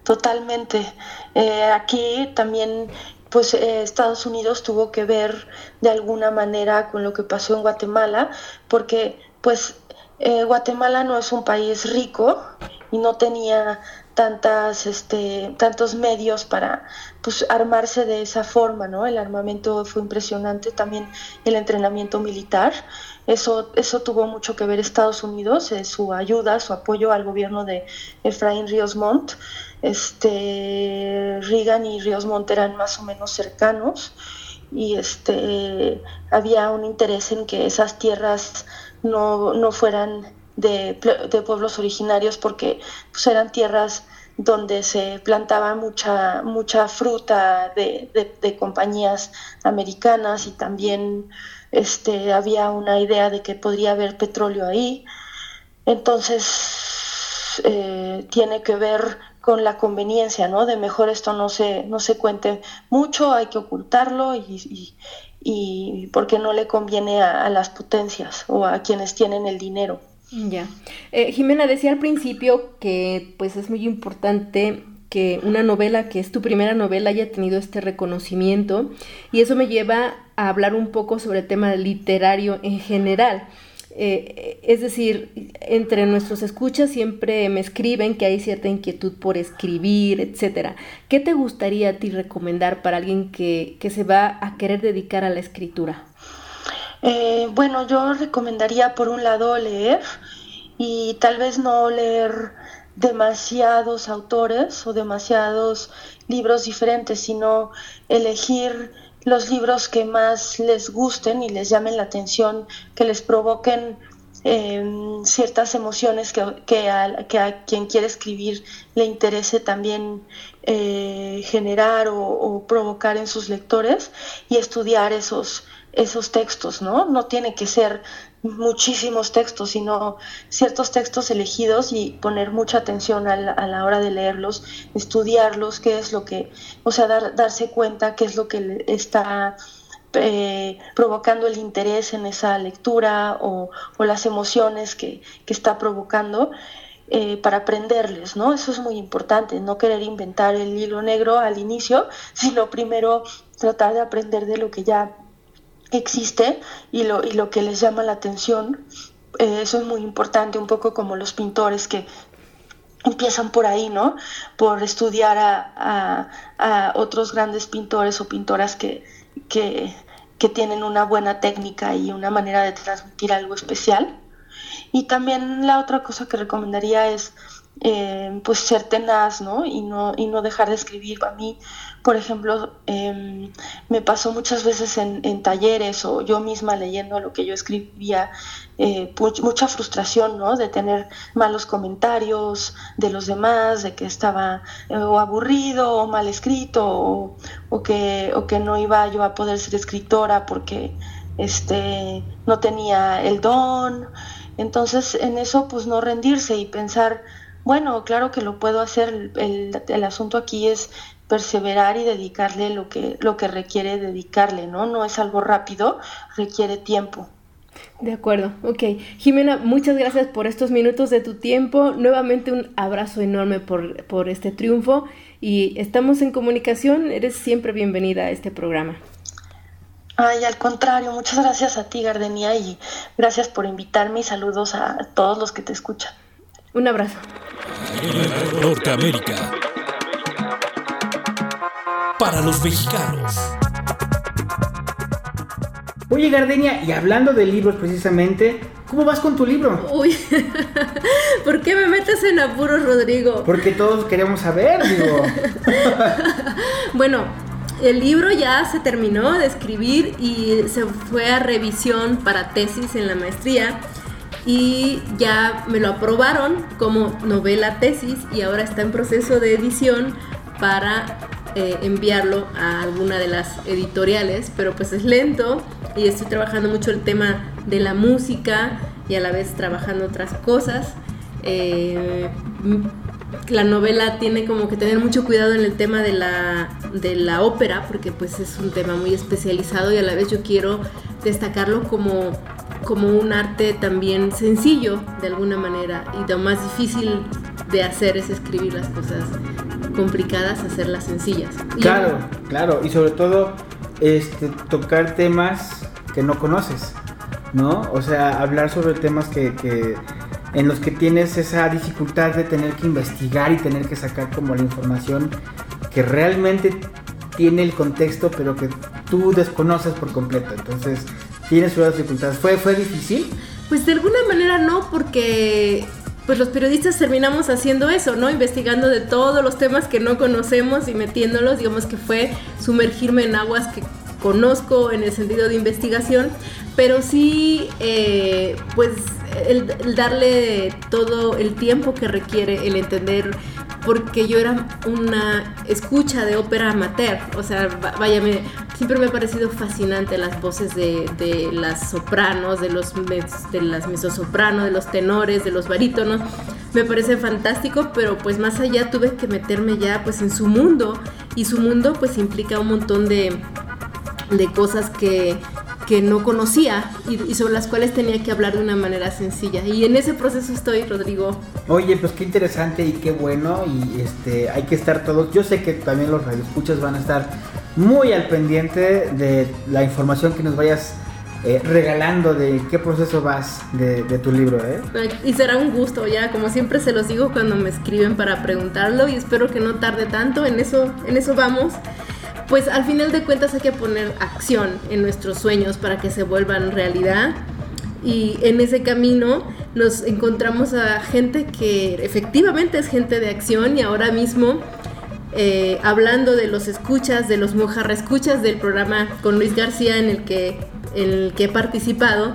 totalmente. Eh, aquí también pues eh, Estados Unidos tuvo que ver de alguna manera con lo que pasó en Guatemala, porque pues eh, Guatemala no es un país rico y no tenía tantas, este, tantos medios para pues, armarse de esa forma, ¿no? El armamento fue impresionante, también el entrenamiento militar. Eso, eso tuvo mucho que ver Estados Unidos, eh, su ayuda, su apoyo al gobierno de Efraín Ríos Montt. Este, Reagan y Ríos Montt eran más o menos cercanos y este, había un interés en que esas tierras no, no fueran de, pueblos originarios porque pues, eran tierras donde se plantaba mucha, mucha fruta de, compañías americanas y también este, había una idea de que podría haber petróleo ahí. Entonces, eh, tiene que ver con la conveniencia, ¿no? De mejor esto no se, no se cuente mucho, hay que ocultarlo y, y porque no le conviene a, las potencias o a quienes tienen el dinero. Ya. Eh, Jimena decía al principio que pues es muy importante que una novela que es tu primera novela haya tenido este reconocimiento y eso me lleva a hablar un poco sobre el tema literario en general. Eh, es decir, entre nuestros escuchas siempre me escriben que hay cierta inquietud por escribir, etcétera. ¿Qué te gustaría a ti recomendar para alguien que, se va a querer dedicar a la escritura? Eh, bueno, yo recomendaría por un lado leer y tal vez no leer demasiados autores o demasiados libros diferentes, sino elegir los libros que más les gusten y les llamen la atención, que les provoquen em, ciertas emociones que, a, quien quiere escribir le interese también eh, generar o, provocar en sus lectores y estudiar esos, esos textos, ¿no? No tiene que ser muchísimos textos, sino ciertos textos elegidos y poner mucha atención a la, hora de leerlos, estudiarlos, qué es lo que, o sea, darse cuenta qué es lo que está eh, provocando el interés en esa lectura o, las emociones que, está provocando. Eh, para aprenderles, ¿no? Eso es muy importante, no querer inventar el hilo negro al inicio, sino primero tratar de aprender de lo que ya existe y lo, y lo que les llama la atención. Eh, eso es muy importante, un poco como los pintores que empiezan por ahí, ¿no? Por estudiar a, otros grandes pintores o pintoras que, que, que, tienen una buena técnica y una manera de transmitir algo especial. Y también la otra cosa que recomendaría es eh, pues ser tenaz, ¿no? Y, ¿no? y no dejar de escribir. A mí, por ejemplo, em, me pasó muchas veces en, talleres o yo misma leyendo lo que yo escribía, eh, mucha frustración, ¿no? De tener malos comentarios de los demás, de que estaba eh, o aburrido o mal escrito o, que, o que no iba yo a poder ser escritora porque este, no tenía el don. Entonces, en eso, pues no rendirse y pensar, bueno, claro que lo puedo hacer, el, asunto aquí es perseverar y dedicarle lo que, lo que requiere dedicarle, ¿no? No es algo rápido, requiere tiempo. De acuerdo, ok. Jimena, muchas gracias por estos minutos de tu tiempo. Nuevamente un abrazo enorme por, por este triunfo y estamos en comunicación. Eres siempre bienvenida a este programa. Ay, al contrario, muchas gracias a ti, Gardenia, y gracias por invitarme y saludos a todos los que te escuchan. Un abrazo. Norteamérica. Para los mexicanos. Oye, Gardenia, y hablando de libros precisamente, ¿cómo vas con tu libro? Uy, ¿por qué me metes en apuros, Rodrigo? Porque todos queremos saber, digo. bueno, el libro ya se terminó de escribir y se fue a revisión para tesis en la maestría y ya me lo aprobaron como novela tesis y ahora está en proceso de edición para eh, enviarlo a alguna de las editoriales, pero pues es lento y estoy trabajando mucho el tema de la música y a la vez trabajando otras cosas. Eh, la novela tiene como que tener mucho cuidado en el tema de la, de la ópera, porque pues es un tema muy especializado y a la vez yo quiero destacarlo como como un arte también sencillo de alguna manera y lo más difícil de hacer es escribir las cosas complicadas, hacerlas sencillas. Claro, claro, y sobre todo este, tocar temas que no conoces, ¿no? O sea, hablar sobre temas que, que en los que tienes esa dificultad de tener que investigar y tener que sacar como la información que realmente tiene el contexto, pero que tú desconoces por completo. Entonces, tiene sus dificultades. ¿Fue, ¿Fue difícil? Pues de alguna manera no, porque pues los periodistas terminamos haciendo eso, ¿no? Investigando de todos los temas que no conocemos y metiéndolos, digamos que fue sumergirme en aguas que conozco en el sentido de investigación, pero sí, eh, pues el, darle todo el tiempo que requiere el entender porque yo era una escucha de ópera amateur, o sea, vaya, siempre me ha parecido fascinante las voces de, las sopranos, de, los, de las mesosopranos, de los tenores, de los barítonos, me parece fantástico, pero pues más allá tuve que meterme ya pues en su mundo y su mundo pues implica un montón de de cosas que, que no conocía y, y sobre las cuales tenía que hablar de una manera sencilla. Y en ese proceso estoy, Rodrigo. Oye, pues qué interesante y qué bueno. Y este hay que estar todos. Yo sé que también los radioescuchas van a estar muy al pendiente de la información que nos vayas eh, regalando de qué proceso vas de, de tu libro, ¿eh? Y será un gusto, ya como siempre se los digo cuando me escriben para preguntarlo y espero que no tarde tanto, en eso, en eso vamos. Pues al final de cuentas hay que poner acción en nuestros sueños para que se vuelvan realidad y en ese camino nos encontramos a gente que efectivamente es gente de acción y ahora mismo eh, hablando de los escuchas, de los mojarra escuchas del programa con Luis García en el que, en el que he participado,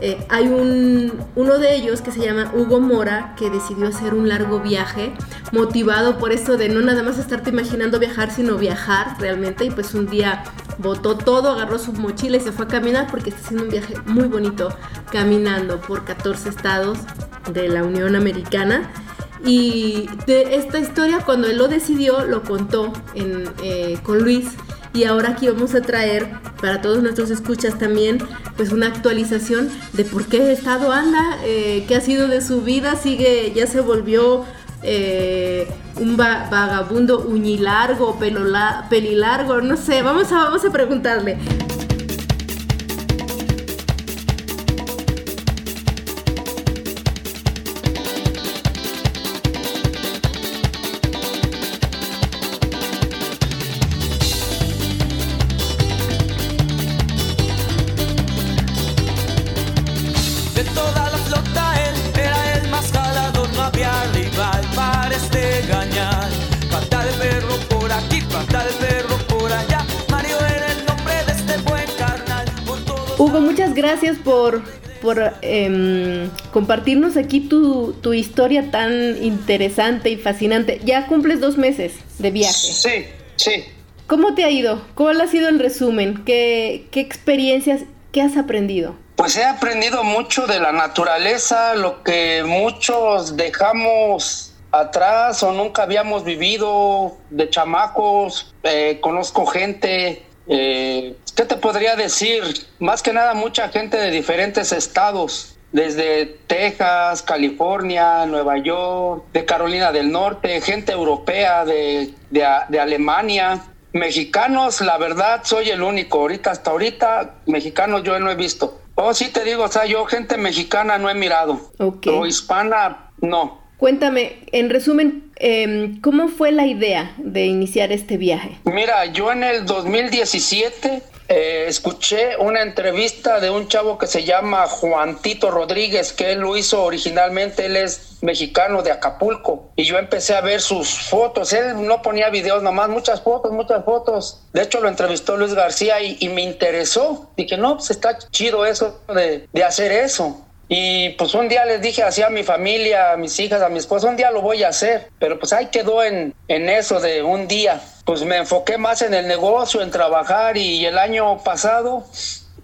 eh, hay un, uno de ellos que se llama Hugo Mora que decidió hacer un largo viaje motivado por esto de no nada más estarte imaginando viajar sino viajar realmente y pues un día botó todo, agarró su mochila y se fue a caminar porque está haciendo un viaje muy bonito caminando por 14 estados de la Unión Americana y de esta historia cuando él lo decidió lo contó eh, con Luis. Y ahora aquí vamos a traer para todos nuestros escuchas también pues una actualización de por qué estado anda, eh, qué ha sido de su vida, sigue, ya se volvió eh, un va- vagabundo uñilargo, pelilargo, no sé, vamos a, vamos a preguntarle. Gracias por, por em, compartirnos aquí tu, tu historia tan interesante y fascinante. Ya cumples dos meses de viaje. Sí, sí. ¿Cómo te ha ido? ¿Cuál ha sido el resumen? ¿Qué, qué experiencias, qué has aprendido? Pues he aprendido mucho de la naturaleza, lo que muchos dejamos atrás o nunca habíamos vivido de chamacos. Eh, conozco gente, eh, ¿qué te podría decir? Más que nada mucha gente de diferentes estados. Desde Texas, California, Nueva York, de Carolina del Norte, gente europea, de, de, de Alemania, mexicanos, la verdad, soy el único. Ahorita, hasta ahorita, mexicanos yo no he visto. Oh, sí te digo, o sea, yo gente mexicana no he mirado. Ok. O hispana, no. Cuéntame, en resumen, em, ¿cómo fue la idea de iniciar este viaje? Mira, yo en el 2017 eh, escuché una entrevista de un chavo que se llama Juan Tito Rodríguez, que él lo hizo originalmente, él es mexicano de Acapulco, y yo empecé a ver sus fotos, él no ponía videos nomás, muchas fotos, muchas fotos, de hecho lo entrevistó Luis García y, y me interesó, dije, no, pues está chido eso de, de hacer eso. Y pues un día les dije así a mi familia, a mis hijas, a mi esposa, un día lo voy a hacer, pero pues ahí quedó en, en eso de un día. Pues me enfoqué más en el negocio, en trabajar y el año pasado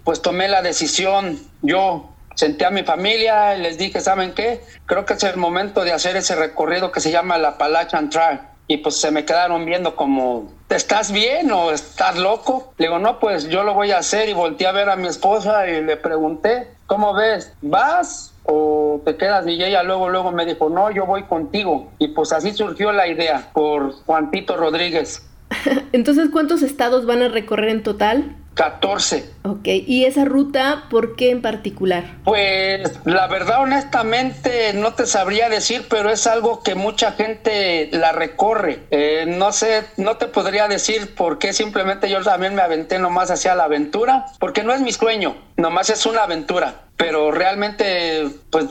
pues tomé la decisión, yo senté a mi familia y les dije, ¿saben qué? Creo que es el momento de hacer ese recorrido que se llama la Appalachian Trail. Y pues se me quedaron viendo como, ¿estás bien o estás loco? Le digo, no, pues yo lo voy a hacer y volteé a ver a mi esposa y le pregunté, ¿cómo ves? ¿Vas o te quedas? Y ella luego, luego me dijo, no, yo voy contigo. Y pues así surgió la idea por Juantito Rodríguez. Entonces, ¿cuántos estados van a recorrer en total? 14. Ok, ¿y esa ruta por qué en particular? Pues la verdad honestamente no te sabría decir, pero es algo que mucha gente la recorre. Eh, no sé, no te podría decir por qué simplemente yo también me aventé nomás hacia la aventura, porque no es mi sueño, nomás es una aventura. Pero realmente, pues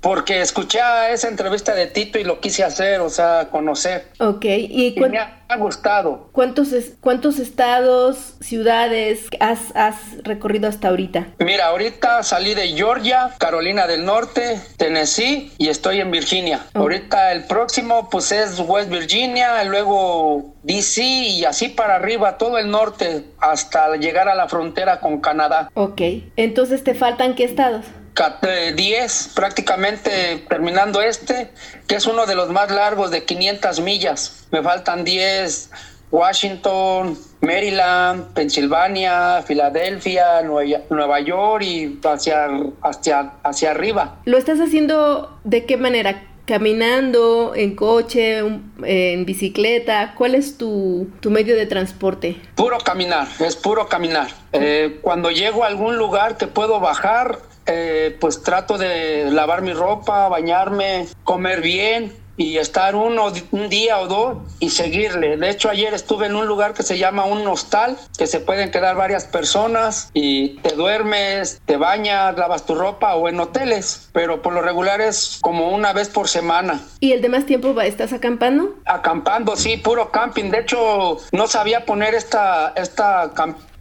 porque escuché a esa entrevista de Tito y lo quise hacer, o sea, conocer. Ok, ¿y Y me ha gustado. cuántos, es- cuántos estados, ciudades has, has recorrido hasta ahorita? Mira, ahorita salí de Georgia, Carolina del Norte, Tennessee y estoy en Virginia. Oh. Ahorita el próximo pues es West Virginia, luego DC y así para arriba, todo el norte hasta llegar a la frontera con Canadá. Ok, entonces te faltan qué estados? Ca- eh, 10 prácticamente terminando este, que es uno de los más largos de 500 millas. Me faltan 10 Washington, Maryland, Pensilvania, Filadelfia, Nueva York y hacia, hacia, hacia arriba. ¿Lo estás haciendo de qué manera? caminando, en coche, en bicicleta? ¿Cuál es tu, medio de transporte? Puro caminar, es puro caminar. Eh, cuando llego a algún lugar que puedo bajar, eh, pues trato de lavar mi ropa, bañarme, comer bien y estar uno, un día o dos y seguirle. De hecho, ayer estuve en un lugar que se llama un hostal, que se pueden quedar varias personas y te duermes, te bañas, lavas tu ropa o en hoteles, pero por lo regular es como una vez por semana. ¿Y el demás tiempo estás acampando? Acampando, sí, puro camping. De hecho, no sabía poner esta, esta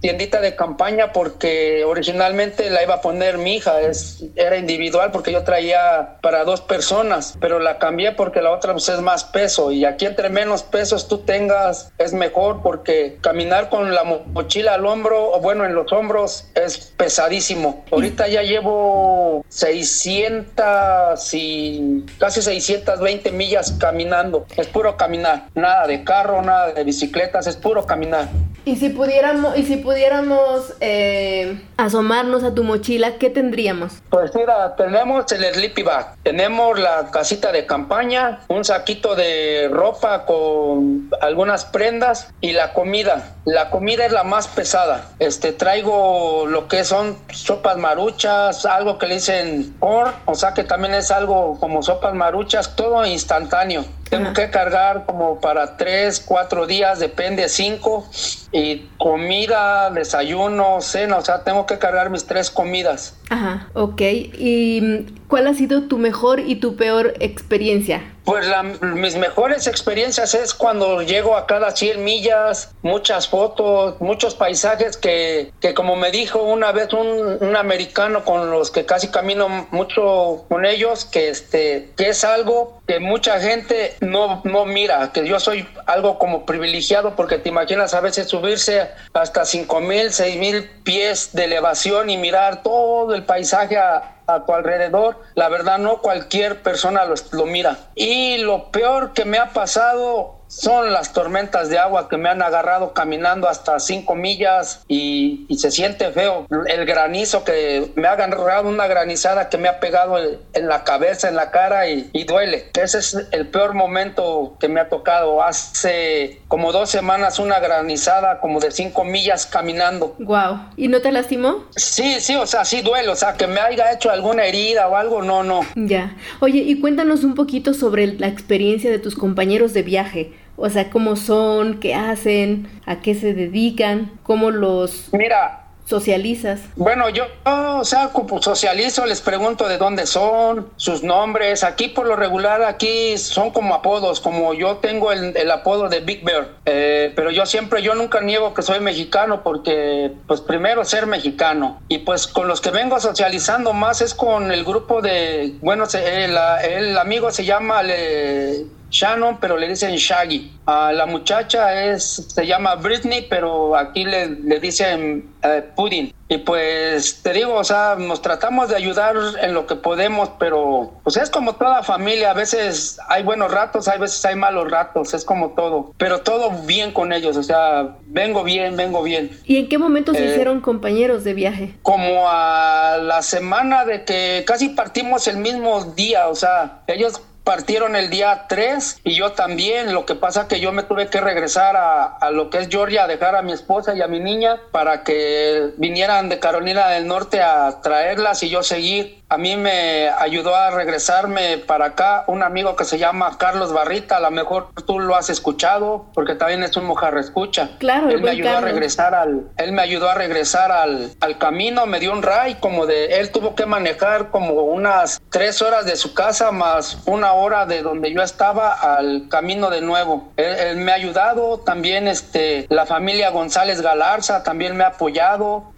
tiendita de campaña porque originalmente la iba a poner mi hija, es, era individual porque yo traía para dos personas, pero la cambié porque la otra pues, es más peso y aquí entre menos pesos tú tengas es mejor porque caminar con la mochila al hombro o bueno en los hombros es pesadísimo. Ahorita ya llevo 600 y casi 620 millas caminando, es puro caminar, nada de carro, nada de bicicletas, es puro caminar. Y si pudiéramos, y si pudiéramos eh, asomarnos a tu mochila, ¿qué tendríamos? Pues mira, tenemos el sleepy bag, tenemos la casita de campaña, un saquito de ropa con algunas prendas y la comida. La comida es la más pesada. Este traigo lo que son sopas maruchas, algo que le dicen corn, o sea que también es algo como sopas maruchas, todo instantáneo. Tengo que cargar como para tres, cuatro días, depende, cinco. Y comida, desayuno, cena, o sea, tengo que cargar mis tres comidas. Ajá, ok. ¿Y cuál ha sido tu mejor y tu peor experiencia? Pues mis mejores experiencias es cuando llego a cada 100 millas, muchas fotos, muchos paisajes que, que como me dijo una vez un, un, americano con los que casi camino mucho con ellos, que, este, que es algo que mucha gente no, no mira, que yo soy algo como privilegiado porque te imaginas a veces subirse hasta 5 mil, 6 mil pies de elevación y mirar todo el paisaje a, a tu alrededor, la verdad no cualquier persona lo mira. Y lo peor que me ha pasado son las tormentas de agua que me han agarrado caminando hasta cinco millas y, se siente feo. El granizo que me ha agarrado una granizada que me ha pegado en la cabeza, en la cara y, duele. Ese es el peor momento que me ha tocado. Hace como dos semanas una granizada como de cinco millas caminando. Wow. ¿Y no te lastimó? Sí, sí, o sea, sí duele. O sea, que me haya hecho alguna herida o algo, no, no. Ya. Oye, y cuéntanos un poquito sobre la experiencia de tus compañeros de viaje. O sea, cómo son, qué hacen, a qué se dedican, cómo los... Mira, socializas? Bueno, yo, o sea, socializo, les pregunto de dónde son, sus nombres. Aquí por lo regular, aquí son como apodos, como yo tengo el, apodo de Big Bear. Eh, pero yo siempre, yo nunca niego que soy mexicano porque, pues primero ser mexicano. Y pues con los que vengo socializando más es con el grupo de, bueno, el, el amigo se llama... Le, Shannon, pero le dicen Shaggy. A la muchacha es, se llama Britney, pero aquí le, le dicen eh, Pudding. Y pues te digo, o sea, nos tratamos de ayudar en lo que podemos, pero pues es como toda familia, a veces hay buenos ratos, hay veces hay malos ratos, es como todo, pero todo bien con ellos, o sea, vengo bien, vengo bien. ¿Y en qué momento se eh, hicieron compañeros de viaje? Como a la semana de que casi partimos el mismo día, o sea, ellos partieron el día 3 y yo también. Lo que pasa que yo me tuve que regresar a, a, lo que es Georgia a dejar a mi esposa y a mi niña para que vinieran de Carolina del Norte a traerlas y yo seguir. A mí me ayudó a regresarme para acá un amigo que se llama Carlos Barrita, a lo mejor tú lo has escuchado porque también es un mojarra escucha. Claro, él me ayudó a regresar al él me ayudó a regresar al, al camino, me dio un ray como de él tuvo que manejar como unas tres horas de su casa más una hora de donde yo estaba al camino de nuevo. Él, me ha ayudado, también este la familia González Galarza también me ha apoyado,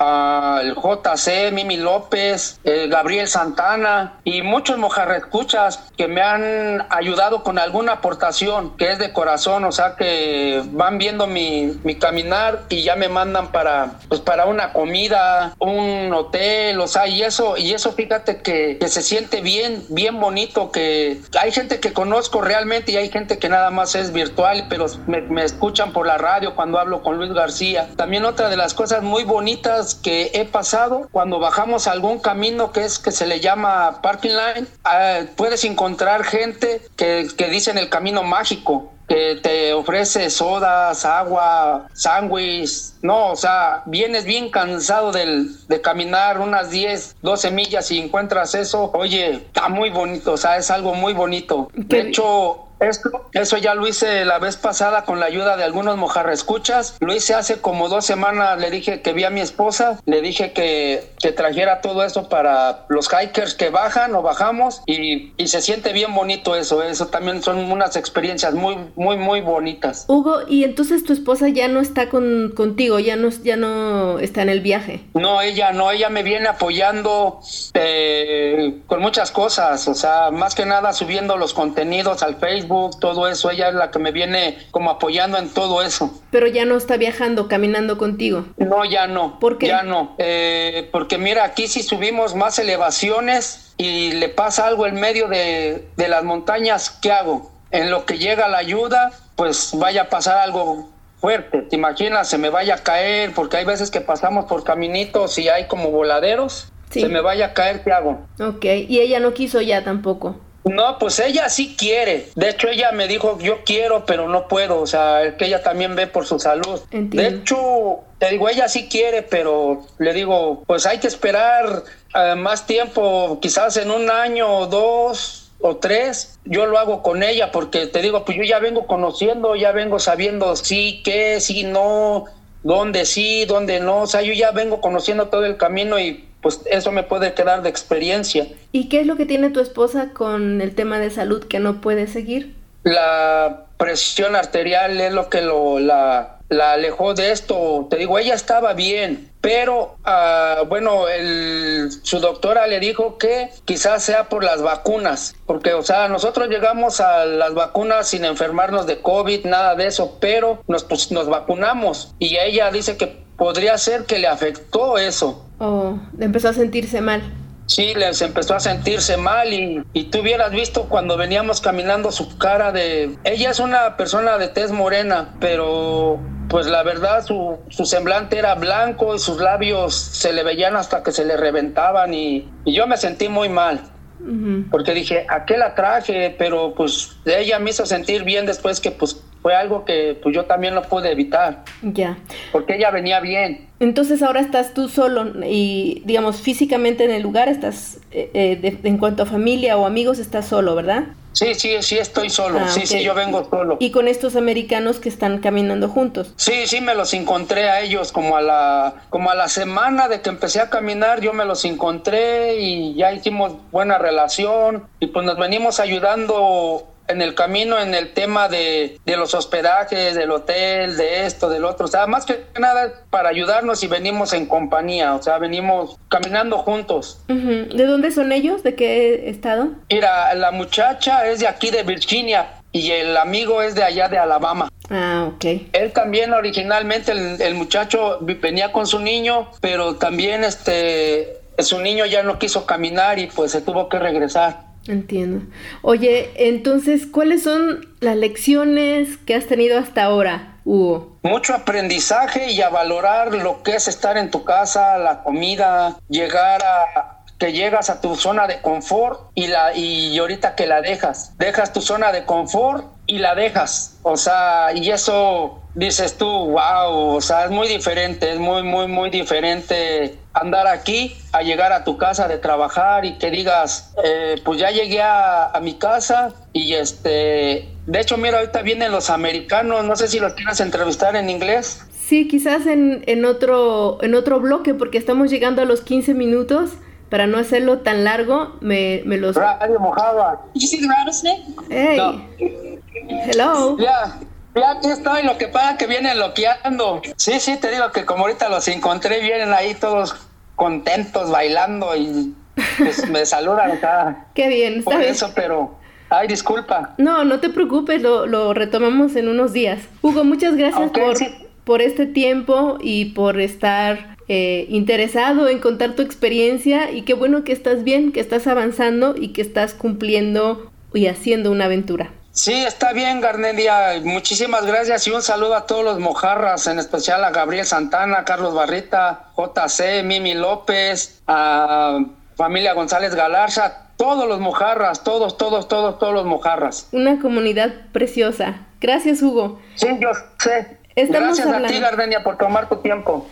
el JC, Mimi López, Gabriel Santana y muchos mojarrescuchas que me han ayudado con alguna aportación que es de corazón, o sea que van viendo mi, mi caminar y ya me mandan para, pues para una comida, un hotel, o sea, y eso, y eso fíjate que, que se siente bien, bien bonito, que hay hay gente que conozco realmente y hay gente que nada más es virtual, pero me, escuchan por la radio cuando hablo con Luis García. También otra de las cosas muy bonitas que he pasado cuando bajamos algún camino que es que se le llama parking line, ah, puedes encontrar gente que, que dicen el camino mágico que te ofrece sodas, agua, sándwich. No, o sea, vienes bien cansado del, de caminar unas 10, 12 millas y encuentras eso. Oye, está muy bonito, o sea, es algo muy bonito. De hecho, esto, eso ya lo hice la vez pasada con la ayuda de algunos mojarrescuchas. Lo hice hace como dos semanas. Le dije que vi a mi esposa, le dije que, que trajera todo eso para los hikers que bajan o bajamos y, y, se siente bien bonito eso. Eso también son unas experiencias muy, muy, muy bonitas. Hugo, y entonces tu esposa ya no está con, contigo, ya no, ya no está en el viaje. No, ella no, ella me viene apoyando eh, con muchas cosas. O sea, más que nada subiendo los contenidos al Facebook todo eso, ella es la que me viene como apoyando en todo eso. Pero ya no está viajando, caminando contigo. No, ya no. ¿Por qué? Ya no. Eh, porque mira, aquí si subimos más elevaciones y le pasa algo en medio de, de las montañas, ¿qué hago? En lo que llega la ayuda, pues vaya a pasar algo fuerte. ¿Te imaginas? Se me vaya a caer, porque hay veces que pasamos por caminitos y hay como voladeros. Sí. Se me vaya a caer, ¿qué hago? Ok, y ella no quiso ya tampoco. No, pues ella sí quiere. De hecho, ella me dijo, yo quiero, pero no puedo. O sea, que ella también ve por su salud. Entiendo. De hecho, te digo, ella sí quiere, pero le digo, pues hay que esperar uh, más tiempo, quizás en un año o dos o tres. Yo lo hago con ella porque te digo, pues yo ya vengo conociendo, ya vengo sabiendo sí, qué, sí, no, dónde sí, dónde no. O sea, yo ya vengo conociendo todo el camino y pues eso me puede quedar de experiencia. ¿Y qué es lo que tiene tu esposa con el tema de salud que no puede seguir? La presión arterial es lo que lo, la, la alejó de esto. Te digo, ella estaba bien, pero uh, bueno, el, su doctora le dijo que quizás sea por las vacunas, porque o sea, nosotros llegamos a las vacunas sin enfermarnos de COVID, nada de eso, pero nos, pues, nos vacunamos y ella dice que podría ser que le afectó eso. Oh, empezó a sentirse mal. Sí, les empezó a sentirse mal y, y tú hubieras visto cuando veníamos caminando su cara de... Ella es una persona de tez morena, pero pues la verdad su, su semblante era blanco y sus labios se le veían hasta que se le reventaban y, y yo me sentí muy mal. Uh -huh. Porque dije, ¿a qué la traje? Pero pues ella me hizo sentir bien después que pues fue algo que pues yo también no pude evitar. Ya. Porque ella venía bien. Entonces ahora estás tú solo y digamos físicamente en el lugar, estás eh, eh, de, en cuanto a familia o amigos, estás solo, ¿verdad? Sí, sí, sí, estoy solo. Ah, sí, okay. sí, yo vengo solo. ¿Y con estos americanos que están caminando juntos? Sí, sí, me los encontré a ellos como a la, como a la semana de que empecé a caminar, yo me los encontré y ya hicimos buena relación y pues nos venimos ayudando en el camino en el tema de, de, los hospedajes, del hotel, de esto, del otro. O sea, más que nada para ayudarnos y venimos en compañía, o sea, venimos caminando juntos. Uh -huh. ¿De dónde son ellos? ¿De qué estado? Mira, la muchacha es de aquí de Virginia y el amigo es de allá de Alabama. Ah, ok. Él también originalmente, el, el muchacho venía con su niño, pero también este, su niño ya no quiso caminar y pues se tuvo que regresar. Entiendo. Oye, entonces, ¿cuáles son las lecciones que has tenido hasta ahora, Hugo? Mucho aprendizaje y a valorar lo que es estar en tu casa, la comida, llegar a que llegas a tu zona de confort y la y ahorita que la dejas, dejas tu zona de confort y la dejas, o sea, y eso dices tú, wow, o sea, es muy diferente, es muy, muy, muy diferente andar aquí a llegar a tu casa de trabajar y que digas, eh, pues ya llegué a, a, mi casa y este, de hecho, mira, ahorita vienen los americanos, no sé si los quieras entrevistar en inglés. Sí, quizás en, en, otro, en otro bloque, porque estamos llegando a los 15 minutos. Para no hacerlo tan largo, me, me los... Radio Mojava. Did you see the rattlesnake? Hey. No. Hello. Ya. Ya aquí estoy, lo que pasa que vienen loqueando. Sí, sí, te digo que como ahorita los encontré, vienen ahí todos contentos, bailando y pues me saludan acá. Qué bien, está Por bien. eso, pero... Ay, disculpa. No, no te preocupes, lo, lo retomamos en unos días. Hugo, muchas gracias okay, por, sí. por este tiempo y por estar eh, interesado en contar tu experiencia y qué bueno que estás bien, que estás avanzando y que estás cumpliendo y haciendo una aventura. Sí, está bien, Garnelia. Muchísimas gracias y un saludo a todos los mojarras, en especial a Gabriel Santana, Carlos Barrita, JC, Mimi López, a familia González Galarza, todos los mojarras, todos, todos, todos, todos los mojarras. Una comunidad preciosa. Gracias, Hugo. Sí, yo sé. Gracias a ti, Gardenia, por tomar tu tiempo.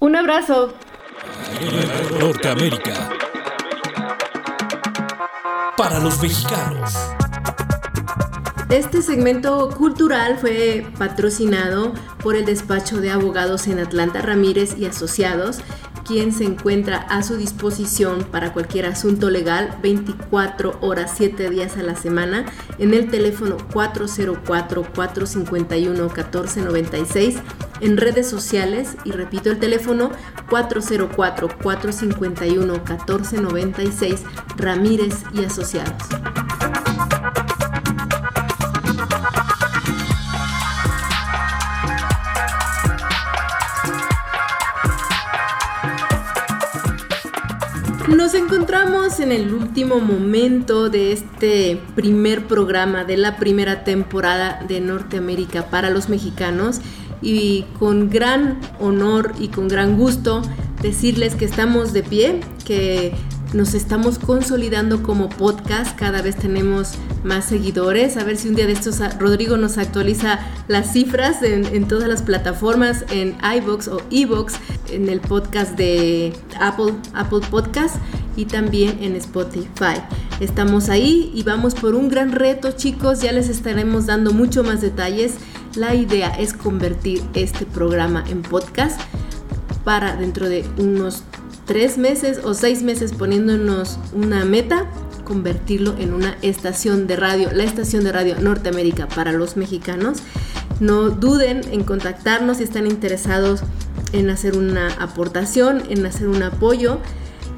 Un abrazo. Norteamérica. Para los mexicanos. Este segmento cultural fue patrocinado por el despacho de abogados en Atlanta Ramírez y Asociados quien se encuentra a su disposición para cualquier asunto legal 24 horas 7 días a la semana en el teléfono 404-451-1496 en redes sociales y repito el teléfono 404-451-1496 Ramírez y Asociados. Nos encontramos en el último momento de este primer programa de la primera temporada de Norteamérica para los mexicanos y con gran honor y con gran gusto decirles que estamos de pie, que nos estamos consolidando como podcast, cada vez tenemos más seguidores, a ver si un día de estos ah, Rodrigo nos actualiza las cifras en, todas las plataformas, en iBox o eBox, en el podcast de Apple, Apple Podcast y también en Spotify. Estamos ahí y vamos por un gran reto chicos, ya les estaremos dando mucho más detalles. La idea es convertir este programa en podcast para dentro de unos tres meses o seis meses poniéndonos una meta, convertirlo en una estación de radio, la estación de radio Norteamérica para los mexicanos. No duden en contactarnos si están interesados en hacer una aportación, en hacer un apoyo.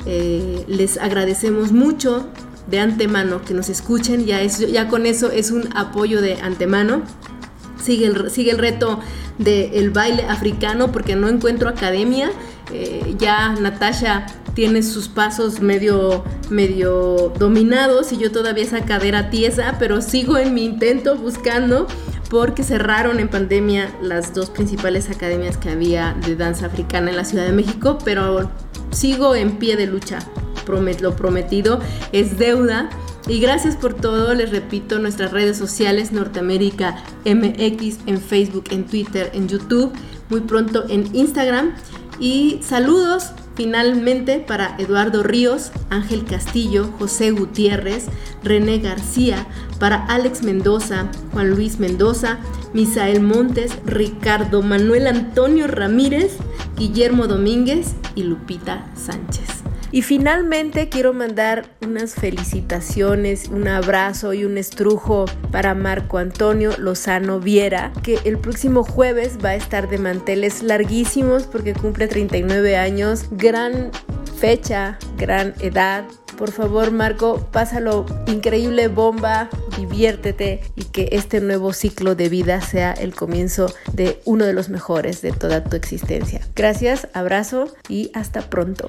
Eh, les agradecemos mucho de antemano que nos escuchen, ya, es, ya con eso es un apoyo de antemano. Sigue el, sigue el reto del baile africano porque no encuentro academia eh, ya Natasha tiene sus pasos medio, medio dominados y yo todavía esa cadera tiesa, pero sigo en mi intento buscando porque cerraron en pandemia las dos principales academias que había de danza africana en la Ciudad de México, pero sigo en pie de lucha. lo prometido es deuda. Y gracias por todo, les repito, nuestras redes sociales Norteamérica MX en Facebook, en Twitter, en YouTube, muy pronto en Instagram. Y saludos finalmente para Eduardo Ríos, Ángel Castillo, José Gutiérrez, René García, para Alex Mendoza, Juan Luis Mendoza, Misael Montes, Ricardo Manuel Antonio Ramírez, Guillermo Domínguez y Lupita Sánchez. Y finalmente quiero mandar unas felicitaciones, un abrazo y un estrujo para Marco Antonio Lozano Viera, que el próximo jueves va a estar de manteles larguísimos porque cumple 39 años. Gran fecha, gran edad. Por favor, Marco, pásalo increíble bomba, diviértete y que este nuevo ciclo de vida sea el comienzo de uno de los mejores de toda tu existencia. Gracias, abrazo y hasta pronto.